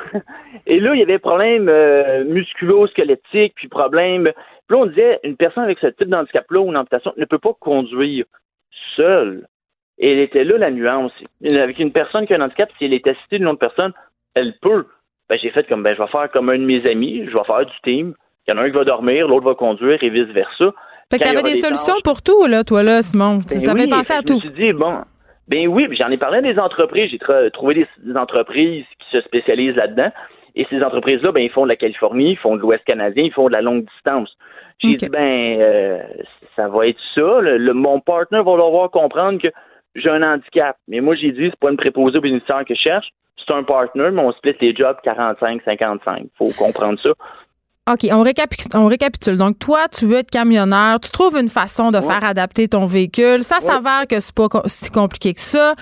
et là, il y avait problème euh, musculo-squelettique, puis problème. Puis là, on disait, une personne avec ce type d'handicap-là ou une amputation ne peut pas conduire seule. Et elle était là la nuance. Avec une personne qui a un handicap, si elle est assistée d'une autre personne, elle peut. Ben, j'ai fait comme, ben, je vais faire comme un de mes amis, je vais faire du team. Il y en a un qui va dormir, l'autre va conduire et vice-versa. Fait que des, solutions pour tout, là, toi, là, Simon. Ben tu avais pensé à tout. Je me suis dit, bon, ben oui, j'en ai parlé des entreprises. J'ai trouvé des, entreprises qui se spécialisent là-dedans. Et ces entreprises-là, ben, ils font de la Californie, ils font de l'Ouest canadien, ils font de la longue distance. J'ai dit, ben, euh, ça va être ça. Le, mon partenaire va devoir comprendre que j'ai un handicap. Mais moi, j'ai dit, c'est pas une préposée au bénéficiaire que je cherche. C'est un partenaire, mais on split les jobs 45-55. faut comprendre ça. OK, on récapitule, Donc, toi, tu veux être camionneur, tu trouves une façon de faire adapter ton véhicule. Ça s'avère que c'est pas si compliqué que ça.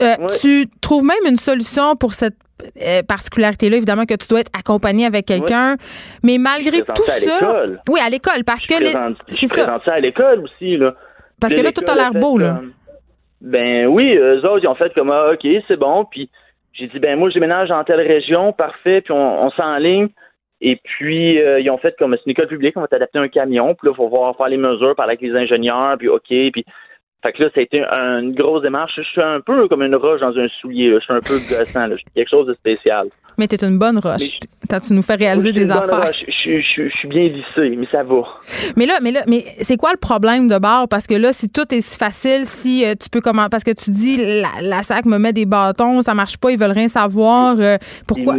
Euh, tu trouves même une solution pour cette euh, particularité-là, évidemment, que tu dois être accompagné avec quelqu'un. Mais malgré tout ça. Oui, à l'école, parce que. C'est ça. ça à l'école aussi, là. Parce que là, tout a l'air beau, là. Ben oui, eux autres, ils ont fait comme, ah, OK, c'est bon. Puis j'ai dit, ben moi, je déménage dans telle région, parfait, puis on, on s'enligne. Et puis, euh, ils ont fait comme c'est une école publique, on va t'adapter un camion, puis là, il faut voir faire les mesures, parler avec les ingénieurs, puis OK, puis fait que là, ça a été une grosse démarche. Je suis un peu comme une roche dans un soulier. Je suis un peu gossant. Là. Je suis quelque chose de spécial. Mais t'es une bonne roche. tu nous fais réaliser des affaires. Je, suis bien vissé, mais ça va. Mais là, mais là, mais c'est quoi le problème de bord? Parce que là, si tout est si facile, si euh, tu peux comment Parce que tu dis la, la, SAC me met des bâtons, ça marche pas, ils veulent rien savoir. Euh, pourquoi?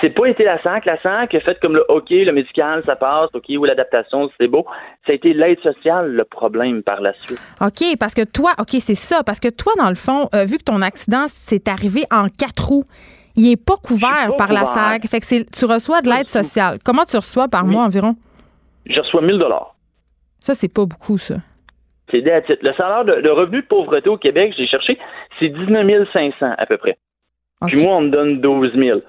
C'est pas été la SAC. La SAC a fait comme le OK, le médical, ça passe, OK, ou l'adaptation, c'est beau. Ça a été l'aide sociale le problème par la suite. OK, parce que toi, OK, c'est ça. Parce que toi, dans le fond, euh, vu que ton accident s'est arrivé en quatre roues, il est pas couvert par la SAC. Fait que tu reçois de l'aide sociale. Comment tu reçois par mois environ? Je reçois 1000 dollars. Ça, c'est pas beaucoup, ça. C'est Le salaire de, revenu de pauvreté au Québec, j'ai cherché, c'est 19 500 à peu près. Puis moi, on me donne 12 000.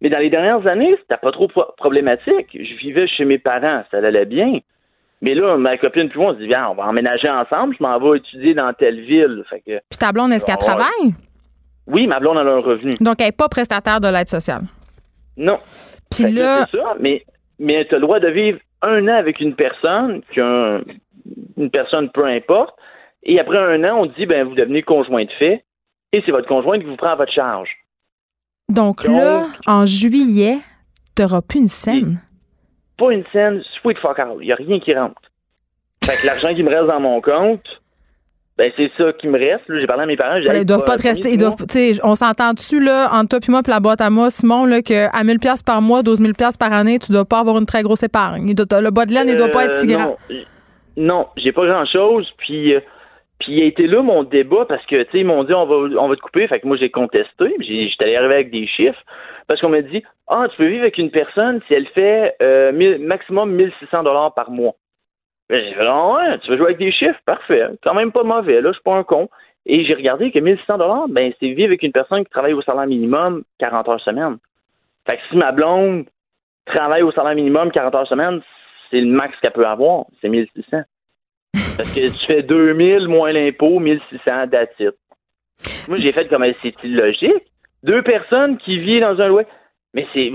Mais dans les dernières années, c'était pas trop problématique. Je vivais chez mes parents, ça allait bien. Mais là, ma copine puis moi, on se dit, viens, on va emménager ensemble, je m'en vais étudier dans telle ville. Fait que, puis ta blonde, est-ce qu'elle travaille? Oui, ma blonde, a un revenu. Donc, elle n'est pas prestataire de l'aide sociale? Non. Puis là... C'est ça, mais, mais tu as le droit de vivre un an avec une personne, une personne peu importe, et après un an, on dit, ben, vous devenez conjoint de fait, et c'est votre conjoint qui vous prend à votre charge. Donc, là, en juillet, tu n'auras plus une scène. Pas une scène, sweet fuck all. Il n'y a rien qui rentre. Fait que l'argent qui me reste dans mon compte, Ben, c'est ça qui me reste. J'ai parlé à mes parents. ils doivent pas te rester. Ils doivent, on s'entend dessus, là, entre toi et moi, puis la boîte à moi, Simon, là, qu'à 1000 par mois, 12 000 par année, tu dois pas avoir une très grosse épargne. le bas de laine, il doit pas être si euh, grand. Non, j'ai pas grand-chose. Puis, euh, puis il a été là mon débat parce que, tu sais, ils m'ont dit, on va, on va te couper. Fait que moi, j'ai contesté. J'étais allé arriver avec des chiffres. Parce qu'on m'a dit, ah, tu peux vivre avec une personne si elle fait euh, maximum 1600 dollars par mois. J'ai fait, ah ouais, tu veux jouer avec des chiffres? Parfait. Quand même pas mauvais, là, je suis pas un con. Et j'ai regardé que 1600 dollars, ben, c'est vivre avec une personne qui travaille au salaire minimum 40 heures semaine. Fait que si ma blonde travaille au salaire minimum 40 heures semaine, c'est le max qu'elle peut avoir, c'est 1600. Parce que tu fais 2000 moins l'impôt, 1600 d'attitude. Moi, j'ai fait comme c'est illogique. Deux personnes qui vivent dans un loyer. Mais c'est.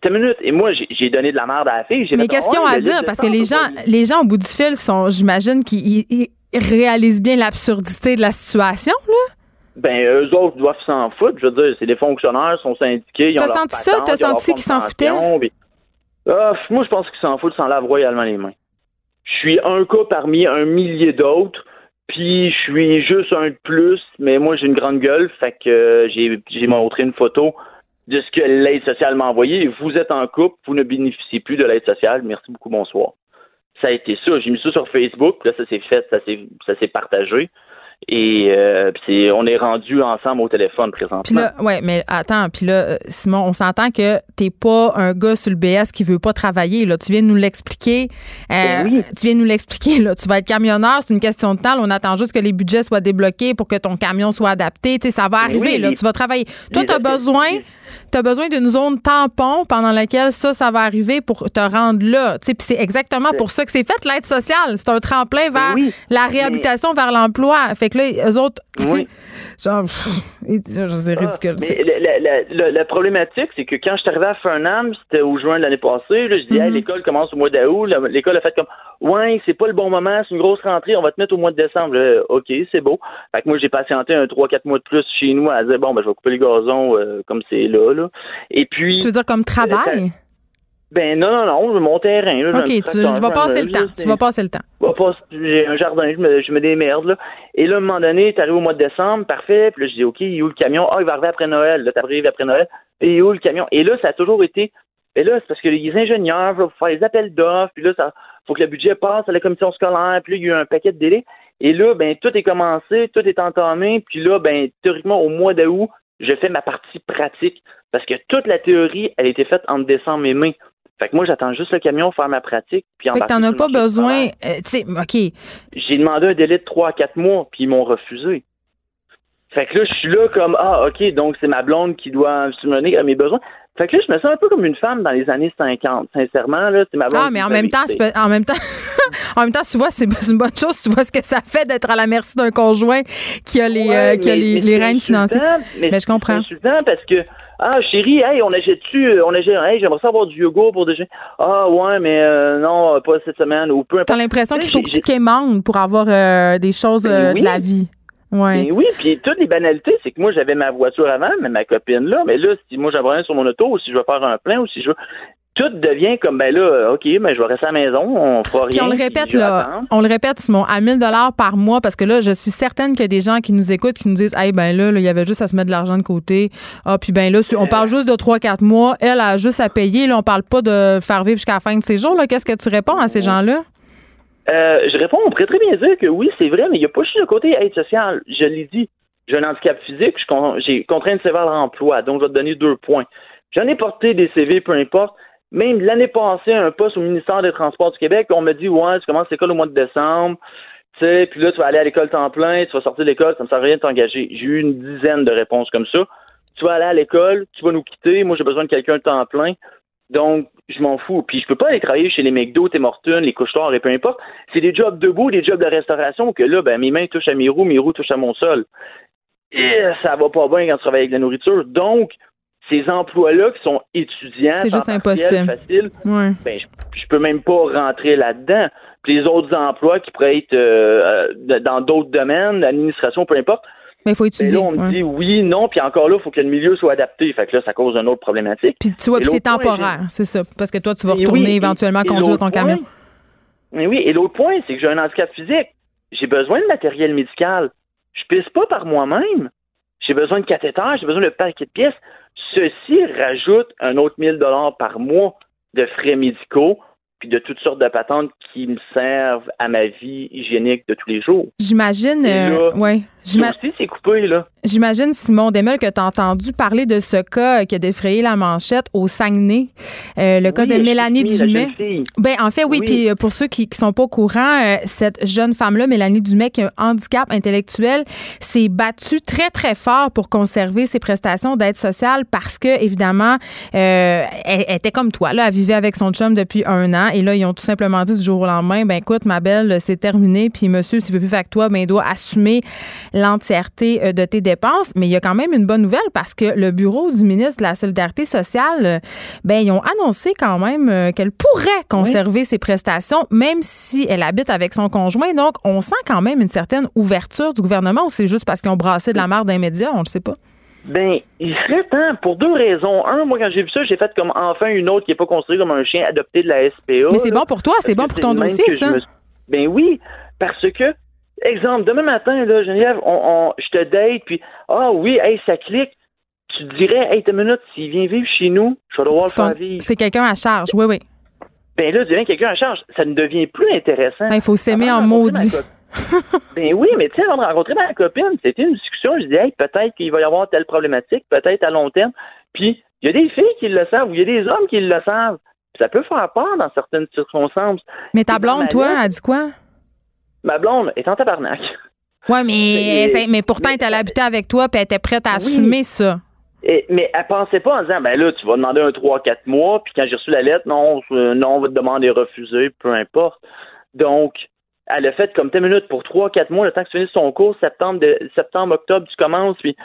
T'as une minute. Et moi, j'ai donné de la merde à la fille. Mais qu'est-ce qu'ils ont à dire? Parce que les gens, les gens au bout du fil sont, j'imagine, qu'ils réalisent bien l'absurdité de la situation, là. Ben, eux autres doivent s'en foutre. Je veux dire, c'est des fonctionnaires, sont syndiqués. T'as senti ça? T'as senti qu'ils s'en foutaient? Ah, moi, je pense qu'ils s'en foutent sans laver royalement les mains. Je suis un cas parmi un millier d'autres. Puis je suis juste un de plus, mais moi j'ai une grande gueule, fait que euh, j'ai montré une photo de ce que l'aide sociale m'a envoyé. Vous êtes en couple, vous ne bénéficiez plus de l'aide sociale. Merci beaucoup, bonsoir. Ça a été ça. J'ai mis ça sur Facebook. Là, ça s'est fait, ça s'est partagé. Et euh, on est rendu ensemble au téléphone présentement. Puis là, ouais, mais attends, puis là, euh, Simon, on s'entend que t'es pas un gars sur le BS qui veut pas travailler. Là, tu viens de nous l'expliquer. Euh, ben tu viens de nous l'expliquer. Là, tu vas être camionneur, c'est une question de temps. on attend juste que les budgets soient débloqués pour que ton camion soit adapté. Tu sais, ça va ben arriver. là, tu vas travailler. Toi, tu as besoin tu as besoin d'une zone tampon pendant laquelle ça, ça va arriver pour te rendre là. Puis c'est exactement pour ça que c'est fait, l'aide sociale. C'est un tremplin vers la réhabilitation, vers l'emploi. Fait que là, eux autres, oui. genre, c'est ridicule. mais la, problématique, c'est que quand je suis arrivé à Fernand, c'était au juin de l'année passée, là, je dis, mm-hmm. l'école commence au mois d'août. L'école a fait comme, ouais, c'est pas le bon moment, c'est une grosse rentrée, on va te mettre au mois de décembre. OK, c'est beau. Fait que moi, j'ai patienté un 3-4 mois de plus chez nous à dire, bon, ben, je vais couper les gazons euh, comme c'est là, là. Et puis. Tu veux dire comme travail? Ben non, non, non, mon terrain. OK, tu, je vais passer le temps. Tu vas passer le temps. J'ai un jardin, je me, je me démerde. Là. Et là, à un moment donné, tu arrives au mois de décembre, parfait. Puis là, je dis, OK, il est où le camion? Ah, il va arriver après Noël. Là, t'arrives après Noël. Et il est où le camion? Et là, ça a toujours été. Et là, c'est parce que les ingénieurs veulent faire les appels d'offres. Puis là, ça faut que le budget passe à la commission scolaire. Puis là, il y a eu un paquet de délais. Et là, ben, tout est commencé, tout est entamé. Puis là, ben, théoriquement, au mois d'août, je fais ma partie pratique. Parce que toute la théorie, elle a été faite entre décembre et mai. Fait que moi, j'attends juste le camion faire ma pratique. Puis fait que t'en as pas besoin. Euh, tu sais, OK. J'ai demandé un délai de 3 à 4 mois, puis ils m'ont refusé. Fait que là, je suis là comme Ah, OK, donc c'est ma blonde qui doit subvenir à mes besoins. Fait que là, je me sens un peu comme une femme dans les années 50. Sincèrement, là, c'est ma blonde. Ah, mais en même, temps, en même temps, en même temps, tu vois, c'est une bonne chose. Tu vois ce que ça fait d'être à la merci d'un conjoint qui a les, euh, qui a les, les rênes financières. Mais, je comprends. C'est parce que ah, chérie, hey, on achète-tu, euh, on achète, hey, j'aimerais savoir du yoga pour déjeuner. Ah, ouais, mais euh, non, pas cette semaine, ou peu importe. T'as l'impression qu'il faut que tu quémandes pour avoir euh, des choses ben de la vie. Ouais. Ben oui, puis toutes les banalités, c'est que moi, j'avais ma voiture avant, mais ma copine là, mais là, si moi, j'avais rien sur mon auto, ou si je veux faire un plein, ou si je veux tout devient comme ben là, OK, mais ben, je vais rester à la maison, on fera rien. Puis on le répète là, on le répète Simon, à 1000 dollars par mois parce que là, je suis certaine qu'il y a des gens qui nous écoutent qui nous disent "Hey ben là, il y avait juste à se mettre de l'argent de côté." Ah puis ben là, on parle juste de 3 4 mois, elle a juste à payer, là on parle pas de faire vivre jusqu'à la fin de ses jours là, qu'est-ce que tu réponds à ces gens-là? Euh, je réponds, on pourrait très bien dire que oui, c'est vrai, mais il n'y a pas juste le côté aide sociale. Je l'ai dit, j'ai un handicap physique, j'ai contrainte sévère l'emploi, donc je vais te donner deux points. J'en ai porté des CV, peu importe. Même l'année passée, un poste au ministère des Transports du Québec, on m'a dit Ouais, tu commences l'école au mois de décembre, tu sais, puis là, tu vas aller à l'école temps plein, tu vas sortir de l'école, ça ne sert à rien de t'engager. J'ai eu une dizaine de réponses comme ça. Tu vas aller à l'école, tu vas nous quitter, moi j'ai besoin de quelqu'un de temps plein. Donc, je m'en fous. Puis je peux pas aller travailler chez les McDo, Tim Hortons, les couches et peu importe. C'est des jobs debout, des jobs de restauration que là, ben, mes mains touchent à mes roues, mes roues touchent à mon sol. Et ça va pas bien quand tu travailles avec la nourriture. Donc, ces emplois-là qui sont étudiants, c'est juste impossible. Facile, ben, je, peux même pas rentrer là-dedans. Puis les autres emplois qui pourraient être euh, euh, dans d'autres domaines, l'administration, peu importe. Mais il faut ben étudier. là, on me dit oui, non, puis encore là, il faut que le milieu soit adapté. Fait que là, ça cause une autre problématique. Puis tu vois, c'est temporaire, c'est ça. Parce que toi, tu vas retourner éventuellement conduire ton camion. Mais oui, et l'autre point, c'est que j'ai un handicap physique. j'ai besoin de matériel médical. Je pisse pas par moi-même. J'ai besoin de cathéter, j'ai besoin de paquet de pièces. Ceci rajoute un autre 1000 dollars par mois de frais médicaux puis de toutes sortes de patentes qui me servent à ma vie hygiénique de tous les jours. J'imagine, euh, ouais. Aussi, c'est coupé, là. J'imagine, Simon Demel, que tu as entendu parler de ce cas qui a défrayé la manchette au Saguenay, euh, le cas de Mélanie Dumais. Ben, en fait, oui, puis euh, pour ceux qui ne sont pas au courant, euh, cette jeune femme-là, Mélanie Dumais, qui a un handicap intellectuel, s'est battue très, très fort pour conserver ses prestations d'aide sociale parce que, évidemment, elle, était comme toi, là, elle vivait avec son chum depuis un an et là, ils ont tout simplement dit du jour au lendemain, ben écoute, ma belle, c'est terminé, puis monsieur, s'il veut plus faire que toi, ben il doit assumer l'entièreté de tes dépenses mais il y a quand même une bonne nouvelle parce que le bureau du ministre de la Solidarité sociale, euh, ben, ils ont annoncé quand même euh, qu'elle pourrait conserver ses prestations, même si elle habite avec son conjoint. Donc, on sent quand même une certaine ouverture du gouvernement ou c'est juste parce qu'ils ont brassé de la marde d'un média, on ne sait pas. Ben, il serait temps pour deux raisons. Un, moi, quand j'ai vu ça, j'ai fait comme enfin une autre qui n'est pas construite comme un chien adopté de la SPA. Mais c'est bon pour toi, c'est bon pour ton dossier, ça. Ben oui, parce que Exemple, demain matin, là, Geneviève, on, je te date, puis ah oui, hey, ça clique. Tu te dirais, hey, t'as une minute, s'il vient vivre chez nous, je vais devoir le faire vivre. C'est quelqu'un à charge, oui, oui. Ben là, devient quelqu'un à charge. Ça ne devient plus intéressant. Ben, il faut s'aimer en maudit. ben oui, mais tu sais, avant de rencontrer ma copine, c'était une discussion. Je dis, hey, peut-être qu'il va y avoir telle problématique, peut-être à long terme. Puis, il y a des filles qui le savent ou il y a des hommes qui le savent. ça peut faire peur dans certaines circonstances. Mais ta blonde, toi, elle dit quoi? Ma blonde est en tabarnak. Ouais, mais, mais, pourtant, elle était habiter avec toi puis elle était prête à assumer ça. Et, mais elle pensait pas en disant, ben là, tu vas demander un 3-4 mois, puis quand j'ai reçu la lettre, non, euh, non, on va te demander refuser, peu importe. Donc, elle a fait comme 10 minutes pour 3-4 mois, le temps que tu finisses ton cours, septembre, de, septembre, octobre, tu commences, puis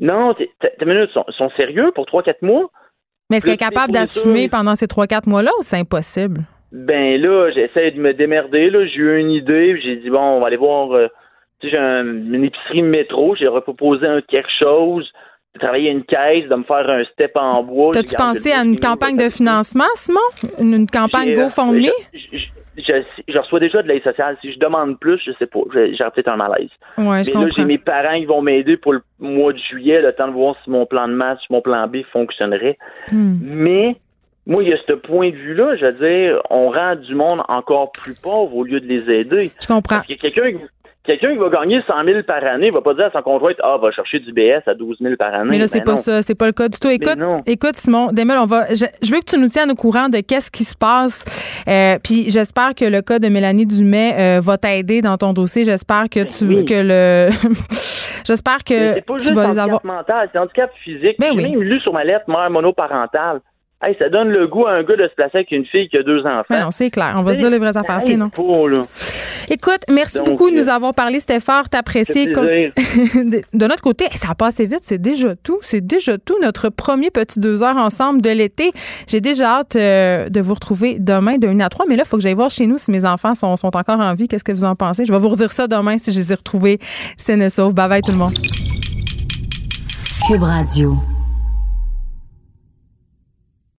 non, tes minutes sont, sont sérieux pour 3-4 mois? Mais est-ce qu'elle est capable d'assumer pendant ces 3-4 mois-là ou c'est impossible? Ben là, j'essaie de me démerder. Là. J'ai eu une idée. J'ai dit, bon, on va aller voir. Euh, tu sais, j'ai une épicerie métro. J'ai proposé un quelque chose de travailler une caisse, de me faire un step en bois. T'as-tu pensé à une campagne de financement, Simon? Une, campagne euh, GoFundMe? Je, je, reçois déjà de l'aide sociale. Si je demande plus, je sais pas. J'aurais peut-être un malaise. Ouais, je Mais là, j'ai mes parents qui vont m'aider pour le mois de juillet, le temps de voir si mon plan de si mon plan B fonctionnerait. Hmm. Mais moi, il y a ce point de vue-là, je veux dire, on rend du monde encore plus pauvre au lieu de les aider. Je comprends. Parce que quelqu'un quelqu'un qui va gagner 100 000 par année va pas dire à son conjoint ah va chercher du BS à 12 000 par année. Mais là c'est ben pas ça, c'est pas le cas du tout. Écoute, écoute Simon, Demel, on va. Je, veux que tu nous tiennes au courant de qu'est-ce qui se passe. Euh, puis j'espère que le cas de Mélanie Dumais euh, va t'aider dans ton dossier. J'espère que ben tu veux que le. j'espère que c'est pas juste tu vas avoir. mental, c'est handicap physique. Ben J'ai même lu sur ma lettre mère monoparentale. Hey, ça donne le goût à un gars de se placer avec une fille qui a deux enfants. non, c'est clair. On va se dire les vraies affaires, sinon. Écoute, merci beaucoup de nous avoir parlé. C'était fort apprécié. de notre côté, ça a passé vite. C'est déjà tout. C'est déjà tout. Notre premier petit deux heures ensemble de l'été. J'ai déjà hâte euh, de vous retrouver demain de 1 à 3. Mais là, il faut que j'aille voir chez nous si mes enfants sont, sont encore en vie. Qu'est-ce que vous en pensez? Je vais vous redire ça demain si je les ai retrouvés sains et saufs. Bye bye tout le monde. Cube Radio.